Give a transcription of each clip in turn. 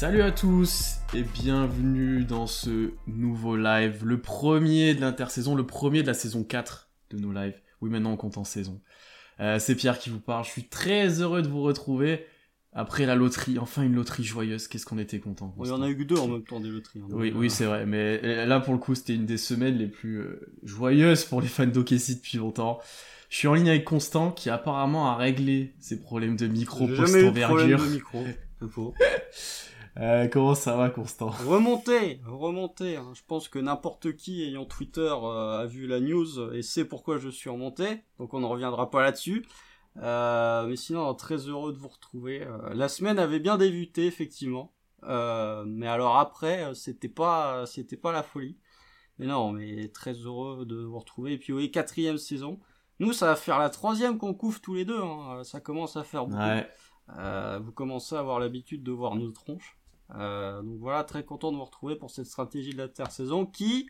Salut à tous et bienvenue dans ce nouveau live, le premier de l'intersaison, le premier de la saison 4 de nos lives. Oui, maintenant on compte en saison. Euh, c'est Pierre qui vous parle, je suis très heureux de vous retrouver après la loterie, enfin une loterie joyeuse, qu'est-ce qu'on était content. Il y en a eu deux en même temps des loteries. hein. Oui, oui, c'est vrai, mais euh, là pour le coup c'était une des semaines les plus euh, joyeuses pour les fans d'Okessi depuis longtemps. Je suis en ligne avec Constant qui apparemment a réglé ses problèmes de micro post-envergure. Euh, comment ça va Constant? Remontez, remontez. hein. Je pense que n'importe qui ayant Twitter euh, a vu la news et sait pourquoi je suis remonté. Donc on ne reviendra pas là-dessus. Euh, mais sinon, très heureux de vous retrouver. La semaine avait bien débuté, effectivement. Mais alors après, c'était pas, c'était pas la folie. Mais non, mais très heureux de vous retrouver. Et puis oui, quatrième saison. Nous, ça va faire la troisième qu'on couvre tous les deux. hein. Ça commence à faire beaucoup. Ouais, Euh, vous commencez à avoir l'habitude de voir nos tronches. Euh, donc voilà, très content de vous retrouver pour cette stratégie de l'intersaison qui,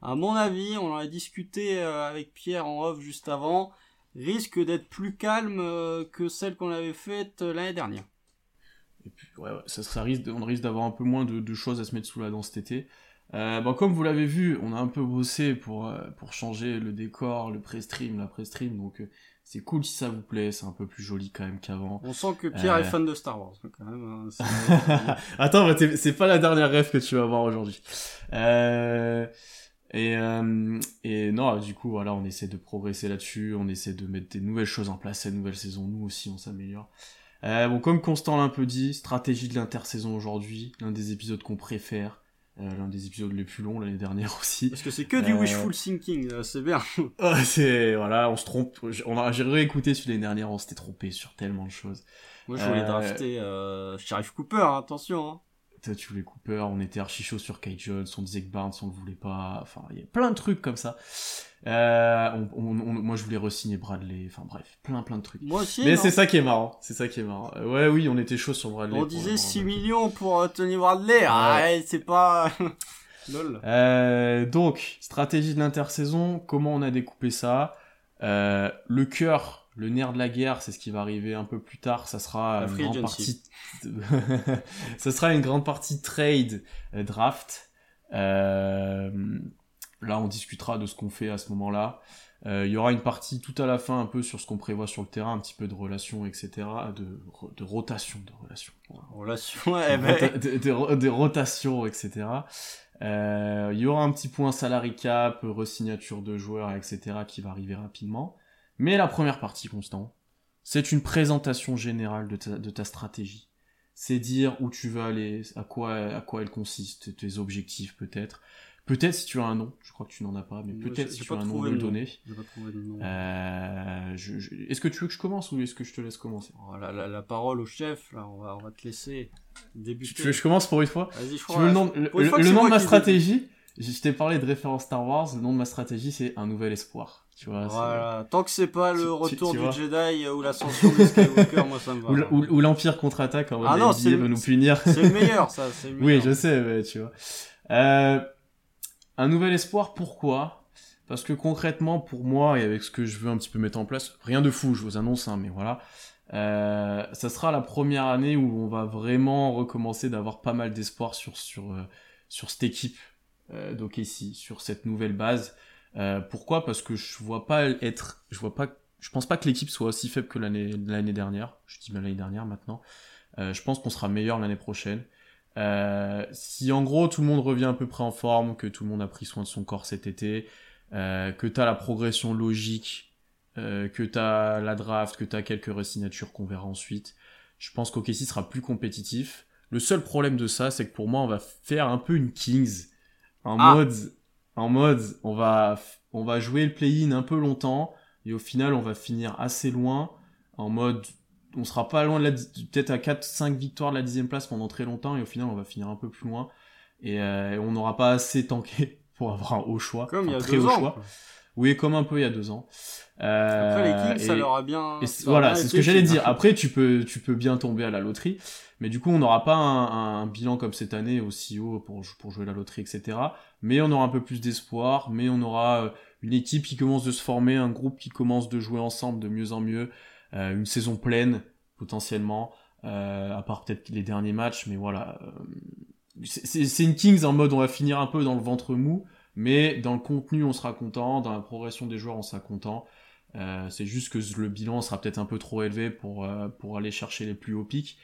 à mon avis, on en a discuté euh, avec Pierre en off juste avant, risque d'être plus calme euh, que celle qu'on avait faite l'année dernière. Et puis, ouais, ça, risque, on risque d'avoir un peu moins de, choses à se mettre sous la dent cet été. Bon, comme vous l'avez vu, on a un peu bossé pour, pour changer le décor, le pré-stream, la pré-stream, donc c'est cool si ça vous plaît, c'est un peu plus joli quand même qu'avant. On sent que Pierre Euh. est fan de Star Wars, quand même. hein, Attends, c'est pas la dernière rêve que tu vas voir aujourd'hui. Euh, et, euh, et non, du coup, voilà, on essaie de progresser là-dessus, on essaie de mettre des nouvelles choses en place cette nouvelle saison. Nous aussi, on s'améliore. Euh, bon, comme Constant l'a un peu dit, stratégie de l'intersaison aujourd'hui, l'un des épisodes qu'on préfère, euh, l'un des épisodes les plus longs l'année dernière aussi. Parce que c'est que du Euh. wishful thinking, euh, c'est bien. Ah, c'est voilà, on se trompe. On a, j'ai réécouté sur l'année dernière, on s'était trompé sur tellement de choses. Moi, je voulais Euh. drafter euh, Sheriff Cooper, hein, attention. Hein. Tu voulais Cooper, on était archi chaud sur Kate Jones, on disait que Barnes, on le voulait pas. Enfin, il y a plein de trucs comme ça. Euh, on, on- on- moi, je voulais re-signer Bradley. Enfin, bref, plein, plein de trucs. Moi aussi, Mais c'est ça qui est marrant. C'est ça qui est marrant. Euh, ouais, oui, on était chaud sur Bradley. On disait le 6 Bradley. millions pour euh, Tony Bradley. Ah, ouais, c'est pas. Lol. Euh, donc, stratégie de l'intersaison, comment on a découpé ça? Euh, Le cœur, le nerf de la guerre, c'est ce qui va arriver un peu plus tard. Ça sera une grande partie. ça sera une grande partie trade, euh, draft. Euh, là, on discutera de ce qu'on fait à ce moment-là. Euh, Il y aura une partie tout à la fin, un peu sur ce qu'on prévoit sur le terrain, un petit peu de relations, etc., de, de rotation, de relations. Voilà Relation, des, rota- des- des ro- des rotations, etc. Euh, Il y aura un petit point salary cap, resignature de joueurs, etc. qui va arriver rapidement. Mais la première partie, Constant, c'est une présentation générale de ta, de ta stratégie. C'est dire où tu veux aller, à quoi, à quoi elle consiste, tes objectifs peut-être. Peut-être si tu as un nom, je crois que tu n'en as pas, mais peut-être si tu as un nom de le donner. Euh, je- je- Est-ce que tu veux que je commence ou est-ce que je te laisse commencer? Oh, la, la, la parole au chef, là, on va, on va te laisser débuter. tu, tu veux que je commence pour une fois? Vas-y, je Tu crois. veux le nom, le, nom de ma stratégie? Je t'ai parlé de référence Star Wars. Le nom de ma stratégie, c'est un nouvel espoir. Tu vois. Voilà. Tant que c'est pas le tu- retour tu du vois. Jedi ou l'ascension de Skywalker, moi ça me va. Ou, l- ou- ou l'Empire contre-attaque en Ah non, c'est- veut nous punir. C'est le meilleur, ça. C'est le oui, meilleur. je sais, mais tu vois. Euh, un nouvel espoir, pourquoi? Parce que concrètement, pour moi, et avec ce que je veux un petit peu mettre en place, rien de fou, je vous annonce, hein, mais voilà. Euh, ça sera la première année où on va vraiment recommencer d'avoir pas mal d'espoir sur, sur, euh, sur cette équipe euh, d'OKC, sur cette nouvelle base. Euh, pourquoi? Parce que je vois pas être, je vois pas, je pense pas que l'équipe soit aussi faible que l'année l'année dernière. Je dis bien l'année dernière maintenant. Euh, je pense qu'on sera meilleur l'année prochaine. Euh, si en gros tout le monde revient à peu près en forme, que tout le monde a pris soin de son corps cet été, euh, que t'as la progression logique, euh, que t'as la draft, que t'as quelques resignatures qu'on verra ensuite, je pense qu'OKC sera plus compétitif. Le seul problème de ça, c'est que pour moi, on va faire un peu une Kings en Ah. mode, en mode, on va, on va jouer le play-in un peu longtemps et au final, on va finir assez loin en mode on sera pas loin de la peut-être à 4 5 victoires de la dixième place pendant très longtemps et au final on va finir un peu plus loin et euh, on n'aura pas assez tanké pour avoir un haut choix Comme il y a très deux haut ans. choix. Oui comme un peu il y a deux ans Euh, Après, les Kings, ça leur a bien. et voilà, c'est ce que j'allais dire. Après, tu peux, tu peux bien tomber à la loterie, mais du coup, on n'aura pas un, un bilan comme cette année aussi haut pour, pour jouer la loterie, etc. Mais on aura un peu plus d'espoir, mais on aura euh, une équipe qui commence de se former, un groupe qui commence de jouer ensemble de mieux en mieux, euh, une saison pleine potentiellement. à part peut-être les derniers matchs, mais voilà. c'est une Kings en mode on va finir un peu dans le ventre mou, mais dans le contenu on sera content, dans la progression des joueurs on sera content. c'est juste que le bilan sera peut-être un peu trop élevé pour, pour aller chercher les plus hauts pics.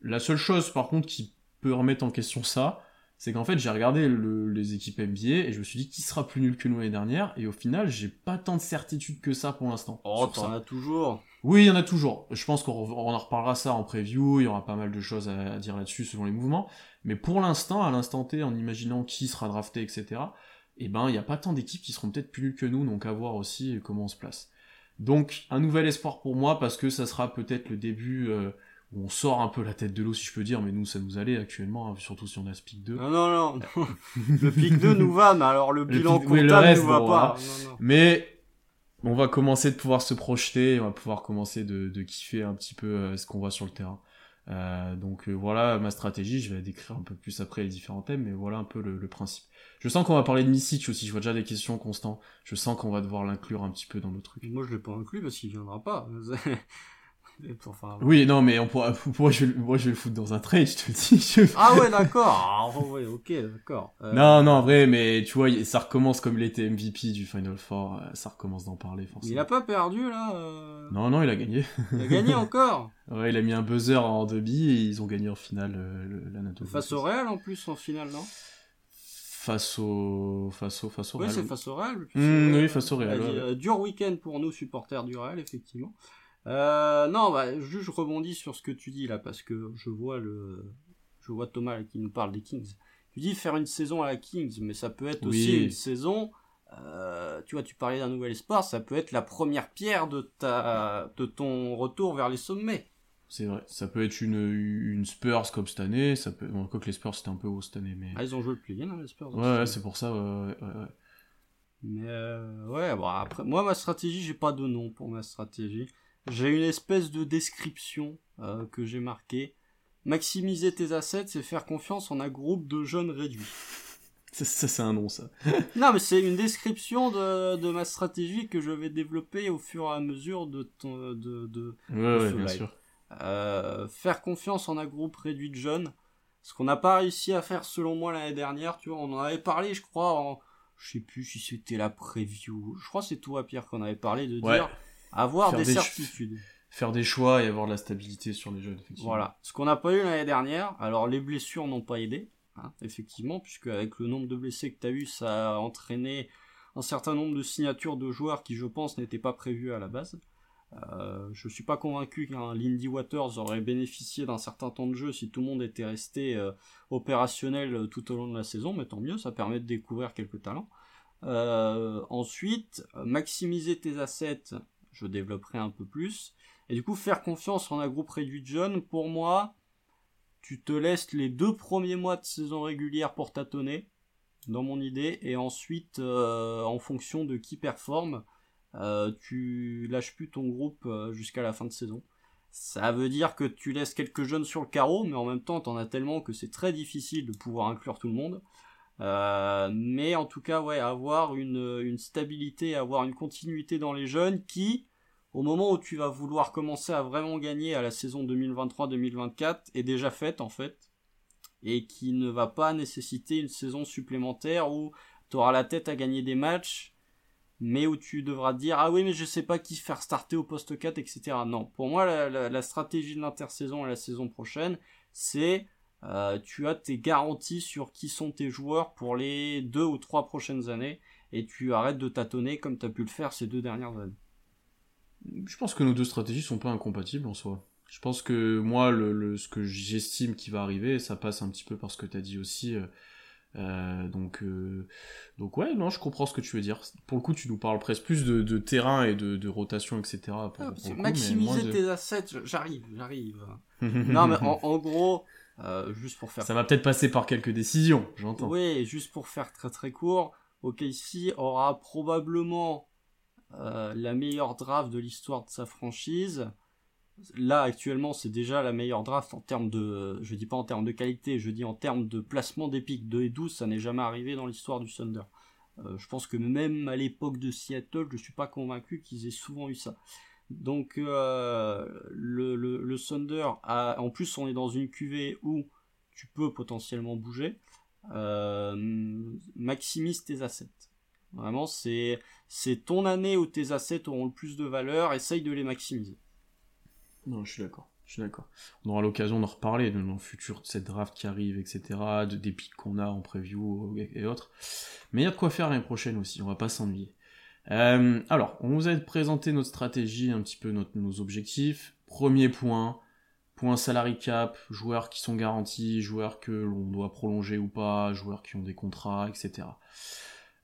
La seule chose par contre qui peut remettre en question ça, c'est qu'en fait j'ai regardé les équipes NBA et je me suis dit qui sera plus nul que nous l'année dernière et au final j'ai pas tant de certitude que ça pour l'instant. Oh t'en as toujours. Oui il y en a toujours. Je pense qu'on en reparlera ça en preview, il y aura pas mal de choses à, dire là-dessus selon les mouvements. Mais pour l'instant, à l'instant T, en imaginant qui sera drafté, etc. Eh ben il n'y a pas tant d'équipes qui seront peut-être plus nulles que nous, donc à voir aussi comment on se place. Donc un nouvel espoir pour moi parce que ça sera peut-être le début. Euh, on sort un peu la tête de l'eau si je peux dire, mais nous ça nous allait actuellement, hein, surtout si on a ce pic 2. Non, non, non, le pic 2 nous va, mais alors le bilan comptable nous va pas. Mais on va commencer de pouvoir se projeter, on va pouvoir commencer de, de kiffer un petit peu euh, ce qu'on voit sur le terrain. Euh, donc voilà ma stratégie, je vais la décrire un peu plus après les différents thèmes, mais voilà un peu le, principe. Je sens qu'on va parler de Misic aussi, je vois déjà des questions constantes, je sens qu'on va devoir l'inclure un petit peu dans nos trucs. Moi je l'ai pas inclus parce qu'il viendra pas. oui, non, mais on pourra, moi, je, moi, je vais le foutre dans un trade, je te le dis. Ah ouais, d'accord. Ah, ouais, ok, d'accord. Euh, non, non, en vrai, mais tu vois, ça recommence comme il était MVP du Final Four, euh, ça recommence d'en parler, forcément. Il a pas perdu, là euh Non, non, il a gagné. Il a gagné encore Ouais, il a mis un buzzer en demi et ils ont gagné en finale l'Anatole. Face au Real, en plus, en finale, non? Face au face au face au Real. Oui, c'est face au Real. Mmh, oui, face au Real. Dur week-end pour nous supporters du Real, effectivement. Euh, non, bah, juste je rebondis sur ce que tu dis là, parce que je vois le, je vois Thomas qui nous parle des Kings. Tu dis faire une saison à la Kings, mais ça peut être aussi une saison. Euh, tu vois, tu parlais d'un nouvel espoir, ça peut être la première pierre de ta, de ton retour vers les sommets. C'est vrai, ça peut être une, une Spurs comme cette année, ça peut, bon, quoi que les Spurs c'était un peu haut cette année, mais. Ah, ils ont joué le play-in, hein, les Spurs. Ouais, c'est pour ça, ouais, ouais, ouais. Mais euh, ouais, bon, après, moi, ma stratégie, j'ai pas de nom pour ma stratégie. J'ai une espèce de description euh, que j'ai marquée. Maximiser tes assets, c'est faire confiance en un groupe de jeunes réduits. Ça, c'est un nom, ça. non, mais c'est une description de, de, ma stratégie que je vais développer au fur et à mesure de ton. De, de, ouais, bien sûr. Euh, faire confiance en un groupe réduit de jeunes. Ce qu'on n'a pas réussi à faire selon moi l'année dernière, tu vois, on en avait parlé, je crois, en. Je sais plus si c'était la preview. Je crois c'est toi, Pierre, qu'on avait parlé de dire avoir des, certitudes. Faire des choix et avoir de la stabilité sur les jeunes, effectivement. Voilà. Ce qu'on n'a pas eu l'année dernière, alors les blessures n'ont pas aidé, hein, effectivement, puisque avec le nombre de blessés que tu as eu, ça a entraîné un certain nombre de signatures de joueurs qui, je pense, n'étaient pas prévus à la base. Euh, je suis pas convaincu qu'un Lindy Waters aurait bénéficié d'un certain temps de jeu si tout le monde était resté euh, opérationnel euh, tout au long de la saison, mais tant mieux, ça permet de découvrir quelques talents. Ensuite, maximiser tes assets, je développerai un peu plus. Et du coup, faire confiance en un groupe réduit de jeunes, pour moi, tu te laisses les deux premiers mois de saison régulière pour tâtonner, dans mon idée, et ensuite, en fonction de qui performe, euh, tu lâches plus ton groupe euh, jusqu'à la fin de saison. Ça veut dire que tu laisses quelques jeunes sur le carreau, mais en même temps, t'en as tellement que c'est très difficile de pouvoir inclure tout le monde. Euh, mais en tout cas, ouais, avoir une, une stabilité, avoir une continuité dans les jeunes qui, au moment où tu vas vouloir commencer à vraiment gagner à la saison 2023-2024, est déjà faite en fait, et qui ne va pas nécessiter une saison supplémentaire où tu auras la tête à gagner des matchs, mais où tu devras dire ah oui mais je sais pas qui faire starter au poste 4, etc. Non, pour moi la, stratégie de l'intersaison à la saison prochaine, c'est euh, tu as tes garanties sur qui sont tes joueurs pour les deux ou trois prochaines années et tu arrêtes de tâtonner comme tu as pu le faire ces deux dernières années. Je pense que nos deux stratégies sont pas incompatibles en soi. Je pense que moi, le, ce que j'estime qui va arriver, ça passe un petit peu par ce que tu as dit aussi. Euh, euh, donc, donc ouais, non, je comprends ce que tu veux dire. Pour le coup, tu nous parles presque plus de, terrain et de, rotation, etc. Ah, maximiser tes assets, j'arrive, j'arrive. non, mais en gros, euh, juste pour faire. Ça va peut-être passer par quelques décisions, j'entends. Oui, juste pour faire très très court, OKC aura probablement euh, la meilleure draft de l'histoire de sa franchise. Là actuellement, c'est déjà la meilleure draft en termes de, je dis pas en termes de qualité, je dis en termes de placement des pics. 2 et 12, ça n'est jamais arrivé dans l'histoire du Thunder. Euh, je pense que même à l'époque de Seattle, je suis pas convaincu qu'ils aient souvent eu ça. Donc le, le Thunder, en plus on est dans une QV où tu peux potentiellement bouger, euh, maximise tes assets. Vraiment, c'est ton année où tes assets auront le plus de valeur, essaye de les maximiser. Non, je suis d'accord. Je suis d'accord. On aura l'occasion d'en reparler de nos futurs, de cette draft qui arrive, etc., de, des pics qu'on a en preview et autres. Mais il y a de quoi faire l'année prochaine aussi, on va pas s'ennuyer. Euh, alors, on vous a présenté notre stratégie, un petit peu nos objectifs. Premier point, point salary cap, joueurs qui sont garantis, joueurs que l'on doit prolonger ou pas, joueurs qui ont des contrats, etc.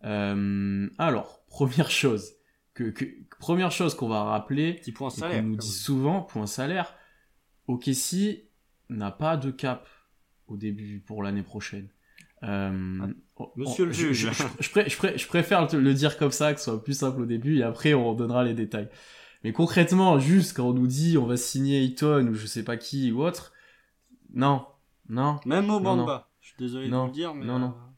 Euh, alors, première chose, que, que première chose qu'on va rappeler, Petit point salaire. qu'on nous dit souvent, point salaire, OKC n'a pas de cap au début pour l'année prochaine. Euh, oh, Monsieur le juge. Je, je- je pré- je pré- je préfère le dire comme ça, que ce soit plus simple au début, et après on donnera les détails. Mais concrètement, juste quand on nous dit on va signer Eaton ou je sais pas qui ou autre, non, non, Même au Non, non. Bamba. Je suis désolé Non, de vous le dire, mais non, non. euh,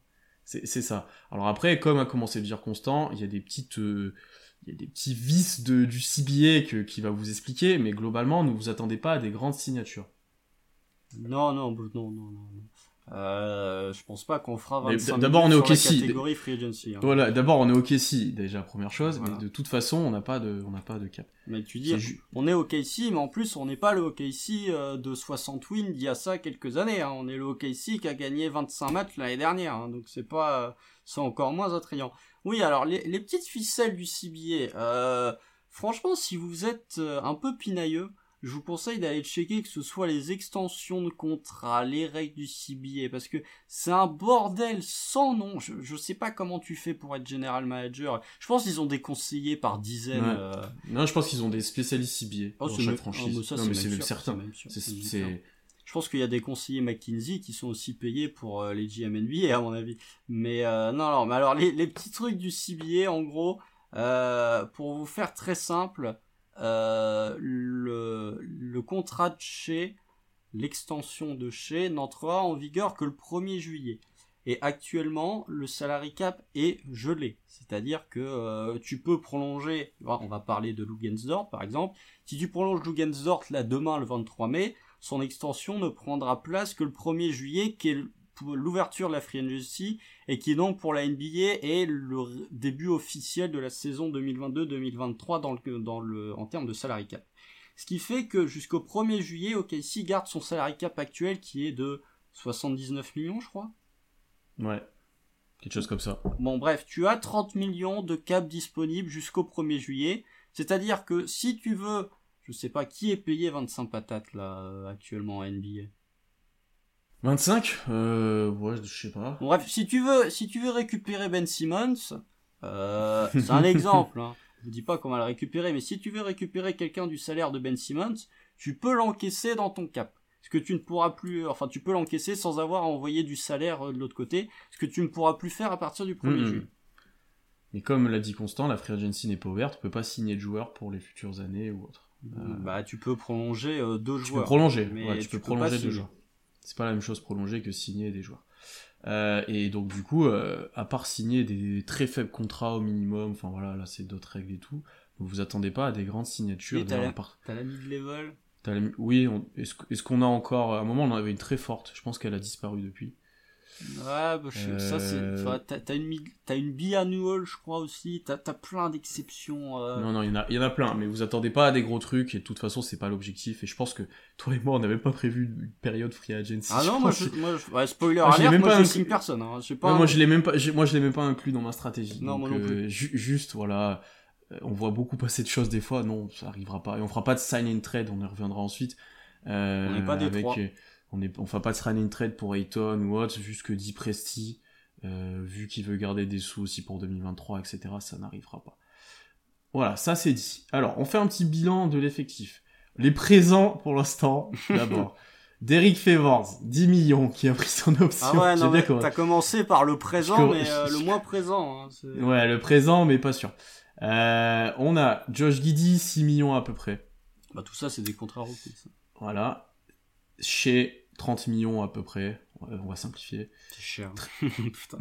c'est c'est ça. Alors après, comme a commencé de dire Constant, il y a des petites, euh, il y a des petits vices de, du CBA que, qui va vous expliquer, mais globalement, ne vous attendez pas à des grandes signatures. Non, non, non, non, non. Euh, je pense pas qu'on fera Mais 25 d'abord, on est au catégorie free agency. hein. Voilà, d'abord on est au KC, déjà première chose, Voilà. mais de toute façon, on n'a pas de, on n'a pas de cap. Mais tu dis, on est au KC, mais en plus, on n'est pas le OKC euh, de 60 wins d'il y a ça quelques années. hein. On est le OKC qui a gagné 25 matchs l'année dernière. hein. Donc c'est pas, euh, c'est encore moins attrayant. Oui, alors les, les petites ficelles du CBA. Euh, franchement, si vous êtes euh, un peu pinailleux, je vous conseille d'aller checker que ce soit les extensions de contrat, les règles du CBA, parce que c'est un bordel sans nom. Je, je sais pas comment tu fais pour être general manager. Je pense qu'ils ont des conseillers par dizaines. Ouais. euh, Non, je pense qu'ils ont des spécialistes CBA Oh, dans c'est chaque même- franchise. ah, mais ça, non, mais c'est même certain. c'est Je pense qu'il y a des conseillers McKinsey qui sont aussi payés pour euh, les GMNB, à mon avis. Mais euh, non, non, mais alors les, petits trucs du CBA, en gros, euh, pour vous faire très simple, le, contrat de chez, l'extension de chez n'entrera en vigueur que le 1er juillet. Et actuellement, le salary cap est gelé. C'est-à-dire que tu peux prolonger, on va parler de Lugensdorf par exemple, si tu prolonges Lugensdorf là demain le 23 mai, son extension ne prendra place que le 1er juillet, qui est l'ouverture de la Free Agency, et qui donc pour la NBA est le début officiel de la saison 2022-2023 dans le, dans le, en termes de salary cap. Ce qui fait que jusqu'au 1er juillet, OKC garde son salary cap actuel qui est de 79 millions, je crois. Ouais. Quelque chose comme ça. Bon bref, tu as 30 millions de cap disponibles jusqu'au 1er juillet. C'est-à-dire que si tu veux, je sais pas qui est payé 25 patates là euh, actuellement en NBA. 25 Euh, ouais, je sais pas. Bon, bref, si tu veux, si tu veux récupérer Ben Simmons, euh, c'est un exemple. Hein. Je vous dis pas qu'on va le récupérer, mais si tu veux récupérer quelqu'un du salaire de Ben Simmons, tu peux l'encaisser dans ton cap. Ce que tu ne pourras plus, enfin, tu peux l'encaisser sans avoir à envoyer du salaire de l'autre côté, ce que tu ne pourras plus faire à partir du 1er Mhm. juillet. Mais comme l'a dit Constant, la free agency n'est pas ouverte, on peut pas signer de joueurs pour les futures années ou autre. Euh, Bah, tu peux prolonger euh, deux Tu joueurs. peux prolonger, mais ouais, tu, tu peux prolonger deux joueurs. C'est pas la même chose prolonger que signer des joueurs. Euh, et donc du coup, euh, à part signer des très faibles contrats au minimum, enfin voilà, là c'est d'autres règles et tout, ne vous attendez pas à des grandes signatures. T'as la- T'as la mid-level? Oui, on- est-ce qu'on a encore... À un moment, on en avait une très forte, je pense qu'elle a disparu depuis. Ouais, bah, je- ça c'est. Euh, T'as une, t'as une biannual, je crois aussi. T'as as plein d'exceptions. euh, Non, non, il y, en a, y en a plein, mais vous attendez pas à des gros trucs, et de toute façon, c'est pas l'objectif. Et je pense que toi et moi, on n'avait pas prévu une période free agency. Ah non, moi, je, moi je- ouais, spoiler Moi, alert, même moi pas je personne. Hein. Moi je l'ai même pas moi je l'ai même pas inclus dans ma stratégie Non, Donc, moi non plus. euh, ju- juste voilà euh, on voit beaucoup passer de choses des fois non ça arrivera pas et on fera pas de sign in trade on y reviendra ensuite Euh, On n'est pas des avec, trois. On est on fera pas de in trade pour Ayton ou autre juste que dit Presti euh, vu qu'il veut garder des sous aussi pour 2023 etc ça n'arrivera pas voilà ça c'est dit alors on fait un petit bilan de l'effectif les présents pour l'instant d'abord Derrick Favors 10 millions qui a pris son option Ah ouais, non, bien t'as commencé par le présent, mais euh, le moins présent. Hein, Ouais, le présent, mais pas sûr. Euh, on a Josh Giddy, 6 millions à peu près. Bah, tout ça, c'est des contrats rookies. ça. Voilà. Chez 30 millions à peu près. On va simplifier. C'est cher. Putain.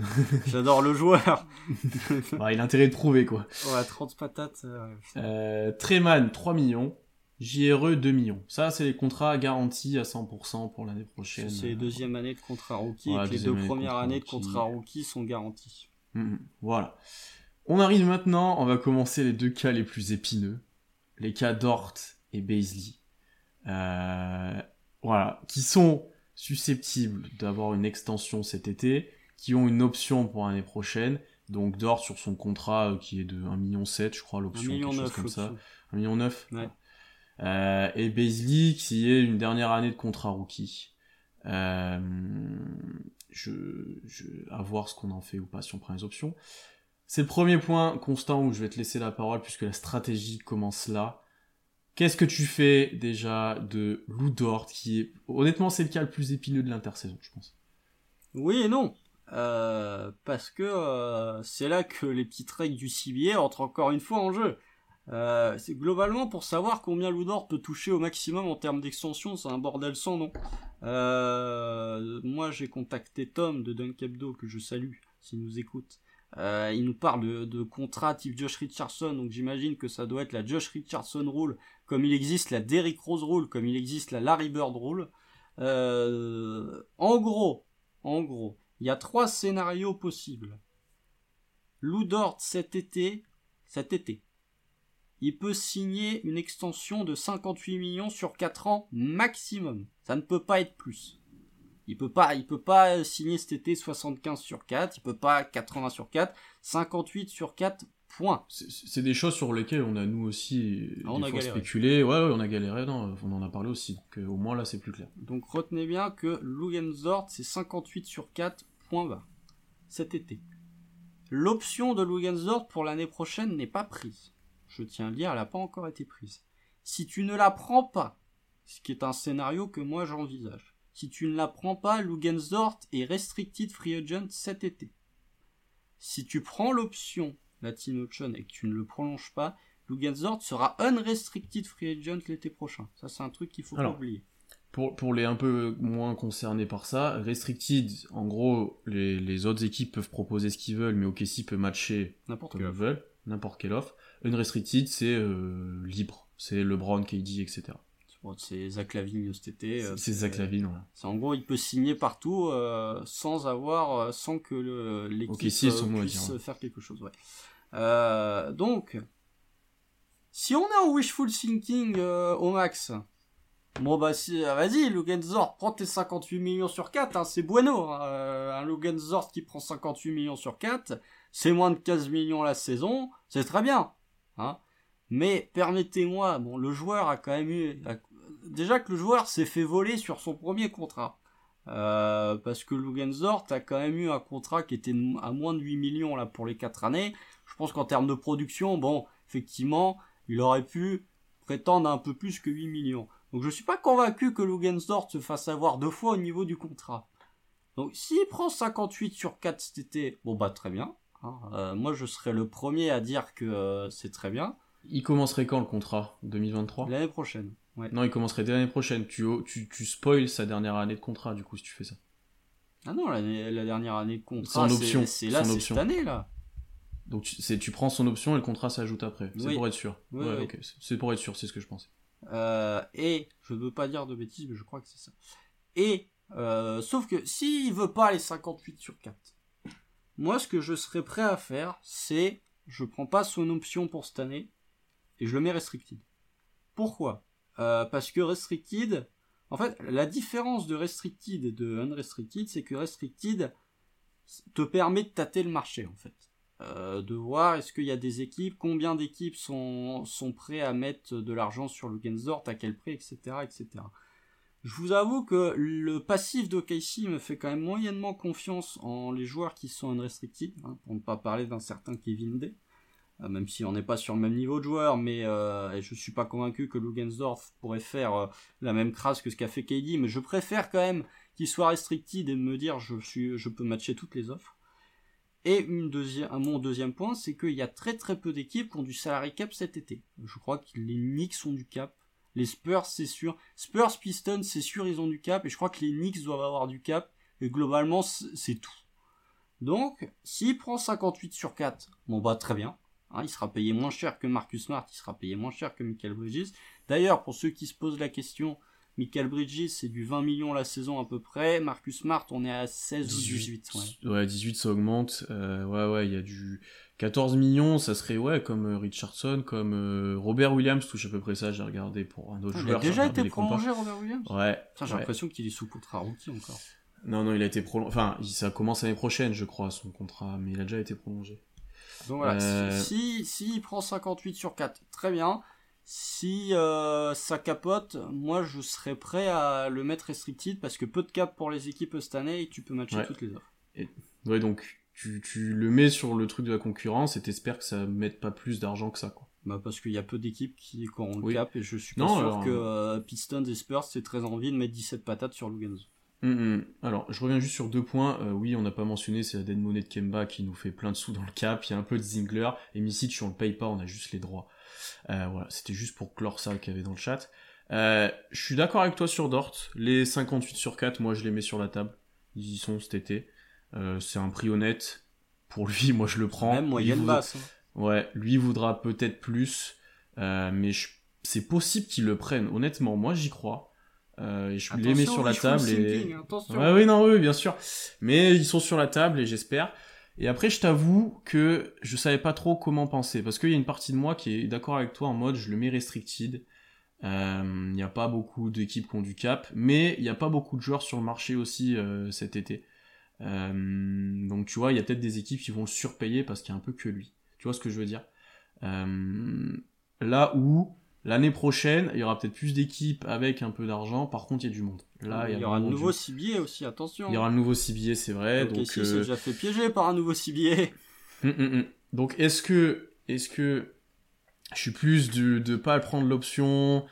J'adore le joueur. Bah, il a intérêt de prouver, quoi. Ouais, 30 patates. euh. Euh, Treman, 3 millions. JRE 2 millions. Ça, c'est les contrats garantis à 100% pour l'année prochaine. C'est les deuxième année de contrat rookie et les deux premières années de contrat rookie sont garanties. Mm-hmm. voilà. On arrive maintenant, on va commencer les deux cas les plus épineux. Les cas Dort et Baisley. Euh, voilà. Qui sont susceptibles d'avoir une extension cet été, qui ont une option pour l'année prochaine. Donc Dort sur son contrat euh, qui est de 1,7 million, je crois, l'option, quelque chose comme ça. 1,9 million. Ouais. Euh, et Baisley qui est une dernière année de contrat rookie. Euh, je, je, à voir ce qu'on en fait ou pas si on prend les options. C'est le premier point, Constant, où je vais te laisser la parole puisque la stratégie commence là. Qu'est-ce que tu fais déjà de Lou Dort qui est honnêtement c'est le cas le plus épineux de l'intersaison, je pense. Oui et non. Euh, parce que euh, c'est là que les petits treks du CBA entrent encore une fois en jeu. Euh, c'est globalement pour savoir combien Ludor peut toucher au maximum en termes d'extension, c'est un bordel sans nom. Moi j'ai contacté Tom de Dunkebdo que je salue s'il nous écoute. Euh, il nous parle de, contrat type Josh Richardson, donc j'imagine que ça doit être la Josh Richardson rule, comme il existe la Derrick Rose rule, comme il existe la Larry Bird rule. en gros, en gros, il y a trois scénarios possibles. Lou cet été, cet été, il peut signer une extension de 58 millions sur 4 ans maximum. Ça ne peut pas être plus. Il peut pas, il peut pas signer cet été 75 sur 4, il peut pas 80 sur 4, 58 sur 4 points. C'est des choses sur lesquelles on a nous aussi ah, on a spéculé. Ouais, ouais, on a galéré, non, on en a parlé aussi. Donc euh, au moins là c'est plus clair. Donc retenez bien que Lugensdort c'est 58 sur 4 points bas cet été. L'option de Lugensdort pour l'année prochaine n'est pas prise je tiens à le dire, elle n'a pas encore été prise. Si tu ne la prends pas, ce qui est un scénario que moi j'envisage, si tu ne la prends pas, Lugensdort est restricted free agent cet été. Si tu prends l'option Latino Option et que tu ne le prolonges pas, Lugensdort sera unrestricted free agent l'été prochain. Ça, c'est un truc qu'il faut pas oublier. Pour, pour, les un peu moins concernés par ça, restricted, en gros, les, les autres équipes peuvent proposer ce qu'ils veulent, mais OKC peut matcher n'importe comme ils veulent, n'importe quelle offre. Unrestricted, c'est euh, libre. C'est LeBron, KD, etc. c'est Zach Lavine cet été. Euh, c'est Zach Lavine, C'est en gros, il peut signer partout euh, sans avoir, sans que l'équipe puisse faire quelque chose. Ouais. donc, si on est en wishful thinking au max, bon bah si, vas-y, Lugenzort, prends tes 58 millions sur 4, hein, c'est bueno. Hein. un Lugenzort qui prend 58 millions sur 4, c'est moins de 15 millions la saison, c'est très bien. Hein. Mais permettez-moi, bon, le joueur a quand même eu, déjà que le joueur s'est fait voler sur son premier contrat. Euh, parce que Lugensdort a quand même eu un contrat qui était à moins de 8 millions là pour les 4 années. Je pense qu'en termes de production, bon, effectivement, il aurait pu prétendre un peu plus que 8 millions. Donc je suis pas convaincu que Lugensdort se fasse avoir deux fois au niveau du contrat. Donc s'il prend 58 sur 4 cet été, bon bah très bien. Hein. Euh, moi, je serais le premier à dire que euh, c'est très bien. Il commencerait quand le contrat? 2023 L'année prochaine. Non, il commencerait dès l'année prochaine. Tu, tu, tu spoil sa dernière année de contrat, du coup, si tu fais ça. Ah non, la, dernière année de contrat, option. c'est là, c'est cette année, là. Donc tu, tu prends son option et le contrat s'ajoute après. C'est pour être sûr. C'est pour être sûr, c'est ce que je pensais. Euh, et, je ne veux pas dire de bêtises, mais je crois que c'est ça. Et, sauf que s'il veut pas les 58 sur 4, moi, ce que je serais prêt à faire, c'est je prends pas son option pour cette année et je le mets restricted. Pourquoi? Euh, Parce que restricted, en fait, la différence de restricted et de unrestricted, c'est que restricted te permet de tâter le marché, en fait. Euh, de voir est-ce qu'il y a des équipes, combien d'équipes sont, sont prêts à mettre de l'argent sur le Gensdort, à quel prix, etc., etc. Je vous avoue que le passif de Casey me fait quand même moyennement confiance en les joueurs qui sont unrestricted, hein, pour ne pas parler d'un certain Kevin Day, même si on n'est pas sur le même niveau de joueur, mais euh, je suis pas convaincu que Lugensdorf pourrait faire euh, la même crasse que ce qu'a fait KD, mais je préfère quand même qu'il soit restricted et me dire je suis, je peux matcher toutes les offres. Et mon deuxième point, c'est qu'il y a très très peu d'équipes qui ont du salary cap cet été. Je crois que les Knicks ont du cap, les Spurs, c'est sûr. Spurs, Pistons, c'est sûr, ils ont du cap. Et je crois que les Knicks doivent avoir du cap. Et globalement, c'est tout. Donc, s'il prend 58 sur 4, bon bah très bien. Hein, il sera payé moins cher que Marcus Smart, il sera payé moins cher que Michael Bridges. D'ailleurs, pour ceux qui se posent la question, Michael Bridges, c'est du 20 millions la saison à peu près. Marcus Smart, on est à 16 ou 18. Ouais. ouais 18, ça augmente. Euh, ouais, ouais, il y a du 14 millions, ça serait ouais comme euh, Richardson, comme euh, Robert Williams touche à peu près ça. J'ai regardé pour un autre Ah, il joueur. a déjà été prolongé, Robert Williams? Ouais. J'ai ouais. l'impression qu'il est sous contrat rookie encore. Non, non, il a été prolongé. Enfin, il- ça commence l'année prochaine, je crois, son contrat, mais il a déjà été prolongé. Donc voilà, Euh, si, si, si il prend 58 sur 4, très bien. Si euh, ça capote, moi je serais prêt à le mettre restricted parce que peu de cap pour les équipes cette année et tu peux matcher Ouais. toutes les offres. Ouais, donc tu, tu le mets sur le truc de la concurrence et t'espères que ça mette pas plus d'argent que ça, quoi. Bah parce qu'il y a peu d'équipes qui, qui auront le Oui. cap et je suis pas Non, sûr alors, que euh, Pistons et Spurs c'est très envie de mettre 17 patates sur Lugans. Hum, hum. Alors, je reviens juste sur deux points. Euh, oui, on n'a pas mentionné, c'est la dead money de Kemba qui nous fait plein de sous dans le cap. Il y a un peu de Zingler. Et Misic, on le paye pas, on a juste les droits. Euh, voilà, c'était juste pour clore ça qu'il y avait dans le chat. Euh, je suis d'accord avec toi sur Dort. Les 58 sur 4, moi je les mets sur la table. Ils y sont cet été. Euh, c'est un prix honnête. Pour lui, moi je le prends. Même moyenne voudra- basse. hein. Ouais, lui voudra peut-être plus. euh, mais je- c'est possible qu'il le prenne. Honnêtement, moi j'y crois. Euh, et je les mets sur la table. Et... Ouais, oui, non, oui, bien sûr. Mais ils sont sur la table et j'espère. Et après, je t'avoue que je savais pas trop comment penser. Parce qu'il y a une partie de moi qui est d'accord avec toi en mode je le mets restricted. Euh, Il n'y a pas beaucoup d'équipes qui ont du cap. Mais il n'y a pas beaucoup de joueurs sur le marché aussi euh, cet été. Euh, donc tu vois, il y a peut-être des équipes qui vont le surpayer parce qu'il y a un peu que lui. Tu vois ce que je veux dire? Euh, Là où l'année prochaine, il y aura peut-être plus d'équipes avec un peu d'argent. Par contre, il y a du monde. Là, il y aura nouveaux du- cibiers aussi, attention. il y aura le nouveau CBA, c'est vrai. Ok, donc, si, euh, c'est déjà fait piéger par un nouveau cibier. hum, hum, hum. donc est-ce que, est-ce que je suis plus de de pas prendre l'option,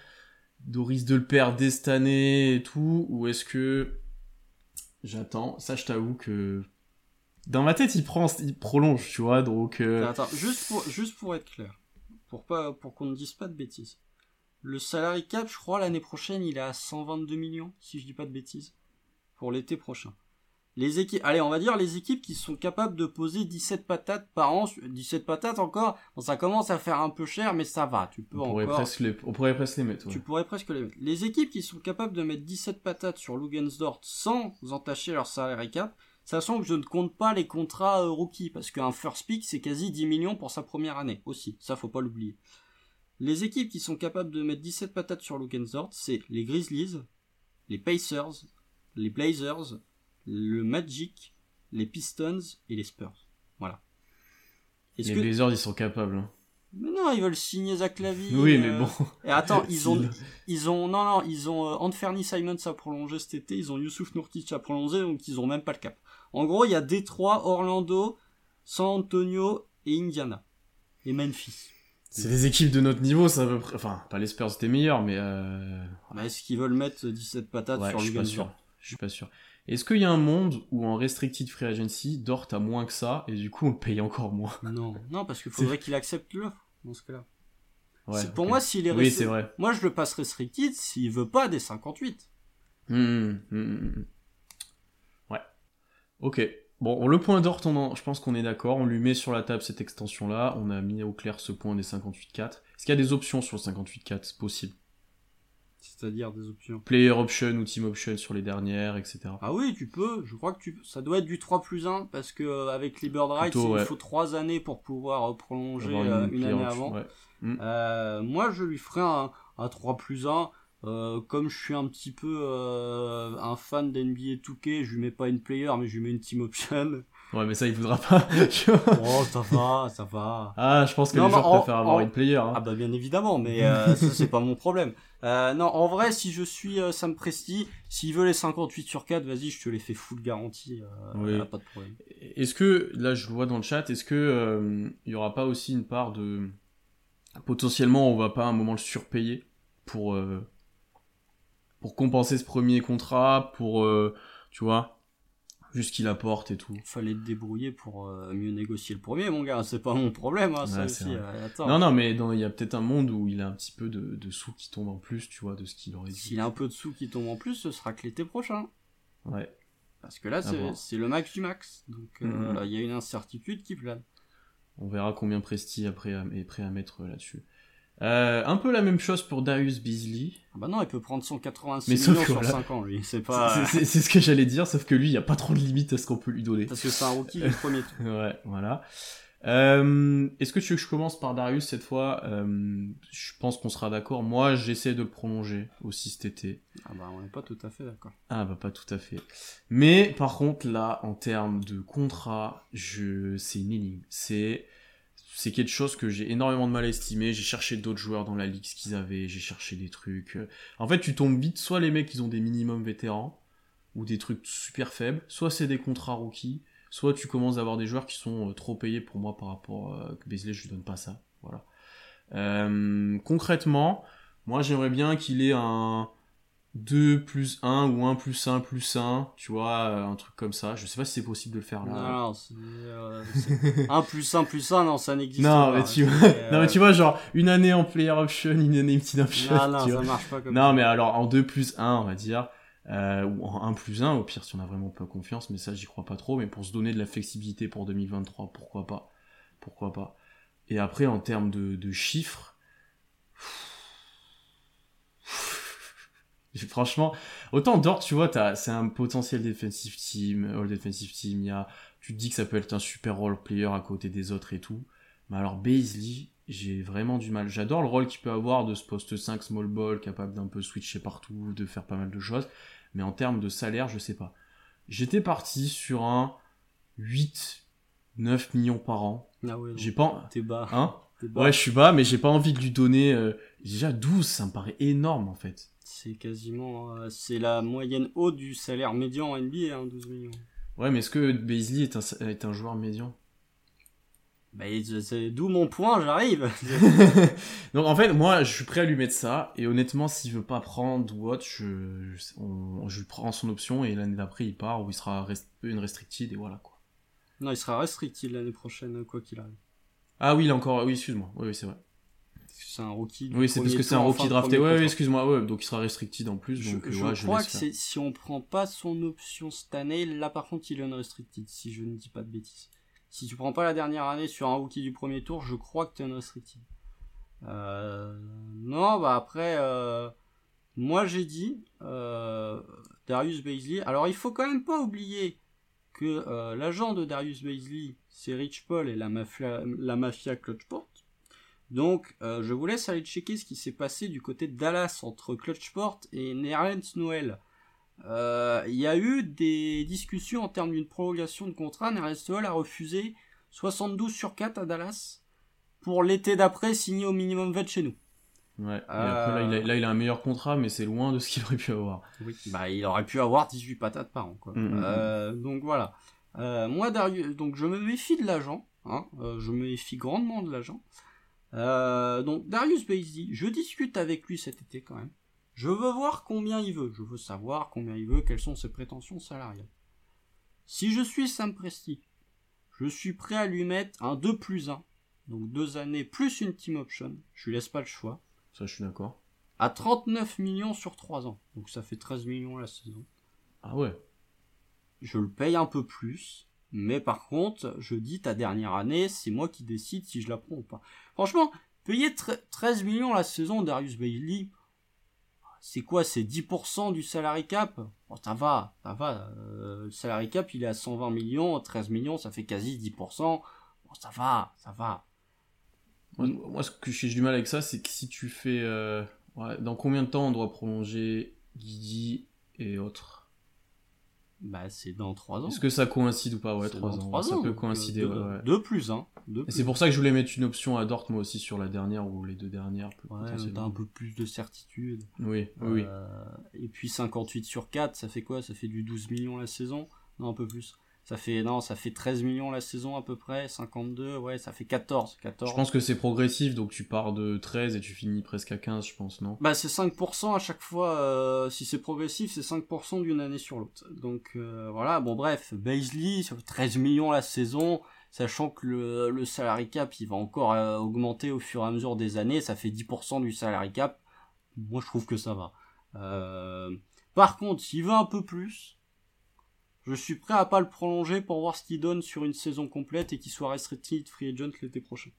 de risque de le perdre dès cette année et tout, ou est-ce que j'attends? Ça, je t'avoue que dans ma tête, il prend, il prolonge, tu vois. Donc euh, Attends, juste pour, juste pour être clair, pour pas, pour qu'on ne dise pas de bêtises. Le salary cap, je crois, l'année prochaine, il est à 122 millions, si je dis pas de bêtises. Pour l'été prochain. Les équipes, allez, on va dire les équipes qui sont capables de poser 17 patates par an, 17 patates encore, bon, ça commence à faire un peu cher, mais ça va, tu peux on pourrait encore, presque les, on pourrait presque les mettre. ouais. tu pourrais presque les mettre. Les équipes qui sont capables de mettre 17 patates sur Lugensdort sans entacher leur salary cap, sachant que je ne compte pas les contrats euh, rookies, parce qu'un first pick, c'est quasi 10 millions pour sa première année, aussi. Ça, faut pas l'oublier. Les équipes qui sont capables de mettre 17 patates sur Lugensdort, c'est les Grizzlies, les Pacers, les Blazers, le Magic, les Pistons et les Spurs. Voilà. Les que... Blazers, ils sont capables. hein. Mais non, ils veulent signer Zach Lavine. Oui, mais euh, bon. Et attends, ils ont, ils ont, non, non, ils ont euh, Anthony Simons à prolonger cet été, ils ont Youssouf Nourkic à prolonger, donc ils ont même pas le cap. En gros, il y a Détroit, Orlando, San Antonio et Indiana. Et Memphis. C'est des équipes de notre niveau, ça peu près. Enfin, pas les Spurs, c'était meilleur, mais. Euh... Mais est-ce qu'ils veulent mettre 17 patates Ouais, sur je suis pas sûr. Je suis pas sûr. Est-ce qu'il y a un monde où en restricted free agency, Dort a moins que ça et du coup on le paye encore moins? Non, non, parce qu'il faudrait qu'il accepte l'offre dans ce cas-là. Ouais, pour moi, s'il est Oui, vrai. moi je le passe restricted s'il veut pas des 58. Hum, hum, hum, hum. Ouais. Ok. Bon, le point en- je pense qu'on est d'accord. On lui met sur la table cette extension-là. On a mis au clair ce point des 58-4. Est-ce qu'il y a des options sur le 58-4 C'est possible. C'est-à-dire des options. Player option ou team option sur les dernières, etc. Ah oui, tu peux, je crois que tu. Ça doit être du 3 plus 1, parce que euh, avec les Bird Rights, Plutôt, il ouais. faut 3 années pour pouvoir euh, prolonger Avoir euh, une, année option, avant. ouais. Euh, moi, je lui ferai un, un 3 plus 1. Euh, comme je suis un petit peu euh, un fan d'NBA 2K, je lui mets pas une player, mais je lui mets une team option. Ouais, mais ça, il voudra pas. oh, ça va, ça va. ah, je pense que Non, les joueurs en- préfèrent avoir une player. hein. Ah bah bien évidemment, mais euh, ça c'est pas mon problème. Euh, non, en vrai, si je suis Sam Presti, s'il veut les 58 sur 4, vas-y, je te les fais full garantie, Oui. a pas de problème. Est-ce que, là je le vois dans le chat, est-ce que il y aura pas aussi une part de... Potentiellement on va pas à un moment le surpayer pour, pour compenser ce premier contrat, pour, euh, tu vois, juste qu'il apporte et tout. Fallait te débrouiller pour euh, mieux négocier le premier, mon gars, c'est pas mon problème, hein, ça Ouais, aussi. euh, attends. Non, non, mais il y a peut-être un monde où il a un petit peu de, de sous qui tombent en plus, tu vois, de ce qu'il aurait dit. S'il a un peu de sous qui tombe en plus, ce sera que l'été prochain. Ouais. Parce que là, c'est le max du max. Donc, euh, Mhm. il y a une incertitude qui plane. On verra combien Presti après est prêt à mettre là-dessus. Euh, un peu la même chose pour Darius Beasley. Ah bah non, il peut prendre 186 millions sur 5 ans, lui. C'est pas. C'est ce que j'allais dire, sauf que lui, il n'y a pas trop de limite à ce qu'on peut lui donner. Parce que c'est un rookie du premier tour. ouais, voilà. Euh, Est-ce que tu veux que je commence par Darius cette fois? Euh, Je pense qu'on sera d'accord. Moi, j'essaie de le prolonger aussi cet été. Ah bah on n'est pas tout à fait d'accord. Ah bah pas tout à fait. Mais par contre là, en termes de contrat, je c'est une énigme. C'est c'est quelque chose que j'ai énormément de mal à. J'ai cherché d'autres joueurs dans la ligue, ce qu'ils avaient, j'ai cherché des trucs. En fait, tu tombes vite, soit les mecs, ils ont des minimums vétérans, ou des trucs super faibles, soit c'est des contrats rookies, soit tu commences à avoir des joueurs qui sont euh, trop payés pour moi par rapport à euh, Beasley, je lui donne pas ça. Voilà. Euh, concrètement, moi j'aimerais bien qu'il ait un 2 plus 1 ou 1 plus 1 plus 1, tu vois, euh, un truc comme ça. Je sais pas si c'est possible de le faire là. Non, c'est, euh, 1 plus 1 plus 1, non, ça n'existe non, pas. Mais tu vois, C'est, non, mais tu vois, genre, une année en player option, une année team option. Non, non, tu ça vois. marche pas comme Non, ça. mais alors en 2 plus 1, on va dire, euh, ou en 1 plus 1, au pire si on a vraiment pas confiance, mais ça j'y crois pas trop, mais pour se donner de la flexibilité pour 2023, pourquoi pas? Pourquoi pas? Et après, en termes de, de chiffres, franchement, autant Dort, tu vois, c'est un potentiel defensive team, all defensive team, il y a, tu te dis que ça peut être un super role player à côté des autres et tout, mais alors Beasley, j'ai vraiment du mal. J'adore le rôle qu'il peut avoir de ce poste 5 small ball, capable d'un peu switcher partout, de faire pas mal de choses. Mais en termes de salaire, je sais pas. J'étais parti sur un 8, 9 millions par an. Ah ouais, J'ai pas, T'es bas. hein? T'es bas. Ouais, je suis bas, mais j'ai pas envie de lui donner, euh, déjà 12, ça me paraît énorme, en fait. C'est quasiment, euh, c'est la moyenne haute du salaire médian en NBA, hein, 12 millions. Ouais, mais est-ce que Beasley est un, est un joueur médian? Bah, d'où mon point, j'arrive. Donc en fait, moi, je suis prêt à lui mettre ça, et honnêtement, s'il veut pas prendre ou autre, je, je, on- je prends son option, et l'année d'après, il part, ou il sera rest- une restricted, et voilà, quoi. non, il sera restricted l'année prochaine, quoi qu'il arrive. Ah oui, il a encore, oui, excuse-moi, oui, oui, c'est vrai. C'est un rookie. Oui, c'est parce que c'est un rookie drafté, ouais, ouais, excuse-moi, ouais, donc il sera restricted en plus, Je, donc je ouais, je crois que si on prend pas son option cette année, là par contre il est unrestricted, si je ne dis pas de bêtises. Si tu prends pas la dernière année sur un rookie du premier tour, je crois que tu es unrestricted. Euh, non, bah après, euh, moi j'ai dit euh, Darius Baisley. Alors il faut quand même pas oublier que euh, l'agent de Darius Baisley, c'est Rich Paul et la mafia, la mafia Clutchport. Donc, euh, je vous laisse aller checker ce qui s'est passé du côté de Dallas entre Clutchport et Nerlens Noël. Euh, Il y a eu des discussions en termes d'une prolongation de contrat. Nerlens Noël a refusé 72 sur 4 à Dallas pour l'été d'après signer au minimum vet chez nous. Ouais, et après, là il, a, là, il a un meilleur contrat, mais c'est loin de ce qu'il aurait pu avoir. Oui. Bah, il aurait pu avoir 18 patates par an, quoi. Mm, mm, Euh, donc voilà. Moi, Darius, donc je me méfie de l'agent. Hein, euh, je me méfie grandement de l'agent. Euh, donc Darius Baisley, je discute avec lui cet été quand même. Je veux voir combien il veut. Je veux savoir combien il veut, quelles sont ses prétentions salariales. Si je suis Sam Presti, je suis prêt à lui mettre un 2 plus 1. Donc deux années plus une team option. Je lui laisse pas le choix. Ça, je suis d'accord. À 39 millions sur 3 ans. Donc ça fait 13 millions la saison. Ah ouais. je le paye un peu plus, mais par contre, je dis ta dernière année, c'est moi qui décide si je la prends ou pas. Franchement, payer tre- 13 millions la saison Darius Bailey, c'est quoi? C'est 10% du salary cap? Bon, ça va, ça va. euh, le salary cap, il est à 120 millions, 13 millions, ça fait quasi 10%. Bon, ça va, ça va. Moi, ce que j'ai du mal avec ça, c'est que si tu fais. euh, dans combien de temps on doit prolonger Guigui et autres? Bah, c'est dans 3 ans. Est-ce que ça coïncide ou pas? Ouais, C'est 3 dans ans. trois ça ans, peut coïncider, ouais, deux plus, hein. Et c'est pour ça que je voulais mettre une option à Dort, moi aussi, sur la dernière ou les deux dernières. Ouais, t'as un peu plus de certitude. Oui, oui, oui. Euh, et puis 58 sur 4, ça fait quoi? Ça fait du 12 millions la saison? Non, un peu plus. Ça fait non, ça fait 13 millions la saison à peu près, 52, ouais, ça fait 14, 14. Je pense que c'est progressif, donc tu pars de 13 et tu finis presque à 15, je pense, non? Bah c'est 5% à chaque fois, euh, si c'est progressif, c'est 5% d'une année sur l'autre. Donc euh, voilà, bon bref, Baisley, ça fait 13 millions la saison, sachant que le, le salary cap, il va encore euh, augmenter au fur et à mesure des années, ça fait 10% du salary cap. Moi je trouve que ça va. Euh, par contre, s'il veut un peu plus, je suis prêt à pas le prolonger pour voir ce qu'il donne sur une saison complète et qu'il soit restricted free agent l'été prochain.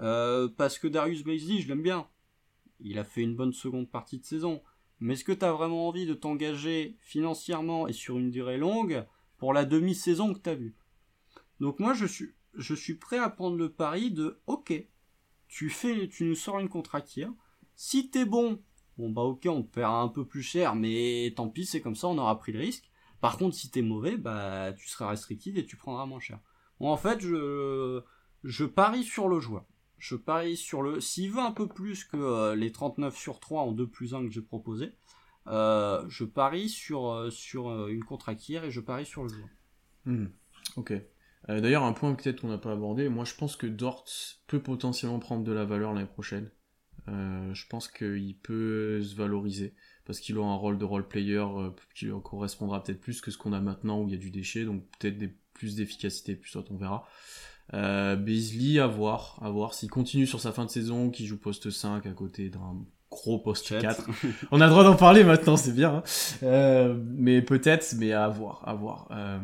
Euh, parce que Darius Bazley, je l'aime bien. Il a fait une bonne seconde partie de saison. Mais est-ce que tu as vraiment envie de t'engager financièrement et sur une durée longue pour la demi-saison que tu as vue? Donc moi, je suis, je suis prêt à prendre le pari de OK, tu fais, tu nous sors une contractière. Si t'es bon, bon bah ok, on te paiera un peu plus cher, mais tant pis, c'est comme ça, on aura pris le risque. Par contre, si t'es mauvais, bah tu seras restricted et tu prendras moins cher. En fait, je, parie sur le joueur. Je parie sur le. S'il veut un peu plus que euh, les 39 sur 3 en 2 plus 1 que j'ai proposé, euh, je parie sur, euh, une contractière et je parie sur le joueur. Hmm, ok. D'ailleurs, un point peut-être qu'on n'a pas abordé, moi je pense que Dort peut potentiellement prendre de la valeur l'année prochaine. je pense qu'il peut se valoriser parce qu'il aura un rôle de role player qui correspondra peut-être plus que ce qu'on a maintenant où il y a du déchet, donc peut-être plus d'efficacité, plus soit on verra. Euh, Beasley, à voir, à voir s'il continue sur sa fin de saison, qui joue poste 5 à côté d'un gros poste 4. On a le droit d'en parler maintenant, c'est bien. Hein. Euh, mais peut-être, mais à voir, à voir. Euh,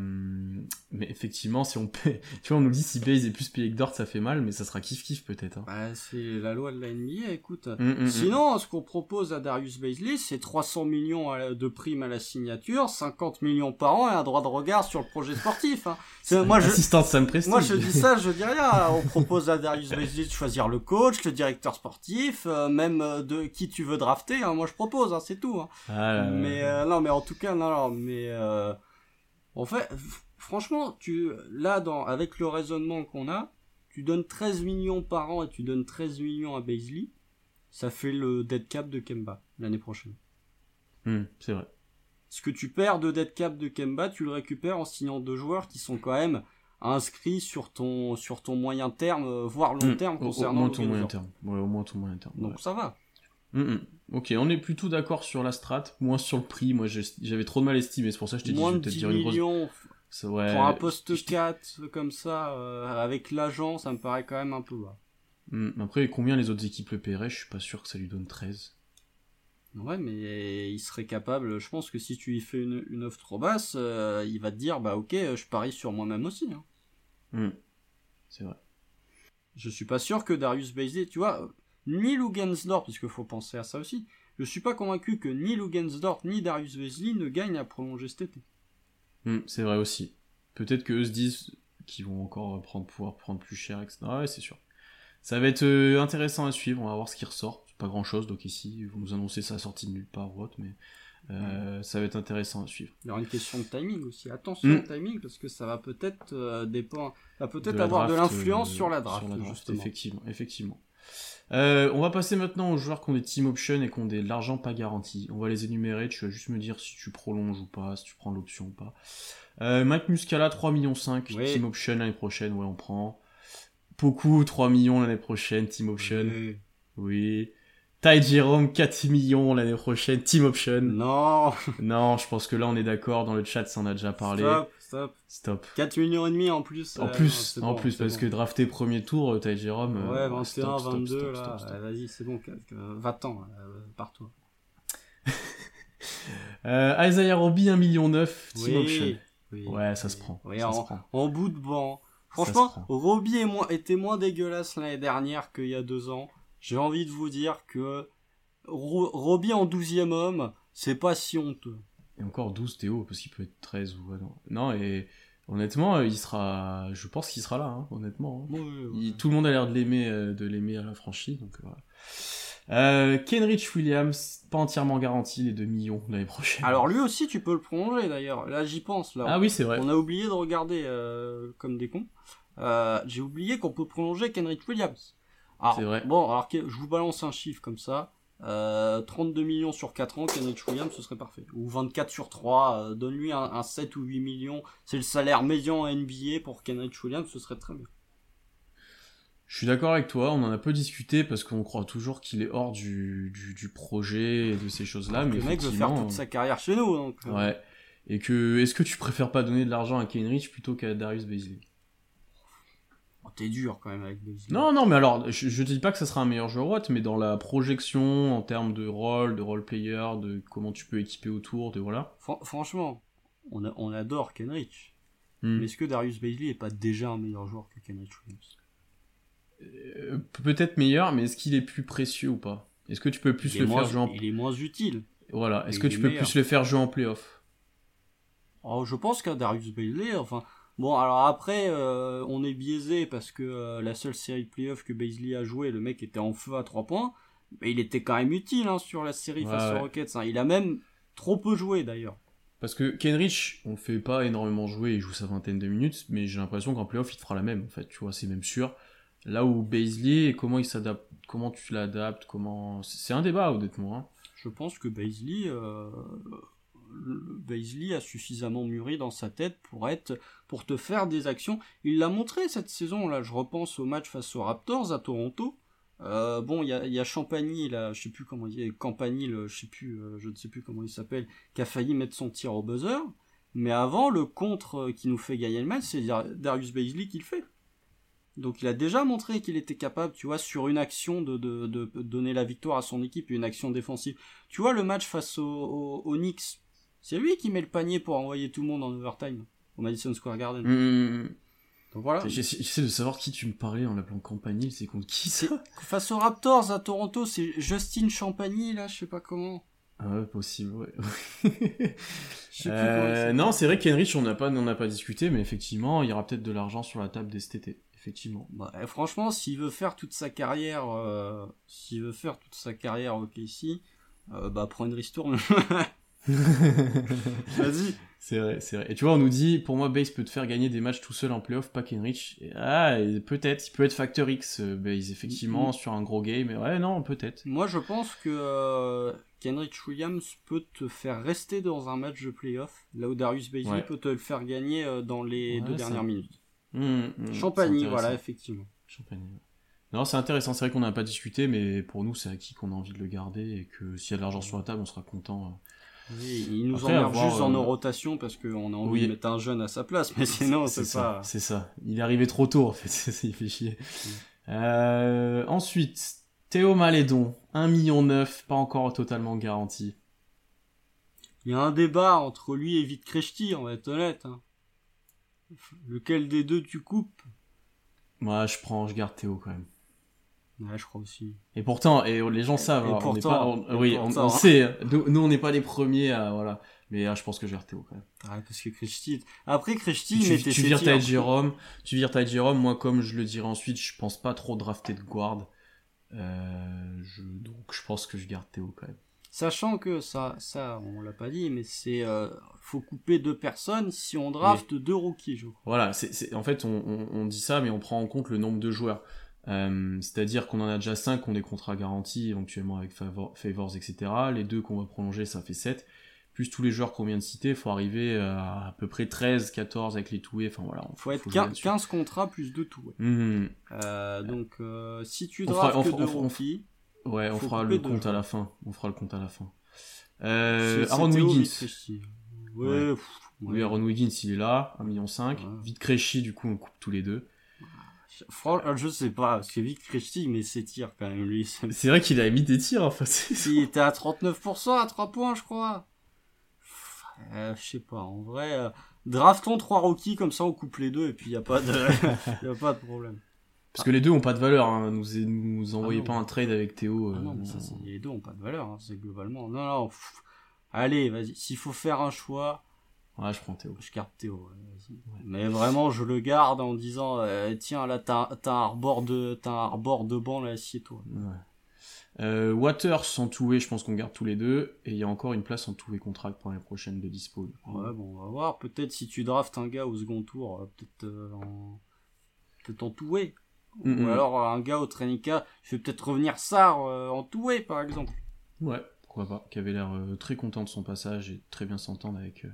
mais effectivement, si on paie, tu vois, on nous dit si Base est plus payé que Dort, ça fait mal, mais ça sera kiff kiff peut-être. Hein. Bah, c'est la loi de la NBA, écoute. Mm, mm, mm. Sinon, ce qu'on propose à Darius Baisley, c'est 300 millions de primes à la signature, 50 millions par an et un droit de regard sur le projet sportif. Hein. Moi, je, Sam moi, je dis ça, je dis rien. On propose à Darius Baisley de choisir le coach, le directeur sportif, euh, même de qui tu veux drafter. Hein. Moi, je propose, hein, c'est tout. Hein. Ah, mais euh, non, mais en tout cas, non, non mais en fait franchement, tu, là, dans, avec le raisonnement qu'on a, tu donnes 13 millions par an et tu donnes 13 millions à Baisley, ça fait le dead cap de Kemba l'année prochaine. Hmm, c'est vrai. Ce que tu perds de dead cap de Kemba, tu le récupères en signant deux joueurs qui sont quand même inscrits sur ton, sur ton moyen terme, euh, voire long hmm, terme concernant au, moins ton moyen terme. au moins ton moyen terme. Donc ça va. Hmm, ok, on est plutôt d'accord sur la strat, moins sur le prix. Moi, j'avais trop de mal estimé, c'est pour ça que je t'ai dit, je vais peut-être dire une grosse. Pour un poste 4 comme ça, euh, avec l'agent, ça me paraît quand même un peu bas. Hmm, après, combien les autres équipes le paieraient? Je suis pas sûr que ça lui donne 13. Ouais, mais il serait capable. Je pense que si tu lui fais une, offre trop basse, euh, il va te dire bah ok, je parie sur moi-même aussi. Hein. C'est vrai. Je suis pas sûr que Darius Bazley, tu vois, ni Lugensdorf, puisqu'il faut penser à ça aussi, je suis pas convaincu que ni Lugensdorf ni Darius Bazley ne gagnent à prolonger cet été. Hmm, c'est vrai aussi. Peut-être qu'eux se disent qu'ils vont encore prendre, pouvoir prendre plus cher, etc. Ouais, c'est sûr. Ça va être euh, intéressant à suivre, on va voir ce qui ressort. C'est pas grand chose, donc ici, ils vont nous annoncer sa sortie de nulle part ou autre, mais euh, ça va être intéressant à suivre. Il y aura une question de timing aussi. Attention au hmm. timing, parce que ça va peut-être euh, dépendre, va peut-être avoir de l'influence sur la draft. effectivement, effectivement. On va passer maintenant aux joueurs qui ont des team options et qui ont de l'argent pas garanti. On va les énumérer, tu vas juste me dire si tu prolonges ou pas, si tu prends l'option ou pas. Euh, Mike Muscala, 3 millions 5, team option l'année prochaine, ouais on prend. Poku, 3 millions l'année prochaine, team option. Oui. Ty Jerome, 4 millions l'année prochaine, team option. Non. non, je pense que là on est d'accord, dans le chat ça en a déjà parlé. Stop, stop. Stop. 4 millions et demi en plus. En plus, en plus, parce que drafté premier tour, euh, Ty Jerome. Ouais, 21, 22, là. Vas-y, c'est bon, va-t'en, euh, pars-toi. euh, Isaiah Roby, 1 million 9, team option. Ouais, ça se prend. en, bout de banc. Franchement, Roby était moins dégueulasse l'année dernière qu'il y a deux ans. J'ai envie de vous dire que Roby en 12 homme, c'est pas si honteux. Et encore 12 Théo, parce qu'il peut être 13 ou... non. non, et honnêtement, il sera... Je pense qu'il sera là, hein, honnêtement. Hein. Tout le monde a l'air de l'aimer euh, de l'aimer à la franchise, donc voilà. Euh, Kenrich Williams, pas entièrement garanti les 2 millions l'année prochaine. Alors lui aussi, tu peux le prolonger d'ailleurs. Là, j'y pense. Là. Ah oui, c'est vrai. On a oublié de regarder euh, comme des cons. Euh, J'ai oublié qu'on peut prolonger Kenrich Williams. C'est vrai. Bon, alors je vous balance un chiffre comme ça. 32 euh, millions sur 4 ans, Kenrich Williams, ce serait parfait. Ou 24 sur 3, euh, donne-lui un, un, 7 ou 8 millions. C'est le salaire médian NBA pour Kenrich Williams, ce serait très bien. Je suis d'accord avec toi, on en a peu discuté parce qu'on croit toujours qu'il est hors du, du, projet et de ces choses-là. Mais le mec veut faire toute sa carrière chez nous. Donc... Euh. Ouais. Et que, est-ce que tu préfères pas donner de l'argent à Kenrich plutôt qu'à Darius Bazley oh, T'es dur quand même avec. Non, non, mais alors, je, je dis pas que ça sera un meilleur joueur what, mais dans la projection, en termes de rôle, de role player, de comment tu peux équiper autour, de voilà. franchement, on, a- on adore Kenrich. Hmm. Mais est-ce que Darius Bailey est pas déjà un meilleur joueur que Kenrich Williams? Euh, Peut-être meilleur, mais est-ce qu'il est plus précieux ou pas? Est-ce que tu peux plus il, le moins, faire jouer en... il est moins utile. Voilà, est-ce que est tu peux meilleur. plus le faire jouer en playoff? Alors, je pense qu'à Darius Bailey, enfin. Bon, alors après, euh, on est biaisé parce que euh, la seule série de playoffs que Baisley a joué, le mec était en feu à 3 points. Mais il était quand même utile hein, sur la série Ouais, face ouais. aux Rockets. hein. Il a même trop peu joué d'ailleurs. Parce que Kenrich, on le fait pas énormément jouer, il joue sa vingtaine de minutes, mais j'ai l'impression qu'en playoff, il te fera la même, en fait, tu vois, c'est même sûr. Là où Baisley, comment il s'adapte, comment tu l'adaptes, comment... C'est un débat, honnêtement. Hein. Je pense que Baisley, euh, le- Baisley a suffisamment mûri dans sa tête pour être, pour te faire des actions. Il l'a montré cette saison. Là, je repense au match face aux Raptors à Toronto. Euh, bon, il y a, y Champagny là, je sais plus comment il Campanile, je sais plus, euh, je ne sais plus comment il s'appelle, qui a failli mettre son tir au buzzer. Mais avant, le contre euh, qui nous fait gagner le match, c'est Dar- Darius Baisley qui le fait. Donc il a déjà montré qu'il était capable, tu vois, sur une action de, donner la victoire à son équipe, une action défensive. Tu vois le match face au, au, aux Knicks, c'est lui qui met le panier pour envoyer tout le monde en overtime au Madison Square Garden. Hum, Donc voilà. J'essaie de savoir qui tu me parlais en l'appelant Campanile, c'est contre qui ça Face aux Raptors à Toronto, c'est Justin Champagny là, je sais pas comment. Ah ouais, possible, ouais. Plus Euh, non, c'est vrai qu'Henrich, on n'a pas, on n'a pas discuté, mais effectivement, il y aura peut-être de l'argent sur la table dès cet été. Effectivement. Bah, franchement, s'il veut faire toute sa carrière, euh, s'il veut faire toute sa carrière au KC, euh, bah prends une ristourne. Vas-y. C'est vrai, c'est vrai. Et tu vois, on nous dit, pour moi, Base peut te faire gagner des matchs tout seul en playoff, pas Kenrich. Ah, peut-être, il peut être Factor X, euh, Base, effectivement, Mhm. sur un gros game. Mais ouais, non, peut-être. Moi, je pense que euh, Kenrich Williams peut te faire rester dans un match de playoff, là où Darius Bailey Ouais. peut te le faire gagner euh, dans les Ouais, deux dernières minutes. Hum, Champagny, c'est voilà, effectivement. Champagne. Non, c'est intéressant. C'est vrai qu'on n'a pas discuté, mais pour nous, c'est acquis qu'on a envie de le garder et que s'il y a de l'argent sur la table, on sera content. Euh. Oui, il nous Après, emmerde avoir, juste dans euh, nos rotations parce qu'on a envie oui. de mettre un jeune à sa place, mais sinon, c'est ça, pas. C'est ça. Il est arrivé trop tôt, en fait. Il fait chier. Euh, ensuite, Théo Malédon, 1,9 million, pas encore totalement garanti. Il y a un débat entre lui et Vite Kreshti, on va être honnête. hein. Lequel des deux tu coupes? Moi, je prends, je garde Théo quand même. Ouais, je crois aussi. Et pourtant, et les gens savent, Et hein, on n'est pourtant, pas, on- et oui, on, pourtant, on sait. Nous, nous, on n'est pas les premiers à, voilà. Mais ah, je pense que je garde Théo quand même. Parce que Kreshti. Après, Kreshti, tu, tu ses vires tirs. Ty Jerome, tu vires Ty Jerome, moi comme je le dirai ensuite, je pense pas trop drafter de guard. Euh, je, donc je pense que je garde Théo quand même. Sachant que ça, ça, on l'a pas dit, mais c'est, euh, faut couper deux personnes si on draft deux rookies, je crois. Voilà, c'est, c'est- en fait on, on, on dit ça, mais on prend en compte le nombre de joueurs. Euh, c'est-à-dire qu'on en a déjà 5 qui ont des contrats garantis, éventuellement avec favor, favors, etc. Les deux qu'on va prolonger, ça fait 7. Plus tous les joueurs qu'on vient de citer, il faut arriver à à peu près 13, 14 avec les toués. Enfin voilà, Faut être jouer 15, là-dessus. 15 contrats plus deux tout. ouais. Mhm. Euh, donc, euh, si tu on que fera- deux on fera- on rookies, Ouais, on Faut fera le compte à la fin. On fera le compte à la fin. Euh, Aaron Wiggins. Ouais, Ouais. Oui. Aaron Wiggins, il est là, 1,5 million. Vite Créchy, du coup, on coupe tous les deux. Franchement, je sais pas, parce que Vite Kreshti, mais ses tirs quand même, lui. C'est vrai qu'il a mis des tirs, enfin, c'est... Il était à 39% à 3 points, je crois. Euh, je sais pas, en vrai, euh, draftons 3 rookies, comme ça on coupe les deux, et puis y a pas de, y a pas de problème. Parce que les deux ont pas de valeur, hein. Nous, nous envoyez non. pas un trade avec Théo. Ah euh, non, mais ça, c'est- les deux ont pas de valeur, hein, c'est globalement. Non, non, pff. allez, vas-y, s'il faut faire un choix, Ouais, je prends Théo. je garde Théo. ouais. Mais vraiment, je le garde en disant, euh, tiens, là, t'as t'as un rebord de, t'as un rebord de banc, là, assieds-toi. Ouais. Euh, Waters en two je pense qu'on garde tous les deux. Et il y a encore une place en two contract pour l'année prochaine de dispo. du coup. Ouais, bon, on va voir. Peut-être si tu draftes un gars au second tour, euh, peut-être euh, en... peut-être en toué. Mm, Ou alors un gars au training camp, je vais peut-être revenir Sar euh, en toué, par exemple. Ouais, pourquoi pas. Qui avait l'air euh, très content de son passage et très bien s'entendre avec, euh,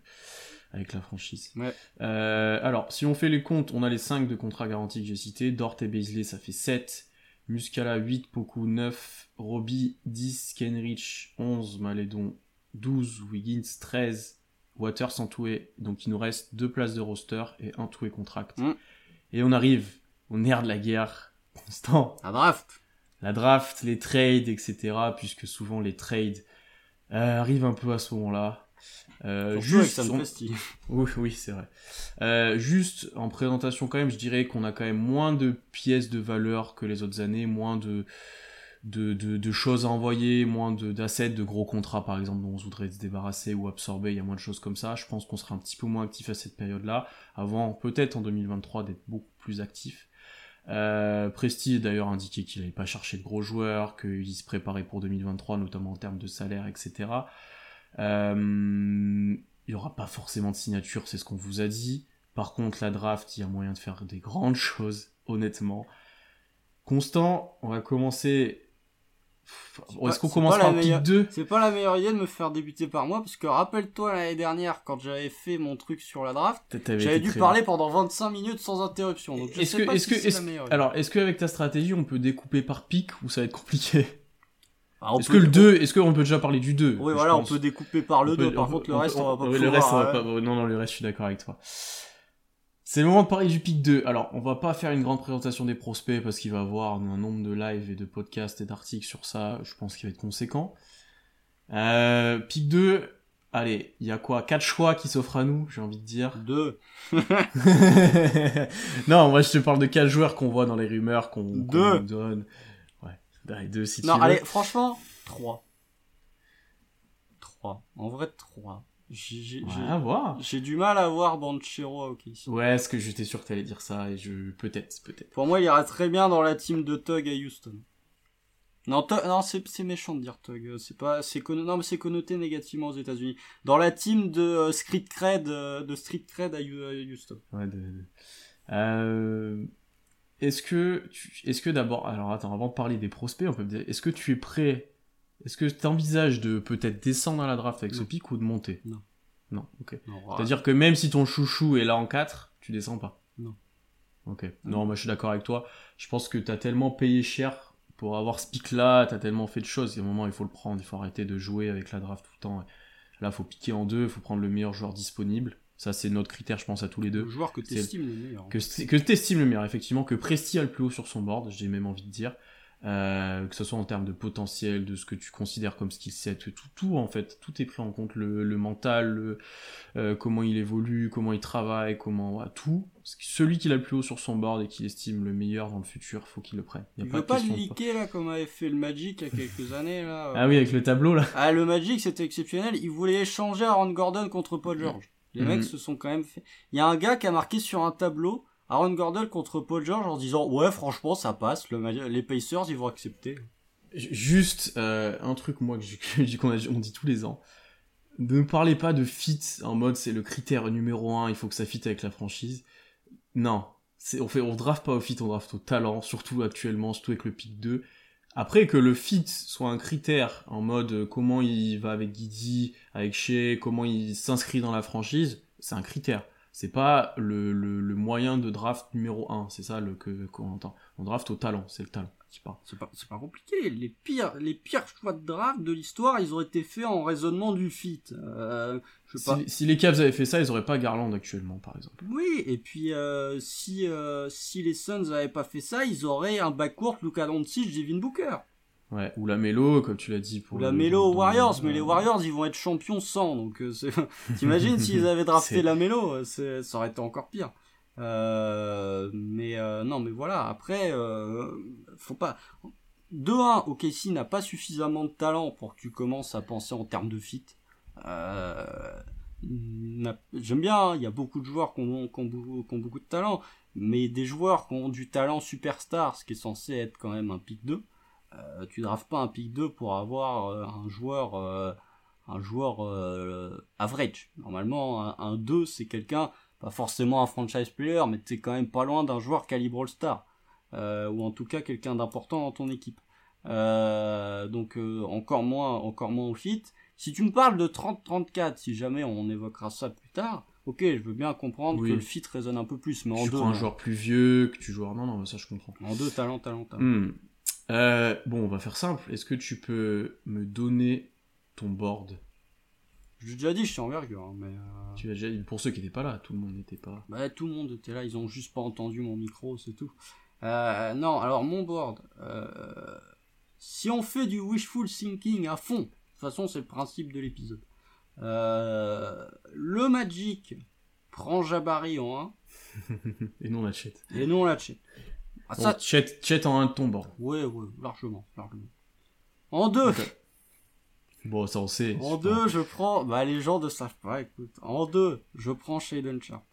avec la franchise. Ouais. Euh, alors, si on fait les comptes, on a les 5 de contrats garantis que j'ai cités. Dort et Beasley, ça fait 7. Muscala, 8. Poku, 9. Robbie, 10. Kenrich, 11. Malédon, 12. Wiggins, 13. Waters en toué. Donc, il nous reste 2 places de roster et un toué contract. Mm. Et on arrive au nerf de la guerre. Constant Un draft. la draft, les trades, etc. Puisque souvent les trades euh, arrivent un peu à ce moment-là. Euh, avec juste, on- oui, oui, c'est vrai. Euh, juste en présentation quand même, je dirais qu'on a quand même moins de pièces de valeur que les autres années, moins de de, de, de choses à envoyer, moins d'assets, de gros contrats par exemple dont on voudrait se débarrasser ou absorber, il y a moins de choses comme ça. Je pense qu'on sera un petit peu moins actif à cette période-là, avant peut-être en 2023 d'être beaucoup plus actif. Euh, Presti a d'ailleurs indiqué qu'il n'allait pas chercher de gros joueurs, qu'il se préparait pour 2023, notamment en termes de salaire, etc. Euh, il n'y aura pas forcément de signature, c'est ce qu'on vous a dit. Par contre, la draft, il y a moyen de faire des grandes choses, honnêtement. Constant, on va commencer. Est-ce qu'on commence par pick meilleure- 2 C'est pas la meilleure idée de me faire débuter par moi, parce que rappelle-toi l'année dernière, quand j'avais fait mon truc sur la draft, j'avais dû parler pendant 25 minutes sans interruption. Donc je Est-ce sais que, pas est-ce si que, est-ce- alors, est-ce qu'avec ta stratégie, on peut découper par pic ou ça va être compliqué? Ah, on Est-ce peut- que le 2, est-ce qu'on peut déjà parler du 2 Oui, voilà, on peut découper par le On peut- 2. Par on contre, peut- le reste, on va pas pouvoir. le reste, on va pas- Non, non, le reste, je suis d'accord avec toi. C'est le moment de parler du pick 2. Alors, on va pas faire une grande présentation des prospects parce qu'il va y avoir un nombre de lives et de podcasts et d'articles sur ça. Je pense qu'il va être conséquent. Euh, pick 2. Allez, il y a quoi? Quatre choix qui s'offrent à nous, j'ai envie de dire. 2. non, moi je te parle de quatre joueurs qu'on voit dans les rumeurs qu'on Deux. nous donne. Ouais, allez, deux si Non, tu allez, franchement, 3. 3. En vrai, 3. J'ai Ouais, du mal à voir Banchero ok. Ouais, est-ce que j'étais sûr que t'allais dire ça et je peut-être, peut-être. Pour moi, il ira très bien dans la team de Tug à Houston. Non, Tug- non, c'est méchant de dire Tug. C'est pas, c'est non, mais c'est connoté négativement aux États-Unis. Dans la team de euh, Street Cred, euh, de Street Cred à, Houston. Ouais, de, de- Euh, Est-ce que, tu- est-ce que d'abord, alors attends, avant de parler des prospects, on peut me dire, est-ce que tu es prêt Est-ce que tu envisages de peut-être descendre à la draft avec ce pic ou de monter? Non. Non, ok. C'est-à-dire que même si ton chouchou est là en 4, tu descends pas? Non. Ok. Non, moi je suis d'accord avec toi. Je pense que t'as tellement payé cher pour avoir ce pic-là, t'as tellement fait de choses. Il y a un moment, il faut le prendre. Il faut arrêter de jouer avec la draft tout le temps. Là, faut piquer en deux, il faut prendre le meilleur joueur disponible. Ça, c'est notre critère, je pense, à tous les deux. le joueur que C'est- t'estimes le meilleur. Que, que t'estimes le meilleur, effectivement, que Presti a le plus haut sur son board, j'ai même envie de dire. Euh, que ce soit en termes de potentiel, de ce que tu considères comme skill set, tout, tout en fait, tout est pris en compte, le, le mental, le, euh, comment il évolue, comment il travaille, comment, ouais, tout. Celui qui a le plus haut sur son board et qui estime le meilleur dans le futur, faut qu'il le prenne. Y a Tu pas le là comme avait fait le Magic il y a quelques années là. Ah oui, avec le tableau là. Ah le Magic c'était exceptionnel, ils voulaient échanger Aaron Gordon contre Paul George. Les mecs se sont quand même fait. Il y a un gars qui a marqué sur un tableau Aaron Gordon contre Paul George en disant ouais franchement ça passe, le les Pacers ils vont accepter. Juste euh, un truc moi que qu'on on dit tous les ans. Ne parlez pas de fit en mode c'est le critère numéro un, il faut que ça fit avec la franchise. Non, on fait on draft pas au fit, on draft au talent, surtout actuellement, surtout avec le pick 2. Après que le fit soit un critère en mode euh, comment il va avec Guidi, avec Shea, comment il s'inscrit dans la franchise, c'est un critère. C'est pas le, le, le moyen de draft numéro un, c'est ça le que qu'on entend. On draft au talent, c'est le talent. C'est pas, c'est pas compliqué. Les pires, les pires choix de draft de l'histoire, ils ont été faits en raisonnement du fit. Euh, je sais pas. Si, si les Cavs avaient fait ça, ils auraient pas Garland actuellement, par exemple. Oui, et puis euh, si euh, si les Suns avaient pas fait ça, ils auraient un backcourt Luka Doncic, Devin Booker. Ouais, ou la Melo, comme tu l'as dit. Pour Ou la Melo aux Warriors, mais les Warriors ils vont être champions sans, donc t'imagines s'ils avaient drafté la Melo, ça aurait été encore pire. Euh, mais euh, non, mais voilà, après, euh, faut pas. De 1, OKC n'a pas suffisamment de talent pour que tu commences à penser en termes de fit. Euh, J'aime bien, hein, il y a beaucoup de joueurs qui ont, beaucoup- de talent, mais des joueurs qui ont du talent superstar, ce qui est censé être quand même un pick 2, euh, tu draftes pas un pick 2 pour avoir un joueur un joueur average. Normalement, un 2, c'est quelqu'un, pas forcément un franchise player, mais t'es quand même pas loin d'un joueur calibre All-Star. Euh, ou en tout cas quelqu'un d'important dans ton équipe. Euh, donc euh, encore moins encore moins au fit. Si tu me parles de 30-34, si jamais on évoquera ça plus tard, ok, je veux bien comprendre Oui. que le fit résonne un peu plus, mais en Tu deux, un non. joueur plus vieux, que tu joues... Non, non, ça je comprends. en deux, talent, talent, talent. Hmm. Bon, on va faire simple. Est-ce que tu peux me donner ton board J'ai déjà dit, je suis envergure, hein, mais euh, tu déjà... Pour ceux qui n'étaient pas là, tout le monde n'était pas... Bah, tout le monde était là, ils ont juste pas entendu mon micro, c'est tout. Euh, non, alors mon board, euh, si on fait du wishful thinking à fond, de toute façon c'est le principe de l'épisode. Euh, le Magic prend Jabari en 1. Et non la Chet. Et non la Chet. Ah, ça... Chet, en 1 de tombant. Oui, oui, largement, largement. En 2. Bon, ça on sait. En 2, je prends. Bah, les gens ne savent pas, écoute. En 2, je prends Shaden Sharp.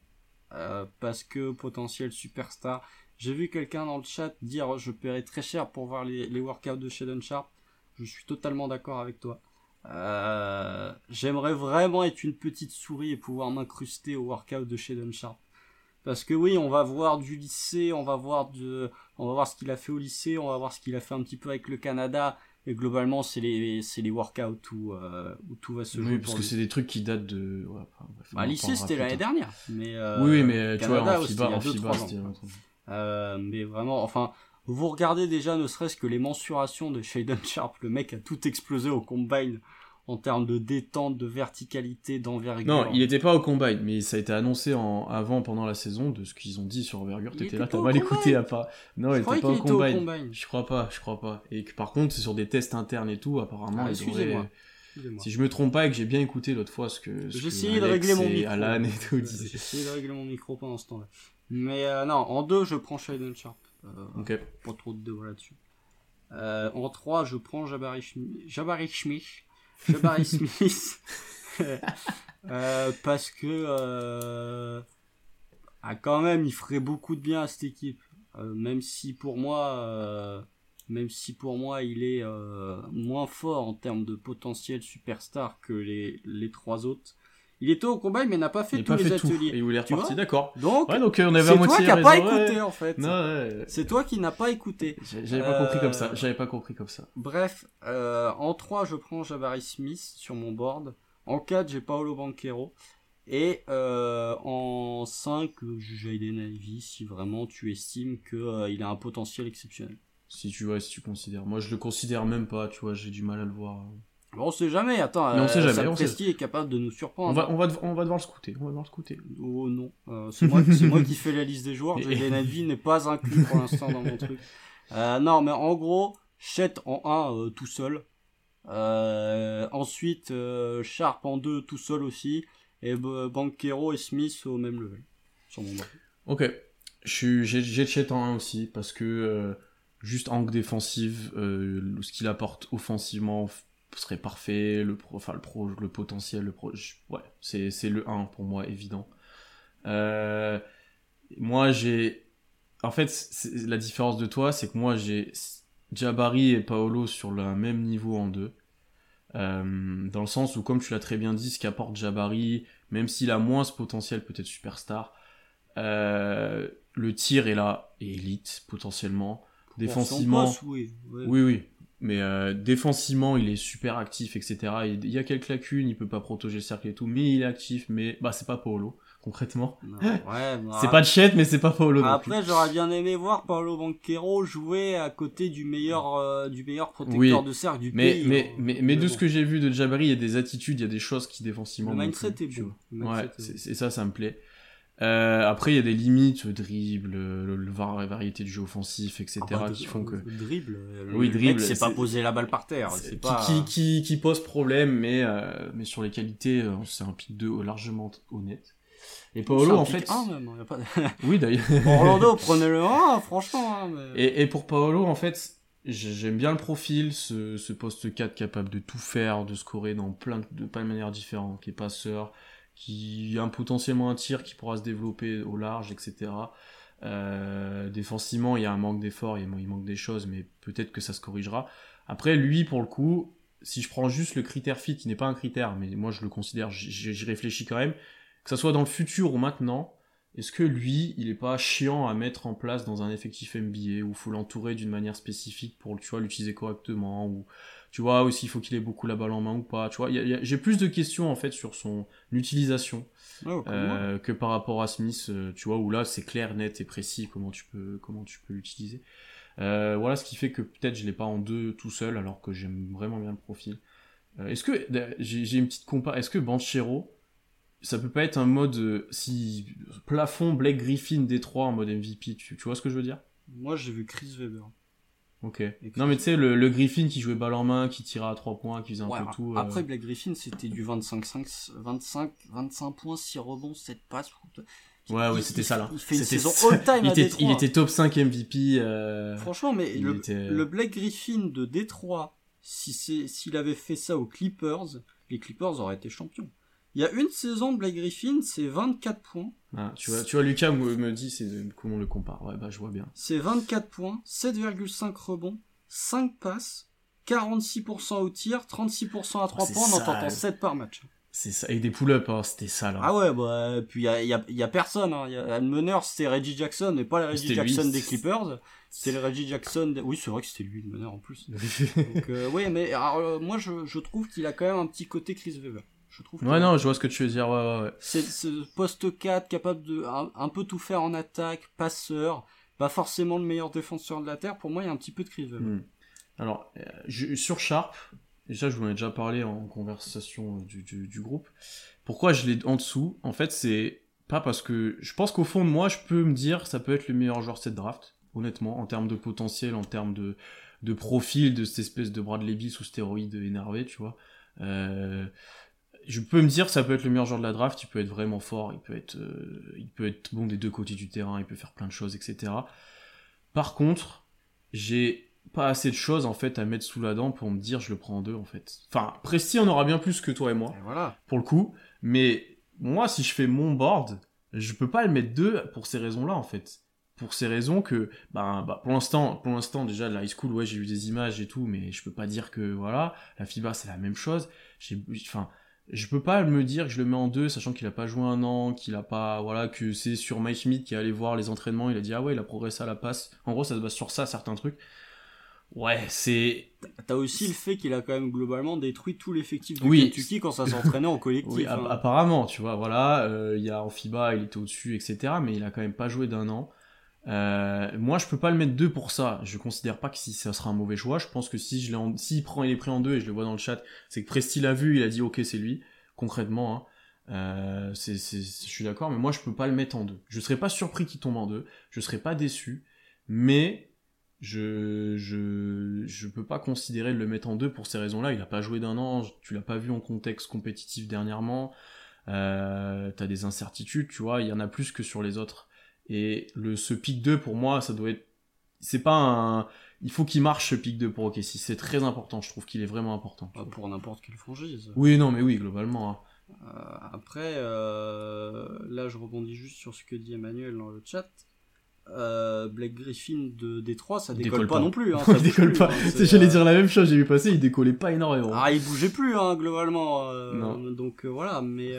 Euh, parce que potentiel superstar. J'ai vu quelqu'un dans le chat dire je paierai très cher pour voir les, les workouts de Shaden Sharp. Je suis totalement d'accord avec toi. Euh, j'aimerais vraiment être une petite souris et pouvoir m'incruster au workout de Shaden Sharp. Parce que oui, on va voir du lycée, on va voir de, on va voir ce qu'il a fait au lycée, on va voir ce qu'il a fait un petit peu avec le Canada. Et globalement, c'est les, c'est les workouts où, euh, où tout va se jouer. Oui, parce que c'est des trucs qui datent de. Ouais, bah, lycée, c'était l'année dernière. Mais, euh, oui, mais tu vois, en FIBA, en FIBA, euh, mais vraiment, enfin, vous regardez déjà ne serait-ce que les mensurations de Shaden Sharp, le mec a tout explosé au combine en termes de détente, de verticalité, d'envergure. Non, il n'était pas au combine, mais ça a été annoncé en, avant, pendant la saison, de ce qu'ils ont dit sur envergure. T'étais là, t'as mal écouté à pas. Non, il était pas au combine. Je crois pas, je crois pas. Et que par contre, c'est sur des tests internes et tout, apparemment. Ah, excusez-moi. Si je me trompe pas et que j'ai bien écouté l'autre fois ce que. J'ai essayé de régler mon micro. Alan et tout J'ai essayé de régler mon micro pendant ce temps-là. Mais euh, non, en deux, je prends Shaden Sharp. Euh, ok. Pas trop de dévoiles là-dessus. Euh, en trois, je prends Jabari Schmidt. Jabari Schmidt. Jabari Smith. euh, parce que euh, ah, quand même il ferait beaucoup de bien à cette équipe euh, même si pour moi même si pour moi il est moins fort en termes de potentiel superstar que les trois autres il était au combat mais n'a pas fait tous les ateliers. Et il est reparti, d'accord. Donc, donc on avait c'est toi qui n'as pas écouté en fait. C'est toi qui n'as pas écouté. J'avais pas compris comme ça. J'avais pas compris comme ça. Bref, euh, en 3 je prends Jabari Smith sur mon board. En 4 j'ai Paolo Banquero. Et euh, en 5 j'ai Jaden Ivy si vraiment tu estimes qu'il euh, il a un potentiel exceptionnel. Si tu vois, si tu considères. Moi je le considère même pas, tu vois, j'ai du mal à le voir. Bon, on sait jamais, attends, on sait euh, jamais, on est capable de nous surprendre. On va, on va, on va devoir le scouter, on va devoir le scouter. Oh non, euh, c'est moi, moi, qui fais la liste des joueurs, Jaden vie n'est pas inclus pour l'instant dans mon truc. Euh, non, mais en gros, Chet en 1 euh, tout seul. Ensuite, Sharp en 2 tout seul aussi. Et Banquero et Smith au même level. Sur mon Ok. J'ai Chet en 1 aussi, parce que juste angle défensive, ce qu'il apporte offensivement serait parfait, le pro, enfin le pro, le potentiel, le pro, ouais, c'est, c'est le 1 pour moi évident. Euh, moi j'ai, en fait la différence de toi, c'est que moi j'ai Jabari et Paolo sur le même niveau en deux. Euh, dans le sens où, comme tu l'as très bien dit, ce qu'apporte Jabari, même s'il a moins ce potentiel peut-être superstar, euh, le tir est là, et élite potentiellement. Défensivement, oui, oui, oui, mais euh, défensivement, il est super actif, etc. Il, y a quelques lacunes, il peut pas protéger le cercle et tout, mais il est actif, mais bah c'est pas Paolo, concrètement. Ouais, c'est pas de Chet, mais c'est pas Paolo. Après, j'aurais bien aimé voir Paolo Banquero jouer à côté du meilleur, euh, du meilleur protecteur de cercle du mais, pays. Mais, hein. mais, mais, de ce que j'ai vu de Jabari, il y a des attitudes, il y a des choses qui défensivement. Le mindset est beau. Ouais, c'est ça, ça me plaît. Euh, après, il y a des limites, le dribble, le, le, variété du jeu offensif, etc., ah bah, qui font que. Le dribble, le oui, dribble, c'est pas poser la balle par terre. Qui, pas... qui, qui, qui, pose problème, mais, euh, mais sur les qualités, euh, c'est un pic 2 largement honnête. Et Paolo, en fait. 1 même, y a pas... oui, d'ailleurs. Orlando, prenez-le 1, franchement. Hein, mais... et, et pour Paolo, en fait, j'aime bien le profil, ce, ce poste 4 capable de tout faire, de scorer dans plein de, plein de manières différentes, qui est passeur, qui a potentiellement un tir qui pourra se développer au large, etc. Euh, défensivement, il y a un manque d'effort, il, manque des choses, mais peut-être que ça se corrigera. Après, lui, pour le coup, si je prends juste le critère fit, qui n'est pas un critère, mais moi je le considère, j'y réfléchis quand même, que ça soit dans le futur ou maintenant, est-ce que lui, il est pas chiant à mettre en place dans un effectif NBA où il faut l'entourer d'une manière spécifique pour tu vois l'utiliser correctement ou tu vois aussi il faut qu'il ait beaucoup la balle en main ou pas tu vois. J'ai plus de questions en fait sur son utilisation euh, que par rapport à Smith euh, tu vois où là c'est clair net et précis comment tu peux comment tu peux l'utiliser. Euh, voilà ce qui fait que peut-être je l'ai pas en deux tout seul alors que j'aime vraiment bien le profil. Est-ce que j'ai une petite compa est-ce que Banchero ça peut pas être un mode si plafond Blake Griffin Détroit en mode MVP tu, tu vois ce que je veux dire? Moi j'ai vu Chris Weber Ok. Non, mais tu sais, le, le, Griffin qui jouait balle en main, qui tirait à 3 points, qui faisait un peu tout. Après, euh... Black Griffin, c'était du 25-5, 25, 25 points, 6 rebonds, 7 passes. Ouais, ouais, c'était ça là. Il fait une saison all-time il, à était, Détroit. il était top 5 MVP. Euh... Franchement, mais il le, était- le Black Griffin de Détroit, si s'il avait fait ça aux Clippers, les Clippers auraient été champions. Il y a une saison de Black Griffin, c'est 24 points. Ah, tu, vois, tu vois, Lucas me, me dit c'est comment on le compare? Ouais, bah je vois bien. C'est 24 points, 7,5 rebonds, 5 passes, 46% au tir, 36% à 3 C'est points en en ouais. 7 par match. C'est ça. Et des pull-ups, hein, c'était ça là. Ah ouais, bah, puis il y a, y a- y a personne. Hein. Y a, le meneur, c'était Reggie Jackson, mais pas le Reggie lui, Jackson des c'est- Clippers. C'était le Reggie Jackson. des- Oui, c'est vrai que c'était lui le meneur en plus. Donc, euh, ouais, mais alors, euh, moi, je, je trouve qu'il a quand même un petit côté Chris Weber. Je trouve ouais, non, je vois ce que tu veux dire. Ouais, ouais, ouais. c'est ce poste 4, capable de un, un peu tout faire en attaque, passeur, pas forcément le meilleur défenseur de la Terre. Pour moi, il y a un petit peu de Weber. Hmm. Alors, euh, je- sur Sharp, déjà je vous en ai déjà parlé en conversation euh, du, du- du groupe. Pourquoi je l'ai en dessous? En fait, c'est pas parce que je pense qu'au fond de moi, je peux me dire ça peut être le meilleur joueur de cette draft, honnêtement, en termes de potentiel, en termes de, de profil de cette espèce de Bradley Beal sous stéroïde énervé, tu vois. Euh, je peux me dire ça peut être le meilleur joueur de la draft, il peut être vraiment fort, il peut être, euh, il peut être bon des deux côtés du terrain, il peut faire plein de choses, etc. Par contre, j'ai pas assez de choses en fait à mettre sous la dent pour me dire je le prends en deux en fait. Enfin, Presti en aura bien plus que toi et moi Et voilà. pour le coup, mais moi si je fais mon board, je peux pas le mettre deux pour ces raisons-là en fait. Pour ces raisons que, ben, bah, pour l'instant, pour l'instant déjà la high school, ouais, j'ai eu des images et tout, mais je peux pas dire que voilà, la FIBA c'est la même chose. J'ai, enfin, je peux pas me dire que je le mets en deux, sachant qu'il a pas joué un an, qu'il a pas, voilà, que c'est sur Mike Schmidt qui est allé voir les entraînements, il a dit ah ouais, il a progressé à la passe. En gros, ça se base sur ça, certains trucs. Ouais, c'est, T'as aussi le fait qu'il a quand même globalement détruit tout l'effectif de Oui. Kentucky quand ça s'entraînait en collectif. Oui, hein. app- apparemment, tu vois, voilà, euh, il y a en FIBA, il était au-dessus, etc. Mais il a quand même pas joué d'un an. Euh, moi, je peux pas le mettre deux pour ça. Je considère pas que si ça sera un mauvais choix. Je pense que si je s'il prend, il est pris en deux et je le vois dans le chat, c'est que Presti l'a vu, il a dit ok, c'est lui. Concrètement, hein. Euh, je suis d'accord, mais moi je peux pas le mettre en deux. Je serais pas surpris qu'il tombe en deux, je serais pas déçu, mais je, je, je peux pas considérer de le mettre en deux pour ces raisons-là. Il a pas joué d'un an, tu l'as pas vu en contexte compétitif dernièrement. Euh, t'as des incertitudes, tu vois, il y en a plus que sur les autres. Et le, ce pic 2, pour moi, ça doit être, c'est pas un, il faut qu'il marche ce pic 2 pour OKC. C'est très important, je trouve qu'il est vraiment important. Bah, pour n'importe quelle franchise. Oui, non, mais oui, globalement. hein. Euh, après, euh, là je rebondis juste sur ce que dit Emmanuel dans le chat. Euh, Black Griffin de Détroit, ça décolle, décolle pas, pas. non plus. Hein, il ça bouge décolle plus, pas. hein, J'allais euh, dire la même chose, j'ai vu passer, il décollait pas énormément. Ah, il bougeait plus, hein, globalement. Non. Donc voilà, mais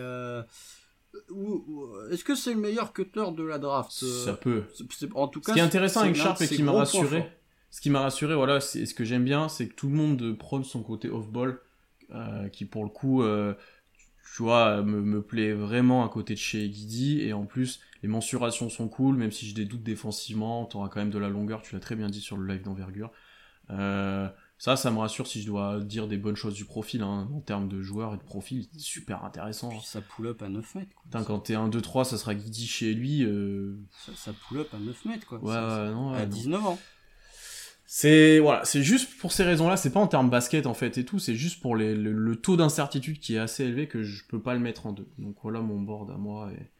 est-ce que c'est le meilleur cutter de la draft euh, Ça peut. En tout Ce cas, qui est intéressant avec Sharp et qui m'a points rassuré, ce qui m'a rassuré, voilà, c'est ce que j'aime bien, c'est que tout le monde prône son côté off-ball, euh, qui pour le coup, euh, tu vois, me, me plaît vraiment à côté de chez Guidi, et en plus, les mensurations sont cool, même si j'ai des doutes défensivement, t'auras quand même de la longueur, tu l'as très bien dit sur le live d'envergure. Euh, ça, ça me rassure si je dois dire des bonnes choses du profil, hein, en termes de joueurs et de profil, super intéressant. Puis ça pull up à 9 mètres. Quoi. Putain, quand t'es 1-2-3, ça sera Guidi chez lui, euh... Ça, ça pull up à 9 mètres, quoi. ouais, Ça- non, ouais, à non. 19 ans. C'est voilà, c'est juste pour ces raisons-là, c'est pas en termes basket en fait et tout, c'est juste pour les, le, le taux d'incertitude qui est assez élevé que je peux pas le mettre en deux. Donc voilà mon board à moi. Et...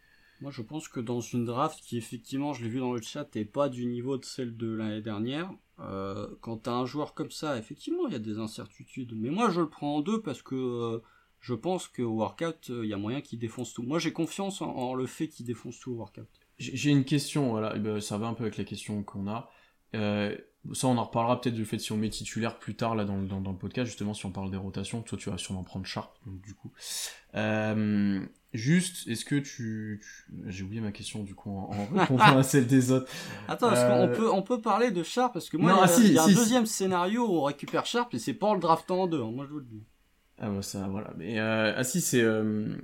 Moi, je pense que dans une draft qui, effectivement, je l'ai vu dans le chat, est pas du niveau de celle de l'année dernière, euh, quand t'as un joueur comme ça, effectivement, il y a des incertitudes. Mais moi, je le prends en deux parce que euh, je pense qu'au workout, euh, il y a moyen qu'il défonce tout. Moi, j'ai confiance en, le fait qu'il défonce tout au workout. J'ai une question, voilà, et ben, ça va un peu avec la question qu'on a. Ça, on en reparlera peut-être du fait si on met titulaire plus tard là dans, dans le podcast, justement si on parle des rotations. Toi, tu vas sûrement prendre Sharp, donc du coup. Euh, juste, est-ce que tu, tu- j'ai oublié ma question du coup en, répondant à celle des autres. Attends, est-ce Euh, qu'on peut, on peut parler de Sharp? Parce que moi, Non, il y a, ah, si, il y a si, un si. deuxième scénario où on récupère Sharp et c'est pas en le draftant en deux. hein, moi, je vous le dis. Ah bah ça, voilà. Mais euh, ah si, c'est euh,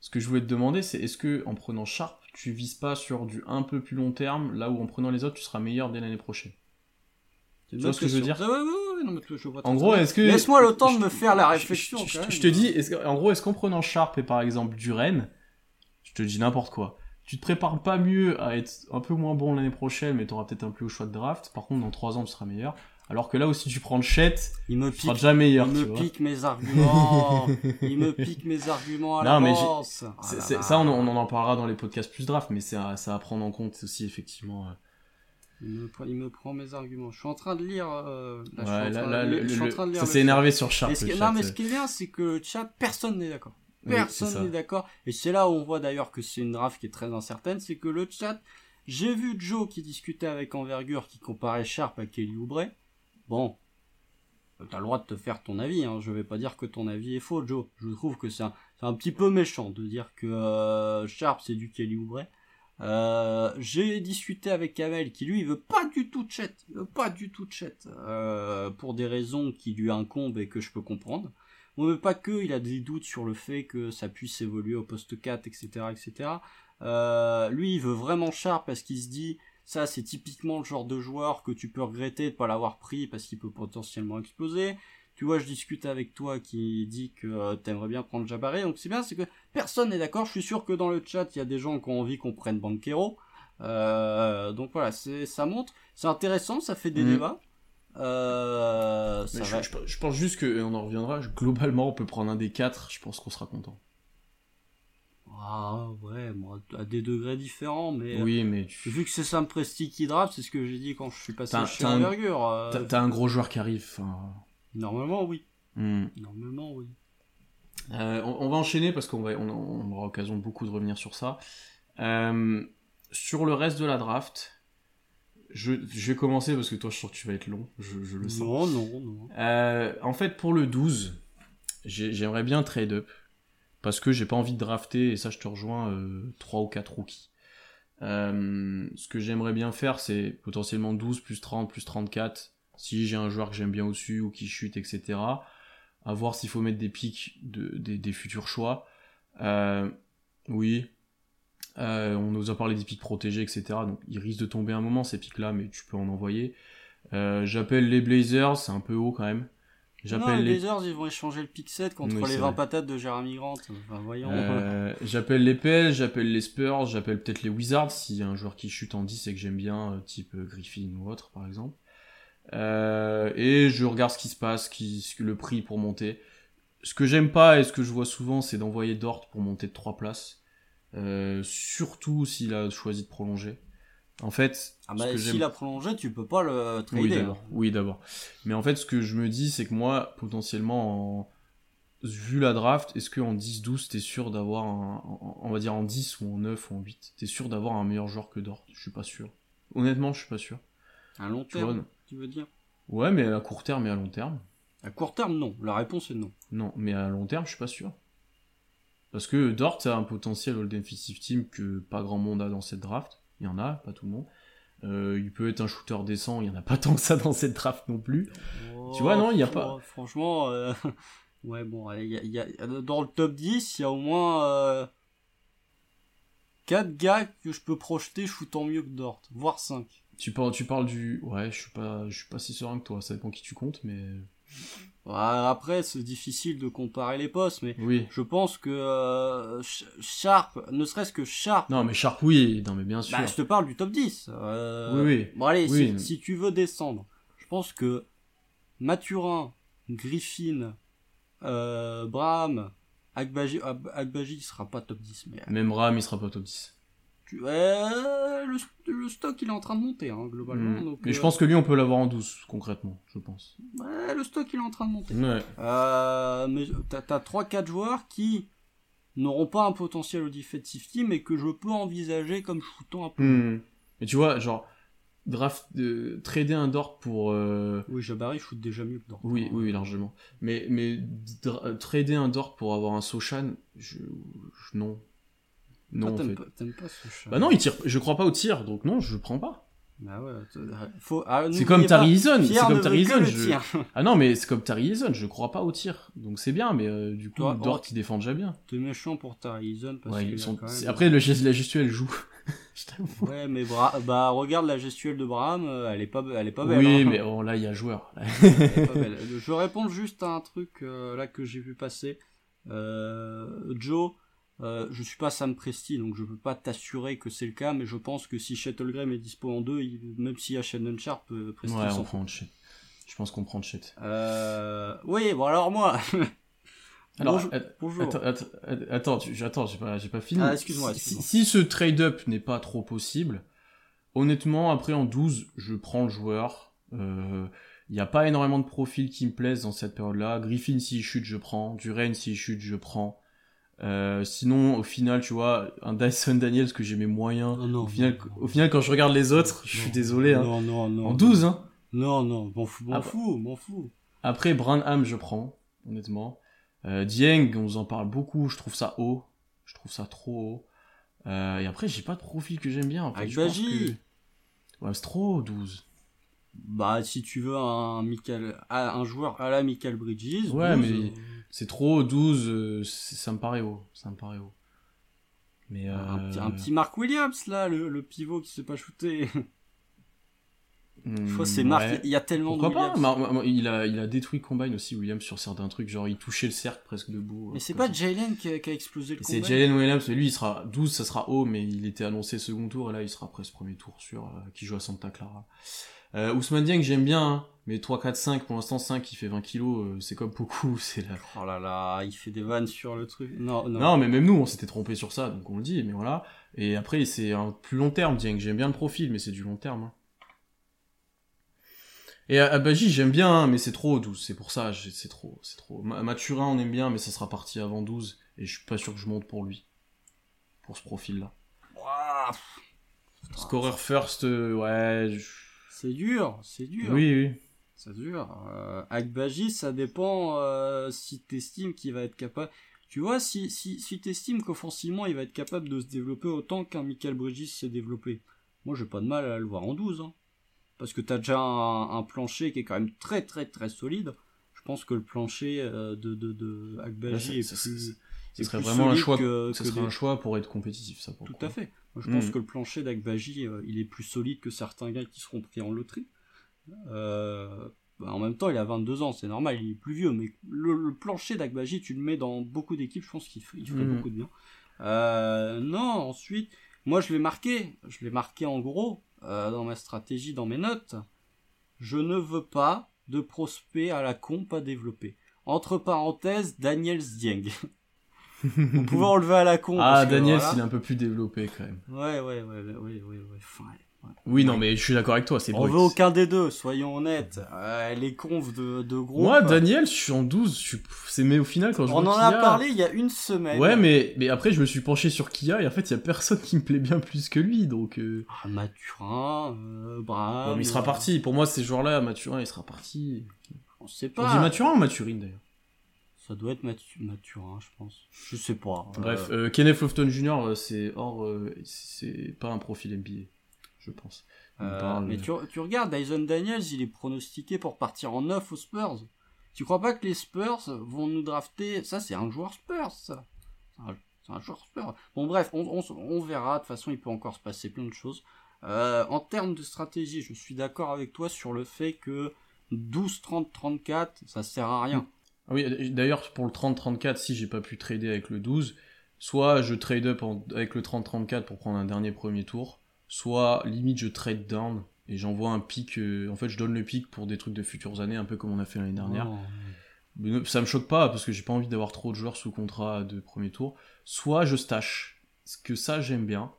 ce que je voulais te demander, c'est est-ce que en prenant Sharp, tu vises pas sur du un peu plus long terme, là où en prenant les autres, tu seras meilleur dès l'année prochaine? Tu vois ce que je veux dire? Ah ouais, ouais, ouais, non, mais je vois En gros, est-ce que Laisse-moi le temps de me faire la réflexion. Je, te dis, en gros, est-ce qu'en prenant Sharp et par exemple Duren, je te dis n'importe quoi, tu te prépares pas mieux à être un peu moins bon l'année prochaine, mais tu auras peut-être un plus haut choix de draft. Par contre, dans 3 ans, tu seras meilleur. Alors que là aussi, tu prends le Chet, il me sera pique, déjà meilleur. il tu me vois. pique mes arguments. il me pique mes arguments à Non, mais. Ah là là. ça, on, on en parlera dans les podcasts plus draft, mais c'est à, ça à prendre en compte aussi, effectivement. Il me, prend- il me prend mes arguments. Je suis en train de lire. euh, là, ça s'est énervé sur chat, non, mais euh. ce qui est bien, c'est que le chat, personne n'est d'accord. Personne n'est d'accord. Et c'est là où on voit d'ailleurs que c'est une draft qui est très incertaine, c'est que le chat, j'ai vu Joe qui discutait avec Envergure, qui comparait Sharp à Kelly Oubre. Bon, t'as le droit de te faire ton avis, hein. je vais pas dire que ton avis est faux, Joe. Je trouve que c'est un, c'est un petit peu méchant de dire que euh, Sharp c'est du Kelly Oubre. Euh, j'ai discuté avec Kamel qui lui il veut pas du tout de chat, il veut pas du tout de chat, euh, pour des raisons qui lui incombent et que je peux comprendre. On veut pas que, il a des doutes sur le fait que ça puisse évoluer au poste 4, etc., etc. Euh, lui, il veut vraiment Sharp parce qu'il se dit, ça, c'est typiquement le genre de joueur que tu peux regretter de pas l'avoir pris parce qu'il peut potentiellement exploser. Tu vois, je discute avec toi qui dit que euh, t'aimerais bien prendre Jabari, donc c'est bien, c'est que personne n'est d'accord. Je suis sûr que dans le chat, il y a des gens qui ont envie qu'on prenne Banquero. Euh, donc voilà, c'est, ça montre, c'est intéressant, ça fait des Mhm. débats. Euh, ça je, va- je- je pense juste que, et on en reviendra, je- globalement, on peut prendre un des quatre, je pense qu'on sera content. Ah ouais, moi, à des degrés différents, mais Oui, mais tu- vu que c'est Sam Presti qui draft, c'est ce que j'ai dit quand je suis passé T'as- chez t'as un- Envergure. t'as t'as un gros joueur qui arrive. enfin, Normalement, oui. hmm. Normalement, oui. Euh, on, on va enchaîner parce qu'on va, on, on aura l'occasion beaucoup de revenir sur ça. Euh, sur le reste de la draft, je, je vais commencer parce que toi, je sens que tu vas être long, je, je le sens. Non, non, non. Euh, en fait, pour le 12, j'ai- j'aimerais bien trade up parce que j'ai pas envie de drafter, et ça, je te rejoins, euh, 3 ou 4 rookies. Ce que j'aimerais bien faire, c'est potentiellement 12 plus 30 plus 34, si j'ai un joueur que j'aime bien au-dessus ou qui chute, etc. À voir s'il faut mettre des pics de, des, des futurs choix. Euh, oui. Euh, on nous a parlé des pics protégés, etc. Donc ils risquent de tomber un moment ces pics-là, mais tu peux en envoyer. Euh, J'appelle les Blazers, c'est un peu haut quand même. J'appelle les Blazers, ils vont échanger le pick 7 contre Oui, les c'est 20 vrai. patates de Jeremy Grant. Enfin, voyons. euh, j'appelle les Pels, j'appelle les Spurs, j'appelle peut-être les Wizards s'il y a un joueur qui chute en 10 et que j'aime bien, type Griffin ou autre par exemple. Euh, et je regarde ce qui se passe, qui, le prix pour monter. Ce que j'aime pas et ce que je vois souvent, c'est d'envoyer Dort pour monter de 3 places. Euh, surtout s'il a choisi de prolonger. En fait, Ah bah, s'il a prolongé, tu peux pas le trader. Oui, hein. d'abord. Oui, d'abord. Mais en fait, ce que je me dis, c'est que moi, potentiellement, en... vu la draft, est-ce qu'en 10-12, t'es sûr d'avoir un. On va dire en 10 ou en 9 ou en 8, t'es sûr d'avoir un meilleur joueur que Dort? Je suis pas sûr. Honnêtement, je suis pas sûr. À long terme. Tu veux dire? Ouais, mais à court terme et à long terme. À court terme, non. La réponse est non. Non, mais à long terme, je suis pas sûr. Parce que Dort a un potentiel all defensive team que pas grand monde a dans cette draft. Il y en a, pas tout le monde. Euh, il peut être un shooter décent, il y en a pas tant que ça dans cette draft non plus. Tu vois, non, il y a Oh, pas- Franchement, euh, ouais, bon, y a- il y a- dans le top 10, il y a au moins euh, 4 gars que je peux projeter shootant mieux que Dort, voire 5. Tu parles, tu parles du. Ouais, je suis pas, je suis pas si serein que toi. Ça dépend qui tu comptes, mais. Après, c'est difficile de comparer les postes, mais Oui. je pense que euh, Sh- Sharp, ne serait-ce que Sharp, Non, mais Sharp, oui, non, mais bien sûr. bah, je te parle du top 10. euh, Oui, oui. Bon, allez, Oui. si, si tu veux descendre, je pense que Mathurin, Griffin, euh, Braham, Agbaji, Agbaji il sera pas top 10, mais Même Ram, il sera pas top 10. Tu- euh, le, le stock il est en train de monter, hein, globalement. Hmm. Donc, Mais je euh, pense que lui, on peut l'avoir en 12, concrètement, je pense. ouais, le stock il est en train de monter. Ouais. Euh, mais t'as, t'as 3-4 joueurs qui n'auront pas un potentiel au defensive team mais que je peux envisager comme shootant un peu. Hmm. Mais tu vois, genre, draft, euh, trader un Dort pour. euh, Oui, Jabari shoot déjà mieux que Dort. Oui, oui, oui, largement. Mais, mais trader un Dort pour avoir un Sochan, je, je- non. Non, Ah, en t'aimes, fait. pas, ce chat. Bah non, il tire. Je crois pas au tir, donc non, je prends pas. Bah ouais, t- faut, ah, C'est comme Tari Eason. C'est comme Tari que Je... Ah non, mais c'est comme Tari Eason, je crois pas au tir. Donc c'est bien, mais euh, du coup, Toi, Dort, oh. il défend déjà bien. T'es méchant pour Tari Eason parce Ouais, a sont... même- Après, le, gest- la gestuelle joue. Je. Ouais, mais Bra- bah regarde la gestuelle de Braham, euh, elle est pas, elle est pas belle. oui, hein. mais bon, là, il y a joueur. Elle est pas belle. Je réponds juste à un truc euh, là que j'ai vu passer. Euh, Joe, euh, je suis pas Sam Presti, donc je peux pas t'assurer que c'est le cas, mais je pense que si Shuttlegram est dispo en deux, il- même s'il y a Shannon Sharp, euh, Presti ouais, on prend shit. Je pense qu'on prend chat. Euh... Oui, bon alors moi. Alors, Bonjour- att- bonjour. Attends, attends, attends, tu- attends, j'ai pas, pas fini. Ah, excuse-moi, Si- ce trade-up n'est pas trop possible, honnêtement, après en 12, je prends le joueur. Il n'y a pas énormément de profils qui me plaisent dans cette période-là. Griffin, s'il chute, je prends. Duren, s'il chute, je prends. Euh, sinon, au final, tu vois, un Dyson Daniels que j'aimais moyen. Non, non, au, final, non, au final, quand je regarde les autres, je suis désolé. Hein. Non, non, non. En 12, hein. Non, non, m'en fous, m'en Ah bah. fous, m'en fous. Après, Branham, je prends, honnêtement. Euh, Dieng, on nous en parle beaucoup, je trouve ça haut. Je trouve ça trop haut. Euh, et après, j'ai pas de profil que j'aime bien. En fait. Je pense que- Ouais, c'est trop haut, 12. Bah, si tu veux un, Michael, ah, un joueur à la Michael Bridges. Ouais, 12, mais- euh, C'est trop haut, 12, euh, ça me paraît haut. Ça me paraît haut. Mais euh... un, petit, un petit Mark Williams, là, le, le pivot qui s'est pas shooté. hmm, Je crois c'est Mark, ouais. il y a tellement Pourquoi de pas il, a, il a détruit Combine aussi, Williams, sur certains trucs. Genre, il touchait le cercle presque debout. Mais euh, c'est pas. Jalen qui a, qui a explosé le C'est. Jalen Williams, lui il sera 12, ça sera haut, mais il était annoncé second tour, et là il sera presque premier tour sur euh, qui joue à Santa Clara. Euh, Ousmane Dieng j'aime bien, hein, mais 3, 4, 5, pour l'instant 5 il fait 20 kilos, euh, c'est comme beaucoup, c'est là. Oh là là, il fait des vannes sur le truc. Non, non. Non, mais même nous on s'était trompé sur ça, donc on le dit, mais voilà. Et après c'est un plus long terme Dieng, j'aime bien le profil, mais c'est du long terme. hein. Et Abaji j'aime bien, hein, mais c'est trop haut 12, c'est pour ça, c'est trop, c'est trop. Ma- Mathurin on aime bien, mais ça sera parti avant 12, et je suis pas sûr que je monte pour lui. Pour ce profil là. Ouah, Scorer first, euh, ouais. je- C'est dur, c'est dur. Oui, oui. C'est dur. Euh, ça dépend euh, si t'estimes qu'il va être capable. Tu vois, si, si, si t'estimes qu'offensivement il va être capable de se développer autant qu'un Michael Bridges s'est développé, moi j'ai pas de mal à le voir en 12. Hein. Parce que t'as déjà un, un plancher qui est quand même très très très solide. Je pense que le plancher euh, de, de, de est ça- ça- plus. Ce serait plus vraiment un choix. que- ce que serait des- un choix pour être compétitif, ça. Pour Tout à fait. Moi, je Mm. pense que le plancher d'Agbaji, euh, il est plus solide que certains gars qui seront pris en loterie. Euh, bah, en même temps, il a 22 ans, c'est normal, il est plus vieux, mais le, le plancher d'Agbaji, tu le mets dans beaucoup d'équipes, je pense qu'il ferait Mm. beaucoup de bien. Euh, non, ensuite, moi je l'ai marqué, je l'ai marqué en gros euh, dans ma stratégie, dans mes notes. Je ne veux pas de prospect à la con pas développé. Entre parenthèses, Daniel Dieng. Vous pouvez enlever à la con. Ah, Daniel, voilà. il est un peu plus développé quand même. Ouais, ouais, ouais, ouais, ouais, ouais, ouais. Enfin, ouais. Oui, non, mais je suis d'accord avec toi, c'est On veut aucun des deux, soyons honnêtes. Euh, les confs de, de groupe. Moi, Daniel, je suis en 12. Je suis... C'est mais au final quand je on vois en a parlé il y a une semaine. Ouais, mais mais après je me suis penché sur Kia et en fait il y a personne qui me plaît bien plus que lui, donc. euh, Ah, Mathurin, euh, Braham. bon, mais il sera euh, parti. Pour moi, ces joueurs-là, Mathurin, il sera parti. On sait On dit pas. Mathurin ou Mathurine d'ailleurs? Ça doit être Mathu- Mathurin, je pense. Je sais pas. Bref, Euh, euh, Kenneth Lofton Jr. euh, c'est hors, euh, c'est pas un profil NBA, je pense. Euh, mais tu, tu regardes, Dyson Daniels, il est pronostiqué pour partir en 9 aux Spurs. Tu crois pas que les Spurs vont nous drafter? Ça, c'est un joueur Spurs, ça. C'est un, joueur Spurs. Bon, bref, on, on, on verra. De toute façon, il peut encore se passer plein de choses. Euh, en termes de stratégie, je suis d'accord avec toi sur le fait que 12, 30, 34, ça sert à rien. Ah Oui, d'ailleurs, pour le 30-34, si j'ai pas pu trader avec le 12, soit je trade up en- avec le 30-34 pour prendre un dernier premier tour, soit limite je trade down et j'envoie un pic. euh, en fait, je donne le pic pour des trucs de futures années, un peu comme on a fait l'année dernière. Oh. Mais ça me choque pas parce que j'ai pas envie d'avoir trop de joueurs sous contrat de premier tour. Soit je stash, ce que ça j'aime bien.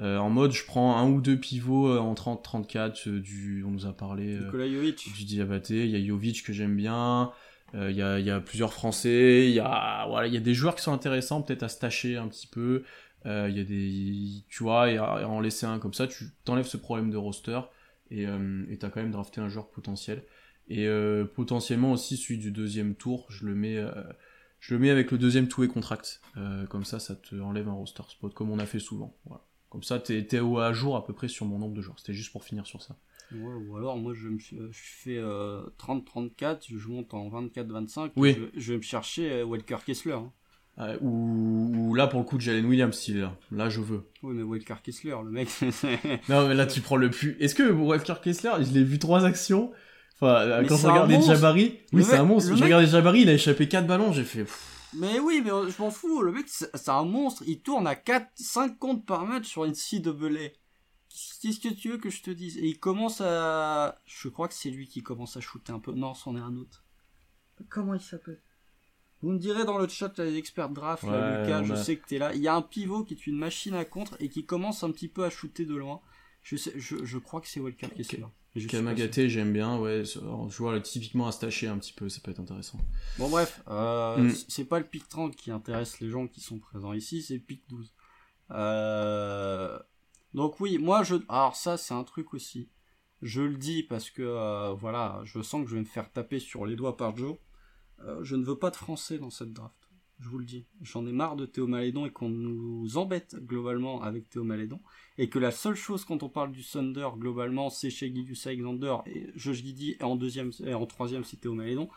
Euh, en mode, je prends un ou deux pivots euh, en 30-34, euh, du, on nous a parlé. euh, Nicolas Jovic. du Diabaté, il y a Jovic que j'aime bien, il y, a, il y a plusieurs Français, il y a, voilà, il y a des joueurs qui sont intéressants peut-être à se tâcher un petit peu, euh, il y a des, tu vois, et, et en laisser un comme ça, tu t'enlèves ce problème de roster et euh, et t'as quand même drafté un joueur potentiel. Et euh, potentiellement aussi celui du deuxième tour, je le mets, euh, je le mets avec le deuxième two-way contract. Euh, comme ça, ça te enlève un roster spot, comme on a fait souvent. Comme ça, t'es t'es à jour à peu près sur mon nombre de joueurs. C'était juste pour finir sur ça. Ouais, ou alors moi je, me, suis- je fais euh, 30-34, je monte en 24-25, Oui. et je, je vais me chercher euh, Walker Kessler. hein. Euh, ou, ou là, pour le coup, de Jalen Williams, s'il est là. Là, je veux. Oui mais Walker Kessler, le mec... Non, mais là, tu prends le plus. Est-ce que Walker Kessler, je l'ai vu trois actions? Enfin, euh, Mais quand je monstre. Jabari, oui, c'est un monstre. J'ai regardé Jabari, il a échappé quatre ballons, j'ai fait. mais oui, mais euh, je m'en fous, le mec c'est un monstre, il tourne à 4, 5 comptes par match sur une CAA. Qu'est-ce que tu veux que je te dise Et il commence à. Je crois que c'est lui qui commence à shooter un peu. Non, c'en est un autre. Comment il s'appelle? Vous me direz dans le chat, les experts draft, là, Lucas, je sais que t'es là. Il y a un pivot qui est une machine à contre et qui commence un petit peu à shooter de loin. Je, sais, je, je crois que c'est Walker qui est là. Kamagaté, j'aime bien, ouais. Je vois typiquement à se tâcher un petit peu, ça peut être intéressant. Bon, bref, euh, mm. c'est pas le pic 30 qui intéresse les gens qui sont présents ici, c'est le pic 12. Euh, donc, oui, moi, je. Alors, ça, c'est un truc aussi. Je le dis parce que, euh, voilà, je sens que je vais me faire taper sur les doigts par Joe. je ne veux pas de français dans cette draft. Je vous le dis. J'en ai marre de Théo Malédon et qu'on nous embête globalement avec Théo Malédon et que la seule chose quand on parle du Thunder globalement c'est chez Guidius Alexander et Josh Giddy et en deuxième et en troisième c'est Théo Malédon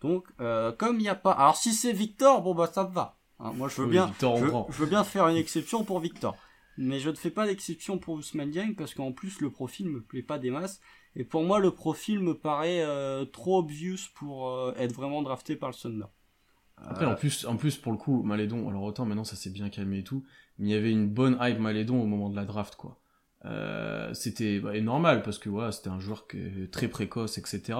donc euh, comme il n'y a pas alors si c'est Victor bon bah ça me va hein, moi je veux bien je, veux bien faire une exception pour Victor mais je ne fais pas d'exception pour Ousmane Dieng parce qu'en plus le profil me plaît pas des masses et pour moi le profil me paraît euh, trop obvious pour euh, être vraiment drafté par le Thunder après, en plus, en plus, pour le coup, Malédon, alors autant maintenant ça s'est bien calmé et tout, mais il y avait une bonne hype Malédon au moment de la draft, quoi. Euh, c'était bah, normal parce que voilà, c'était un joueur que, très précoce, etc.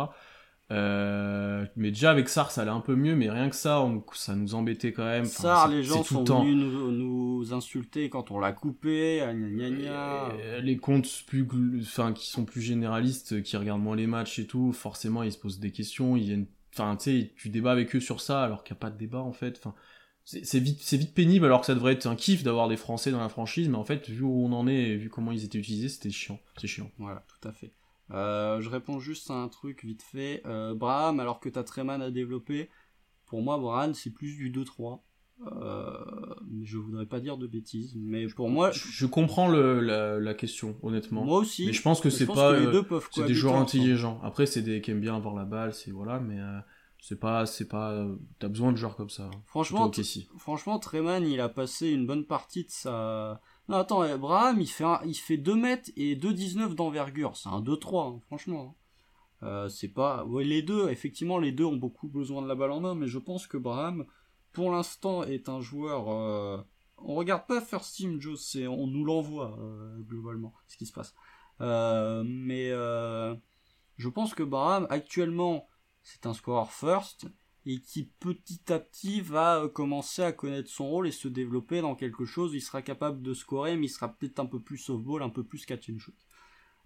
Euh, mais déjà avec Sar ça allait un peu mieux, mais rien que ça, ça nous embêtait quand même. Sar, les gens sont venus nous, nous, insulter quand on l'a coupé, gna gna Les comptes plus, enfin, qui sont plus généralistes, qui regardent moins les matchs et tout, forcément ils se posent des questions, ils viennent, enfin, tu sais, tu débats avec eux sur ça alors qu'il n'y a pas de débat en fait. Enfin, c'est vite, c'est vite pénible alors que ça devrait être un kiff d'avoir des Français dans la franchise, mais en fait, vu où on en est et vu comment ils étaient utilisés, c'était chiant. C'est chiant. Voilà, tout à fait. Euh, je réponds juste à un truc vite fait. Euh, Braham, alors que t'as Treman à développer, pour moi, Braham, c'est plus du 2-3. Euh, je voudrais pas dire de bêtises, mais pour moi, je, comprends le, la, question, honnêtement. Moi aussi. Mais je pense que c'est pas, euh, c'est des joueurs intelligents. Après, c'est des qui aiment bien avoir la balle, c'est voilà, mais euh, c'est pas, c'est pas, t'as besoin de joueurs comme ça. Hein. Franchement, franchement, Treman, il a passé une bonne partie de sa. Non, attends, Abraham, il fait, il fait 2 mètres et 2,19 d'envergure. C'est un 2-3, hein, franchement. Hein. Euh, c'est pas. Ouais, les deux, effectivement, les deux ont beaucoup besoin de la balle en main, mais je pense que Braham, pour l'instant, est un joueur. Euh... On regarde pas First Team, Joe, c'est... on nous l'envoie, euh, globalement, ce qui se passe. Mais je pense que Braham, actuellement, c'est un scoreur first et qui petit à petit va euh, commencer à connaître son rôle et se développer dans quelque chose. Il sera capable de scorer, mais il sera peut-être un peu plus softball, un peu plus catch and shoot.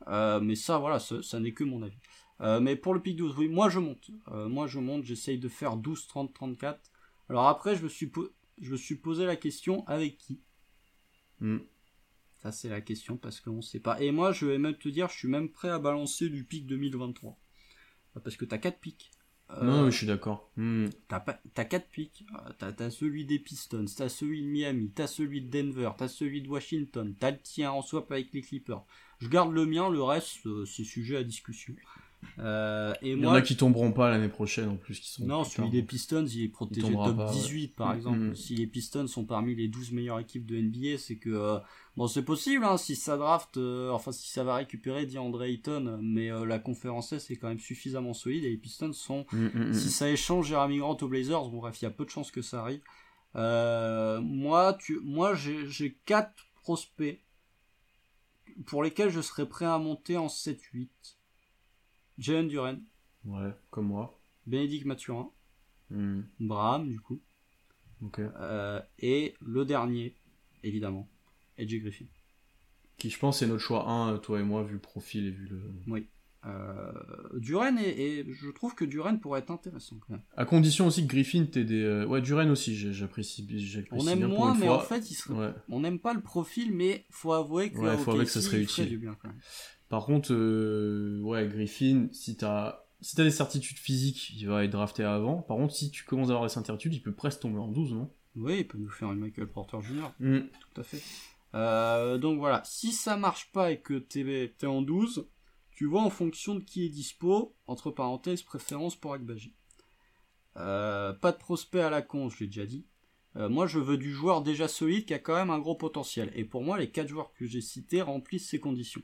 Euh, mais ça, voilà, ça, n'est que mon avis. Euh, mais pour le pic 12, oui, moi je monte. moi je monte, j'essaye de faire 12, 30, 34. Alors après, je me suis, je me suis posé la question avec qui? Hmm. Ça, c'est la question parce qu'on ne sait pas. Et moi, je vais même te dire, je suis même prêt à balancer du pic 2023. Parce que t'as 4 pics. Euh, non, je suis d'accord. Hmm. T'as, 4 pics. Euh, t'as, t'as celui des Pistons, t'as celui de Miami, t'as celui de Denver, t'as celui de Washington, t'as le tien en swap avec les Clippers. Je garde le mien, le reste, euh, c'est sujet à discussion. Euh, et il y en a qui tomberont pas l'année prochaine en plus. Qui sont non, celui des Pistons, il est protégé top 18 par mm, exemple. Mm. Si les Pistons sont parmi les 12 meilleures équipes de NBA, c'est que euh, bon, c'est possible hein, si ça draft, euh, enfin si ça va récupérer DeAndre Ayton, mais la conférence S est quand même suffisamment solide et les Pistons sont. Mm, si ça échange Jeremy Grant aux Blazers, bon bref, il y a peu de chances que ça arrive. moi, tu, moi j'ai 4 prospects pour lesquels je serais prêt à monter en 7-8. Jalen Duren. Ouais, comme moi. Bénédicte Mathurin. Braham, du coup. Ok. Euh, et le dernier, évidemment, Edgy Griffin. Qui, je pense, est notre choix 1, toi et moi, vu le profil et vu le. Oui. Euh, Duren et, je trouve que Duren pourrait être intéressant quand même. À condition aussi que Griffin t'ait des euh, ouais Duren aussi j'apprécie on aime moins mais en fait on n'aime pas le profil mais faut avouer que ouais, faut avouer que ça serait utile bien, quand même. Par contre, euh, ouais, Griffin, si t'as si t'as des certitudes physiques, il va être drafté avant. Par contre, si tu commences à avoir des certitudes, il peut presque tomber en 12, non? Oui, il peut nous faire une Michael Porter Jr. Mm. Tout à fait. Euh, donc voilà, si ça marche pas et que t'es es en 12, tu vois en fonction de qui est dispo, entre parenthèses, préférence pour Akbaji. Euh, pas de prospect à la con, je l'ai déjà dit. moi, je veux du joueur déjà solide qui a quand même un gros potentiel. Et pour moi, les 4 joueurs que j'ai cités remplissent ces conditions.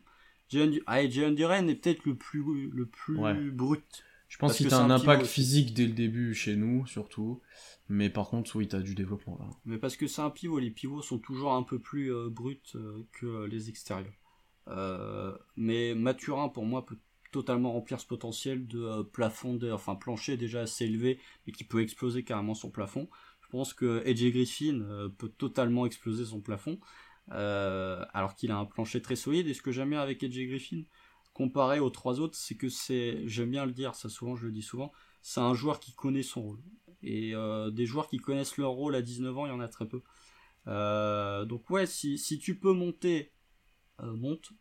Jalen ah, Duren est peut-être le plus, le plus brut. Je pense qu'il a un impact physique dès le début chez nous, surtout. Mais par contre, oui, tu as du développement là. Mais parce que c'est un pivot, les pivots sont toujours un peu plus euh, bruts euh, que les extérieurs. mais Mathurin, pour moi, peut totalement remplir ce potentiel de plafond, enfin plancher déjà assez élevé, mais qui peut exploser carrément son plafond. Je pense que Edge Griffin peut totalement exploser son plafond. Euh, alors qu'il a un plancher très solide. Et ce que j'aime bien avec Edge Griffin, comparé aux trois autres, c'est que c'est, j'aime bien le dire, ça souvent, je le dis souvent, c'est un joueur qui connaît son rôle. Et euh, des joueurs qui connaissent leur rôle à 19 ans, il y en a très peu. Euh, donc ouais, si, si tu peux monter, monte.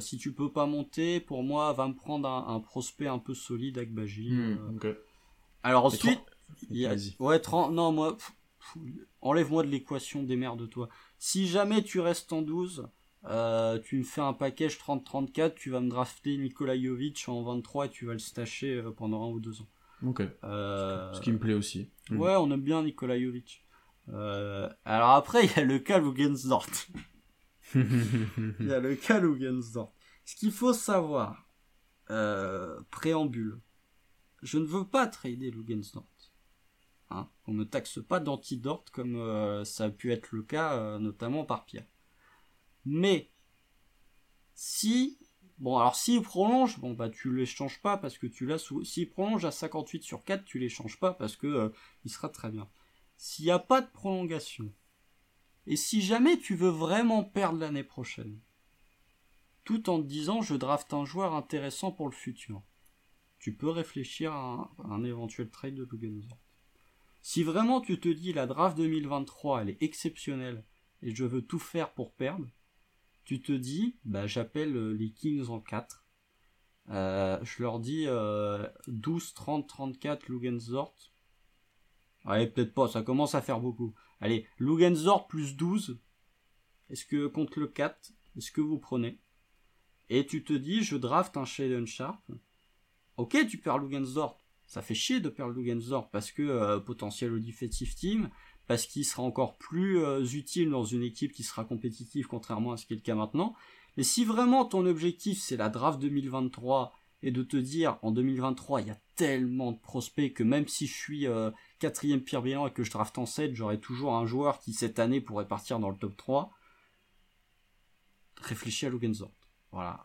si tu peux pas monter, pour moi, va me prendre un, prospect un peu solide avec Baji. Hmm, alors ensuite, il y a, ouais, 30, non, moi, enlève-moi de l'équation, de toi Si jamais tu restes en 12, euh, tu me fais un package 30-34, tu vas me drafter Nikola Jovic en 23 et tu vas le stacher euh, pendant un ou deux ans. Ok. Euh, Ce qui me plaît aussi. Mm. Ouais, on aime bien Nikola Jovic. alors après, il y a le cas Lugensdort. il y a le cas Lugensdort. Ce qu'il faut savoir, préambule, je ne veux pas trader Lugensdort. Hein. On ne taxe pas d'antidote comme euh, ça a pu être le cas euh, notamment par Pierre. Mais si bon alors s'il prolonge, bon bah tu l'échanges pas parce que tu l'as sous s'il prolonge à 58 sur 4, tu l'échanges pas parce que euh, il sera très bien. S'il n'y a pas de prolongation et si jamais tu veux vraiment perdre l'année prochaine tout en te disant je draft un joueur intéressant pour le futur. Tu peux réfléchir à un, éventuel trade de Lugano. Si vraiment tu te dis la draft 2023 elle est exceptionnelle et je veux tout faire pour perdre, tu te dis bah j'appelle euh, les Kings en 4. Euh, je leur dis 12, 30, 34 Lugensdort. Allez, peut-être pas, ça commence à faire beaucoup. Allez, Lugensdort plus 12. Est-ce que contre le 4, est-ce que vous prenez? Et tu te dis, je draft un Shaden Sharp. Ok, tu perds Lugensdort ça fait chier de perdre Lugensdorf parce que euh, potentiel au defensive team, parce qu'il sera encore plus euh, utile dans une équipe qui sera compétitive contrairement à ce qui est le cas maintenant. Mais si vraiment ton objectif c'est la draft 2023 et de te dire en 2023 il y a tellement de prospects que même si je suis euh, quatrième pire bilan et que je draft en 7, j'aurai toujours un joueur qui cette année pourrait partir dans le top 3. Réfléchis à Lugensdorf. Voilà.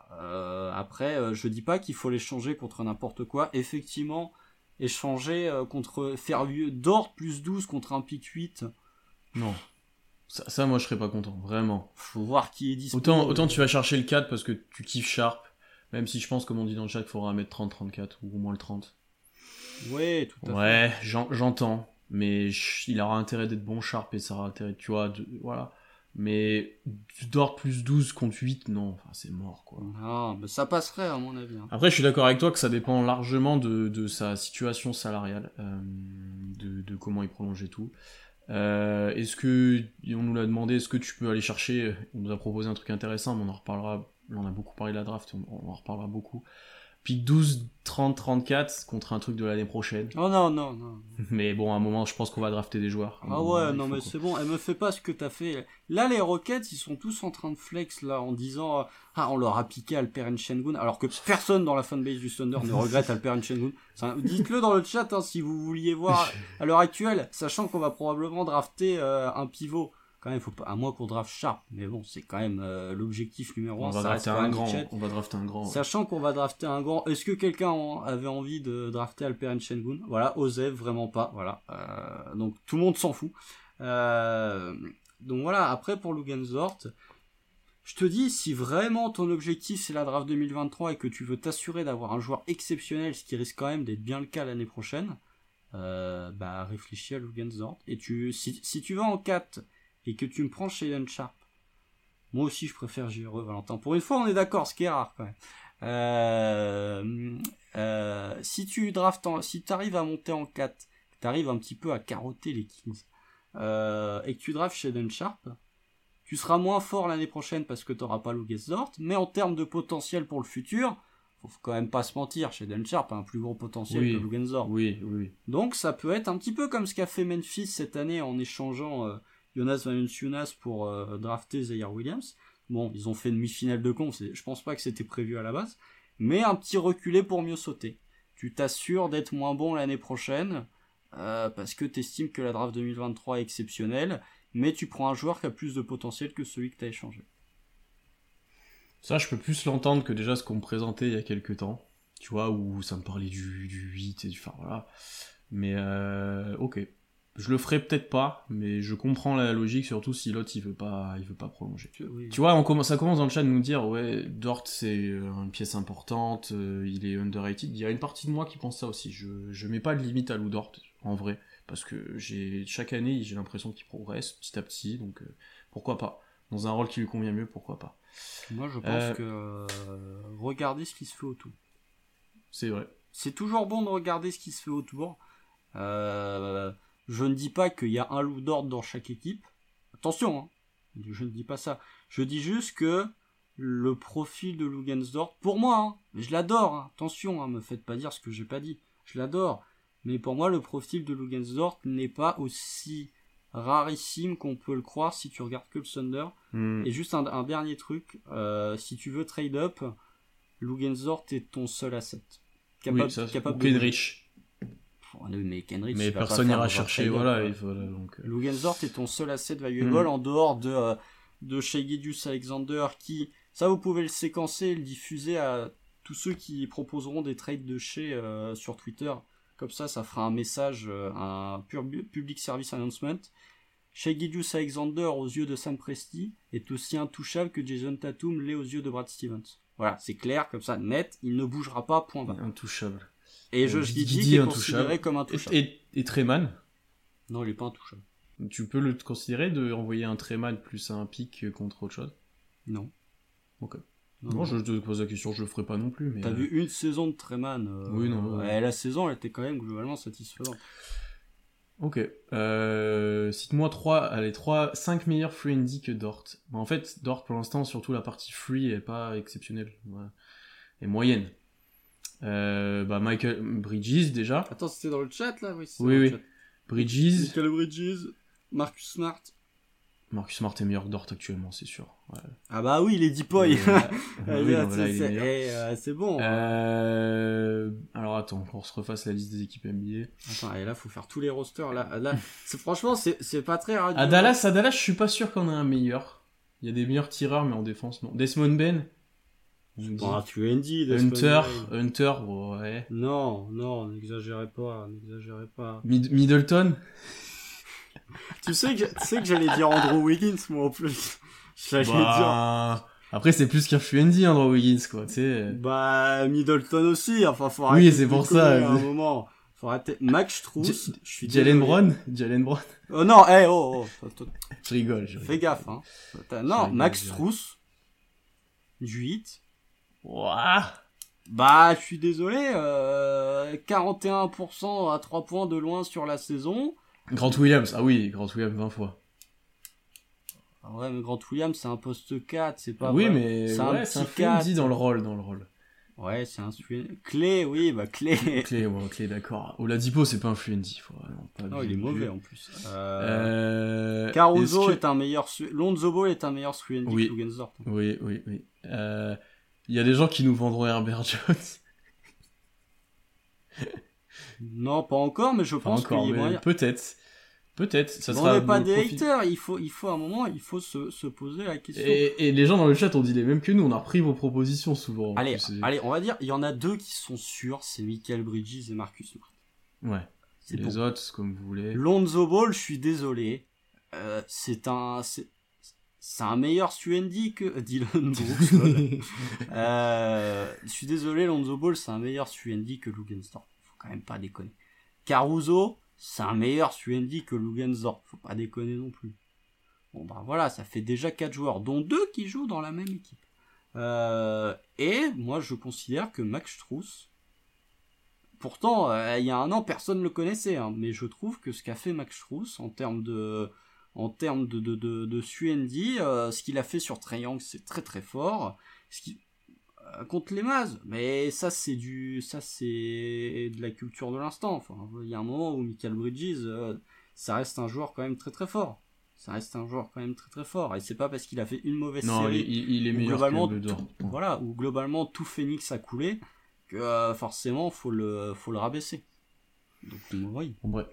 après, je dis pas qu'il faut les changer contre n'importe quoi. Effectivement, échanger euh, contre faire d'or plus 12 contre un pic 8. Non. Ça, moi je serais pas content, vraiment. Faut voir qui est disponible. Autant, autant tu vas chercher le 4 parce que tu kiffes Sharp, même si je pense, comme on dit dans le chat, qu'il faudra mettre 30-34 ou au moins le 30. Ouais, tout à ouais, fait. Ouais, j'entends. Mais il aura intérêt d'être bon Sharp et ça aura intérêt, tu vois, de, voilà. Mais d'or plus 12 contre 8, non, enfin, c'est mort quoi. Ah, mais ça passerait à mon avis. Hein. Après, je suis d'accord avec toi que ça dépend largement de, de sa situation salariale, euh, de, de, comment il prolonge et tout. Euh, est-ce que, on nous l'a demandé, est-ce que tu peux aller chercher, on nous a proposé un truc intéressant, mais on en reparlera, on a beaucoup parlé de la draft, on, on en reparlera beaucoup. Puis 12, 30, 34 contre un truc de l'année prochaine. Oh non, non, non. Mais bon, à un moment, je pense qu'on va drafter des joueurs. Ah ouais, non, mais c'est bon, elle me fait pas ce que t'as fait. Là, les Rockets, ils sont tous en train de flex, là, en disant, euh, ah, on leur a piqué Alperen Shengun, alors que personne dans la fanbase du Thunder ne regrette Alperen Shengun. Dites-le dans le chat, hein, si vous vouliez voir, à l'heure actuelle, sachant qu'on va probablement drafter euh, un pivot quand même, faut pas, à moins qu'on draft Sharp, mais bon, c'est quand même euh, l'objectif numéro un. On va drafter un grand. On va drafter un grand. Sachant qu'on va drafter un grand, est-ce que quelqu'un avait envie de drafter Alperen Shengun Voilà, Ozev, vraiment pas. Voilà, euh, donc tout le monde s'en fout. Euh, donc voilà, après pour Lugensort, je te dis, si vraiment ton objectif c'est la draft 2023 et que tu veux t'assurer d'avoir un joueur exceptionnel, ce qui risque quand même d'être bien le cas l'année prochaine, bah réfléchis à Lugensort. Et tu, si, si tu vas en 4 et que tu me prends chez Sharp, moi aussi je préfère JRE Valentin. Pour une fois on est d'accord, ce qui est rare quand même. Euh, euh, si tu draftes si tu arrives à monter en 4, tu arrives un petit peu à carotter les Kings, euh, et que tu drafts chez Sharp, tu seras moins fort l'année prochaine parce que tu n'auras pas Dort, mais en termes de potentiel pour le futur, faut quand même pas se mentir, chez Sharp a un plus gros potentiel que Lugensdorf. Oui, oui, Donc ça peut être un petit peu comme ce qu'a fait Memphis cette année en échangeant Jonas Valanciunas pour euh, drafter Zaire Williams. Bon, ils ont fait une demi-finale de con, je pense pas que c'était prévu à la base, mais un petit reculé pour mieux sauter. Tu t'assures d'être moins bon l'année prochaine, euh, parce que tu estimes que la draft 2023 est exceptionnelle, mais tu prends un joueur qui a plus de potentiel que celui que tu as échangé. Ça, je peux plus l'entendre que déjà ce qu'on me présentait il y a quelques temps. Tu vois, où ça me parlait du, du 8 et du. Enfin, voilà. Mais, euh, ok. Je le ferai peut-être pas, mais je comprends la logique, surtout si l'autre il veut pas, il veut pas prolonger. Oui. Tu vois, on commence, ça commence dans le chat de nous dire, ouais, Dort c'est euh, une pièce importante, euh, il est underrated. Il y a une partie de moi qui pense ça aussi. Je, je mets pas de limite à Lou Dort, en vrai, parce que j'ai chaque année j'ai l'impression qu'il progresse petit à petit, donc euh, pourquoi pas. Dans un rôle qui lui convient mieux, pourquoi pas. Moi, je pense Euh, que regardez ce qui se fait autour. C'est vrai. C'est toujours bon de regarder ce qui se fait autour. Euh, je ne dis pas qu'il y a un loup d'ordre dans chaque équipe. Attention, hein. je ne dis pas ça. Je dis juste que le profil de Lugensdorf, pour moi, hein, je l'adore. hein. Attention, hein, me faites pas dire ce que j'ai pas dit. Je l'adore. Mais pour moi, le profil de Lugensdorf n'est pas aussi rarissime qu'on peut le croire si tu regardes que le Thunder. Hmm. Et juste un, un dernier truc, euh, si tu veux trade up, Lugensdorf est ton seul asset. Capable, oui, ça, capable ou de- Kenrich. Mais personne n'ira chercher, voilà, quoi. il faut, voilà, donc, euh, Lugensdorf est ton seul asset valuable Mm. en dehors de, euh, de Gilgeous Alexander qui, ça vous pouvez le séquencer et le diffuser à tous ceux qui proposeront des trades de chez euh, sur Twitter. Comme ça, ça fera un message, euh, un pur public service announcement. Gilgeous Alexander aux yeux de Sam Presti est aussi intouchable que Jason Tatum l'est aux yeux de Brad Stevens. Voilà, c'est clair, comme ça, net, il ne bougera pas, point intouchable. Et je Guidi dis qu'il est considéré comme intouchable. Et, et, et Treman, Non, il est pas intouchable. tu peux le considérer de envoyer un Treman plus un pic contre autre chose? Non. Ok. Non, Non, non. je te pose la question, je le ferai pas non plus. mais T'as euh, vu une saison de Treman euh, Oui, non, ouais, ouais. La saison, elle était quand même globalement satisfaisante. Ok. Euh, Cite-moi trois, allez, trois, cinq meilleurs free and D que Dort. Bah, en fait, Dort, pour l'instant, surtout la partie free est pas exceptionnelle. Ouais. Et moyenne. Euh, bah, Michael Bridges, déjà. Attends, c'était dans le chat là Oui, Oui, oui. Bridges. Michael Bridges, Marcus Smart. Marcus Smart est meilleur que Dort actuellement, c'est sûr. Ouais. Ah bah oui, Deepoy. Voilà, il est c'est meilleur. eh, euh, c'est bon. Euh, alors attends, qu'on se refasse la liste des équipes NBA. Attends, et là, faut faire tous les rosters. Là, là c'est, franchement, c'est, c'est pas très rare. À Dallas, à Dallas, je suis pas sûr qu'on ait un meilleur. Il y a des meilleurs tireurs, mais en défense, non. Desmond Ben tu Andy, Hunter, Hunter, ouais. Non, non, n'exagérez pas, n'exagérez pas. Mid- Middleton? Tu sais que, tu sais que j'allais dire Andrew Wiggins, moi, en plus. J'allais dire. Bah, Après, c'est plus qu'un Fuendi, Andrew Wiggins, quoi, tu sais. Bah, Middleton aussi, enfin, faut Oui, arrêter c'est de pour ça, à un c'est- moment. Faut arrêter. Max Strauss, je suis Jalen. Brown? Jalen Brown Oh non, eh, oh, oh, Je rigole, je rigole. fais gaffe, hein. Non, rigole, Max Strauss, du 8. Ouah. Bah, je suis désolé, euh, 41% à 3 points de loin sur la saison. Grant Williams, ah oui, Grant Williams 20 fois. Ah ouais, mais Grant Williams, c'est un poste 4, c'est pas oui, vrai. mais c'est un ouais, c'est un petit dans le rôle, dans le rôle. Ouais, c'est un Clé, oui, bah, clé. Clé, ouais, clé, d'accord. Oladipo, c'est pas un Fuendi, faut vraiment pas non, il est mauvais en plus. Euh... Euh, Caruso que- est un meilleur su- Lonzo Ball est un meilleur Sweetie Oui. que. Oui, oui, oui. Euh, Il y a des gens qui nous vendront Herbert Jones. Non, pas encore, mais je Pas pense qu'il y a peut-être. Peut-être. Ça On sera n'est pas des haters, il faut, il faut à un moment, il faut se, se poser la question. Et, et les gens dans le chat ont dit les mêmes que nous. On a repris vos propositions souvent. en Allez, allez, on va dire, il y en a deux qui sont sûrs, c'est Michael Bridges et Marcus. Ouais. Les bon. autres, comme vous voulez. Lonzo Ball, je suis désolé, euh, c'est un, c'est, un meilleur Suendi que Dylan Brooks. Euh, je suis désolé, Lonzo Ball, c'est un meilleur Suendi que Lugensdorf. Faut quand même pas déconner. Caruso, c'est un meilleur Suendi que Lugensdorf. Faut pas déconner non plus. Bon bah voilà, ça fait déjà quatre joueurs, dont deux qui jouent dans la même équipe. Euh, et moi, je considère que Max Strauss, pourtant, euh, il y a un an, personne ne le connaissait, hein, mais je trouve que ce qu'a fait Max Strauss en termes de, en termes de, de, de, de Suendi, euh, ce qu'il a fait sur Triangle, c'est très très fort. Ce qui, euh, contre les Mavs, mais ça c'est du, ça c'est de la culture de l'instant. Enfin, il y a un moment où Michael Bridges, euh, ça reste un joueur quand même très très fort. Ça reste un joueur quand même très très fort. Et c'est pas parce qu'il a fait une mauvaise Non, série il, il- est meilleur globalement, que tout- voilà, où globalement tout Phoenix a coulé, que euh, forcément faut le, faut le rabaisser. Donc oui. Bref.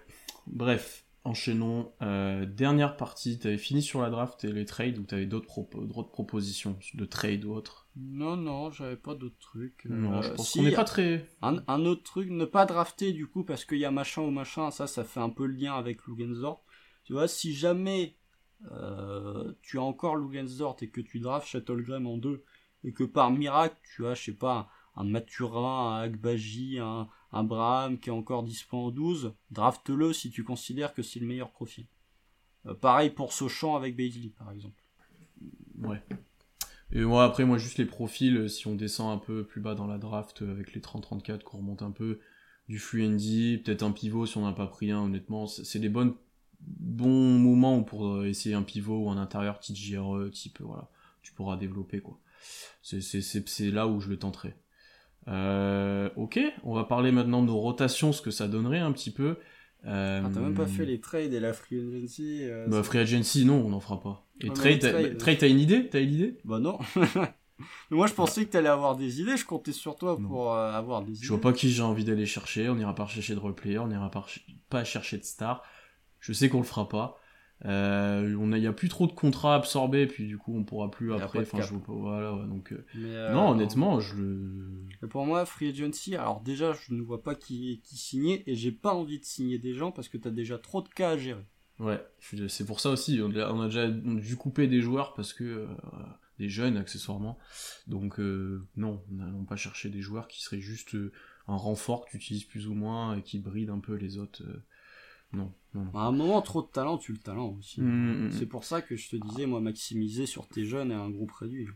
Bref. Enchaînons. Euh, dernière partie, t'avais fini sur la draft et les trades ou t'avais d'autres d'autres propositions de trade ou autre Non, non, j'avais pas d'autres trucs. Non, je pense qu'on n'est pas très. Un, un, autre truc, ne pas drafter du coup parce qu'il y a machin ou machin, ça, ça fait un peu le lien avec Lugensdorf. Tu vois, si jamais euh, tu as encore Lugensdorf et que tu drafts Shuttlegram en deux et que par miracle tu as, je sais pas, un Maturin, un Agbaji, un, un Braham qui est encore dispo en 12, draft-le si tu considères que c'est le meilleur profil. Euh, pareil pour Sochant avec Bailey, par exemple. Ouais. Et moi, après, moi, juste les profils, euh, si on descend un peu plus bas dans la draft euh, avec les 30-34, qu'on remonte un peu, du fluendy, peut-être un pivot si on n'a pas pris un, honnêtement, c'est des bonnes, bons moments pour essayer un pivot ou un intérieur type JRE, type, voilà, tu pourras développer, quoi. C'est là où je le tenterai. Euh, ok, on va parler maintenant de nos rotations, ce que ça donnerait un petit peu. Euh... Ah, t'as même pas fait les trades et la free agency euh, Bah, free agency, non, on n'en fera pas. Et trade, trade, t'as une idée? T'as une idée? Bah, non. moi, je pensais que t'allais avoir des idées, je comptais sur toi pour euh, avoir des idées. Je vois pas qui j'ai envie d'aller chercher, on ira pas chercher de replayer, on ira pas, pas chercher de star. Je sais qu'on le fera pas. Euh, on il y a plus trop de contrats absorbés, puis du coup on pourra plus après. Enfin, je. Voilà, donc. Euh, euh, non, honnêtement, je le. Pour moi, free agency. Alors déjà, je ne vois pas qui qui signer et j'ai pas envie de signer des gens parce que t'as déjà trop de cas à gérer. Ouais, c'est pour ça aussi. On a, déjà dû couper des joueurs parce que des jeunes accessoirement. Donc non, n'allons pas chercher des joueurs qui seraient juste un renfort que tu utilises plus ou moins et qui brident un peu les autres. Non, À un moment, trop de talent, tu le talent aussi. Mm, mm, mm. C'est pour ça que je te disais, moi, maximiser sur tes jeunes et un groupe réduit.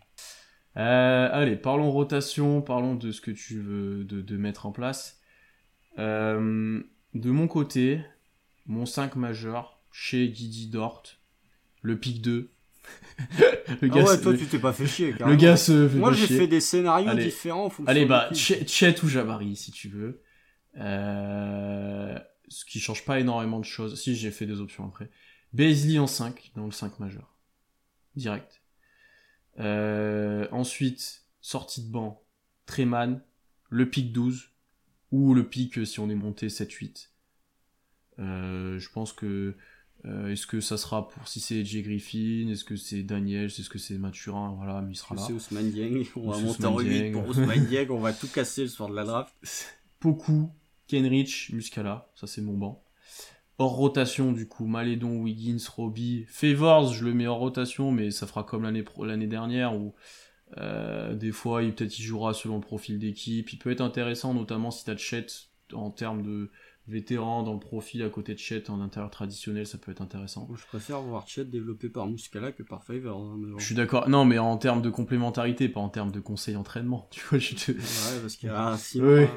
Euh, allez, parlons rotation, parlons de ce que tu veux de, mettre en place. Euh, de mon côté, mon 5 majeur, chez Guidi Dort, le pic 2. le ah ouais, toi tu t'es pas fait chier. Le gars se Moi j'ai fait des scénarios différents. Allez, bah, Chet ou Jabari si tu veux. Euh, ce qui change pas énormément de choses. Si, j'ai fait des options après. Beasley en 5, dans le 5 majeur. Direct. Euh, ensuite, sortie de banc, Treman, le pic 12, ou le pic euh, si on est monté 7-8. Euh, je pense que est-ce que ça sera pour si c'est J. Griffin, est-ce que c'est Daniel, est-ce que c'est Mathurin, voilà, mais il sera là. C'est Ousmane Dieng, on va monter en 8 pour Ousmane Dieng, on va tout casser le soir de la draft. Beaucoup, Kenrich, Muscala, ça c'est mon banc. Hors rotation, du coup, Malédon, Wiggins, Robbie, Favors, je le mets hors rotation, mais ça fera comme l'année l'année dernière où euh, des fois, il peut-être il jouera selon le profil d'équipe. Il peut être intéressant, notamment si t'as Chet en termes de vétéran dans le profil à côté de Chet en intérieur traditionnel, ça peut être intéressant. Je préfère voir Chet développé par Muscala que par Favor. Hein, je suis d'accord. Non, mais en termes de complémentarité, pas en termes de conseil entraînement. Tu vois, je te... Ouais, parce qu'il y a un ouais.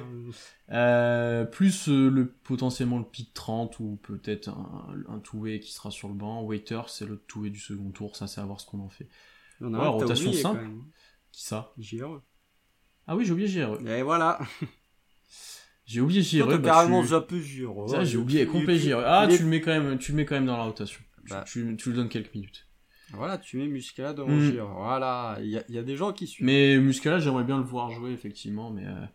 euh, plus euh, le potentiellement le pick 30 ou peut-être un, un two qui sera sur le banc. Waiter, c'est le two du second tour. Ça, c'est à voir ce qu'on en fait. On a ouais, rotation simple. Qui ça? JRE. Ah oui, j'ai oublié JRE. Et voilà. J'ai oublié Gire. Bah, carrément zappé Gire. Ça, j'ai oublié complet Gire. Ah, tu le mets quand même, tu le mets quand même dans la rotation. Bah. Tu, tu, le donnes quelques minutes. Voilà, tu mets Muscala dans mm. Gire. Voilà, il y a, y a, des gens qui suivent. Mais Muscala, j'aimerais bien le voir jouer, effectivement, mais euh,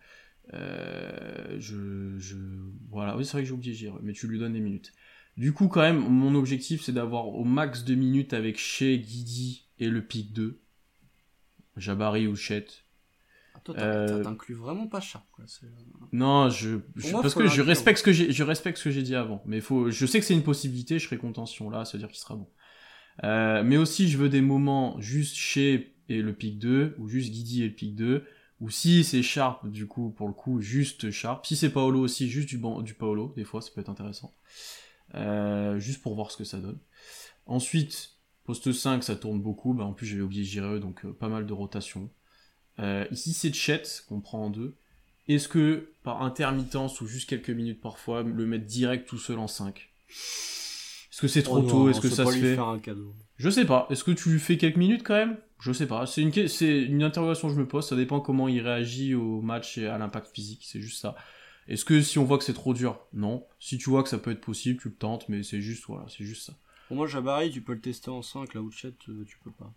euh, je, je, voilà, oui, c'est vrai que j'ai oublié Gire, mais tu lui donnes des minutes. Du coup, quand même, mon objectif, c'est d'avoir au max de minutes avec Shea, Guidi et le pic 2. Jabari ou Chet. Toi, euh, t'inclus vraiment pas Sharp, quoi. Euh, non, je, parce que je respecte ce que j'ai, je respecte ce que j'ai dit avant. Mais faut, je sais que c'est une possibilité, je serai content si on l'a, ça veut dire qu'il sera bon. Euh, mais aussi, je veux des moments juste chez et le pic 2, ou juste Guidi et le pic 2, ou si c'est Sharp, du coup, pour le coup, juste Sharp. Si c'est Paolo aussi, juste du, du Paolo, des fois, ça peut être intéressant. Euh, juste pour voir ce que ça donne. Ensuite, poste 5, ça tourne beaucoup, bah, en plus j'avais oublié Jireux, donc pas mal de rotation. Euh, ici, c'est Chet qu'on prend en deux. Est-ce que, par intermittence ou juste quelques minutes parfois, le mettre direct tout seul en 5 Est-ce que c'est trop oh tôt? Est-ce que ça se fait? Je sais pas. Est-ce que tu lui fais quelques minutes quand même? Je sais pas. C'est une, c'est une interrogation que je me pose. Ça dépend comment il réagit au match et à l'impact physique. C'est juste ça. Est-ce que si on voit que c'est trop dur? Non. Si tu vois que ça peut être possible, tu le tentes, mais c'est juste, voilà, c'est juste ça. Pour moi, Jabari, tu peux le tester en 5, là où Chet, euh, tu peux pas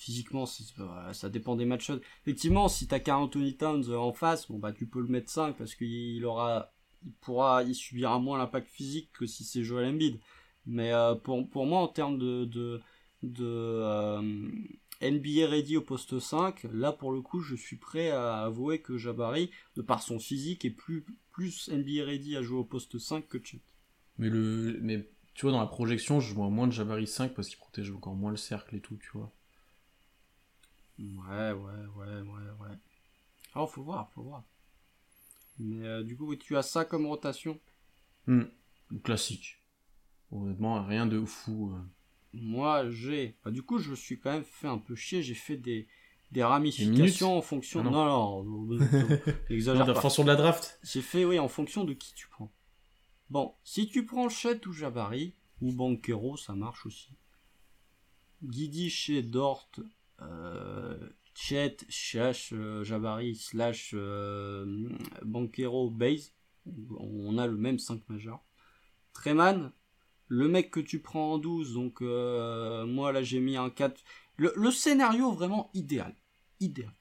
physiquement, ça dépend des matchs. Effectivement, si t'as qu'un Anthony Towns en face, bon bah tu peux le mettre 5 parce qu'il aura il pourra, il subira moins l'impact physique que si c'est Joel Embiid. Mais euh, pour, pour moi, en termes de, de, de euh, NBA ready au poste 5, là pour le coup, je suis prêt à avouer que Jabari, de par son physique, est plus, plus NBA ready à jouer au poste 5 que Chet. Mais, le, mais tu vois, dans la projection, je vois moins de Jabari 5 parce qu'il protège encore moins le cercle et tout, tu vois. Ouais, ouais, ouais, ouais, ouais. Alors, faut voir, faut voir. Mais euh, du coup, tu as ça comme rotation? Hmm. Classique. Honnêtement, rien de fou. Euh. Moi, j'ai. Bah, du coup, je me suis quand même fait un peu chier. J'ai fait des, des ramifications en fonction. Ah non, non, non, exagère pas. En fonction de la draft? J'ai fait, oui, en fonction de qui tu prends. Bon, si tu prends Chet ou Jabari, ou Banquero, ça marche aussi. Guidi chez Dort, Chet, Chash, euh, Jabari, slash euh, Banquero, Base. On a le même 5 majeur. Treman, le mec que tu prends en 12, donc euh, moi là j'ai mis un 4. Le, le, scénario vraiment idéal. Idéal.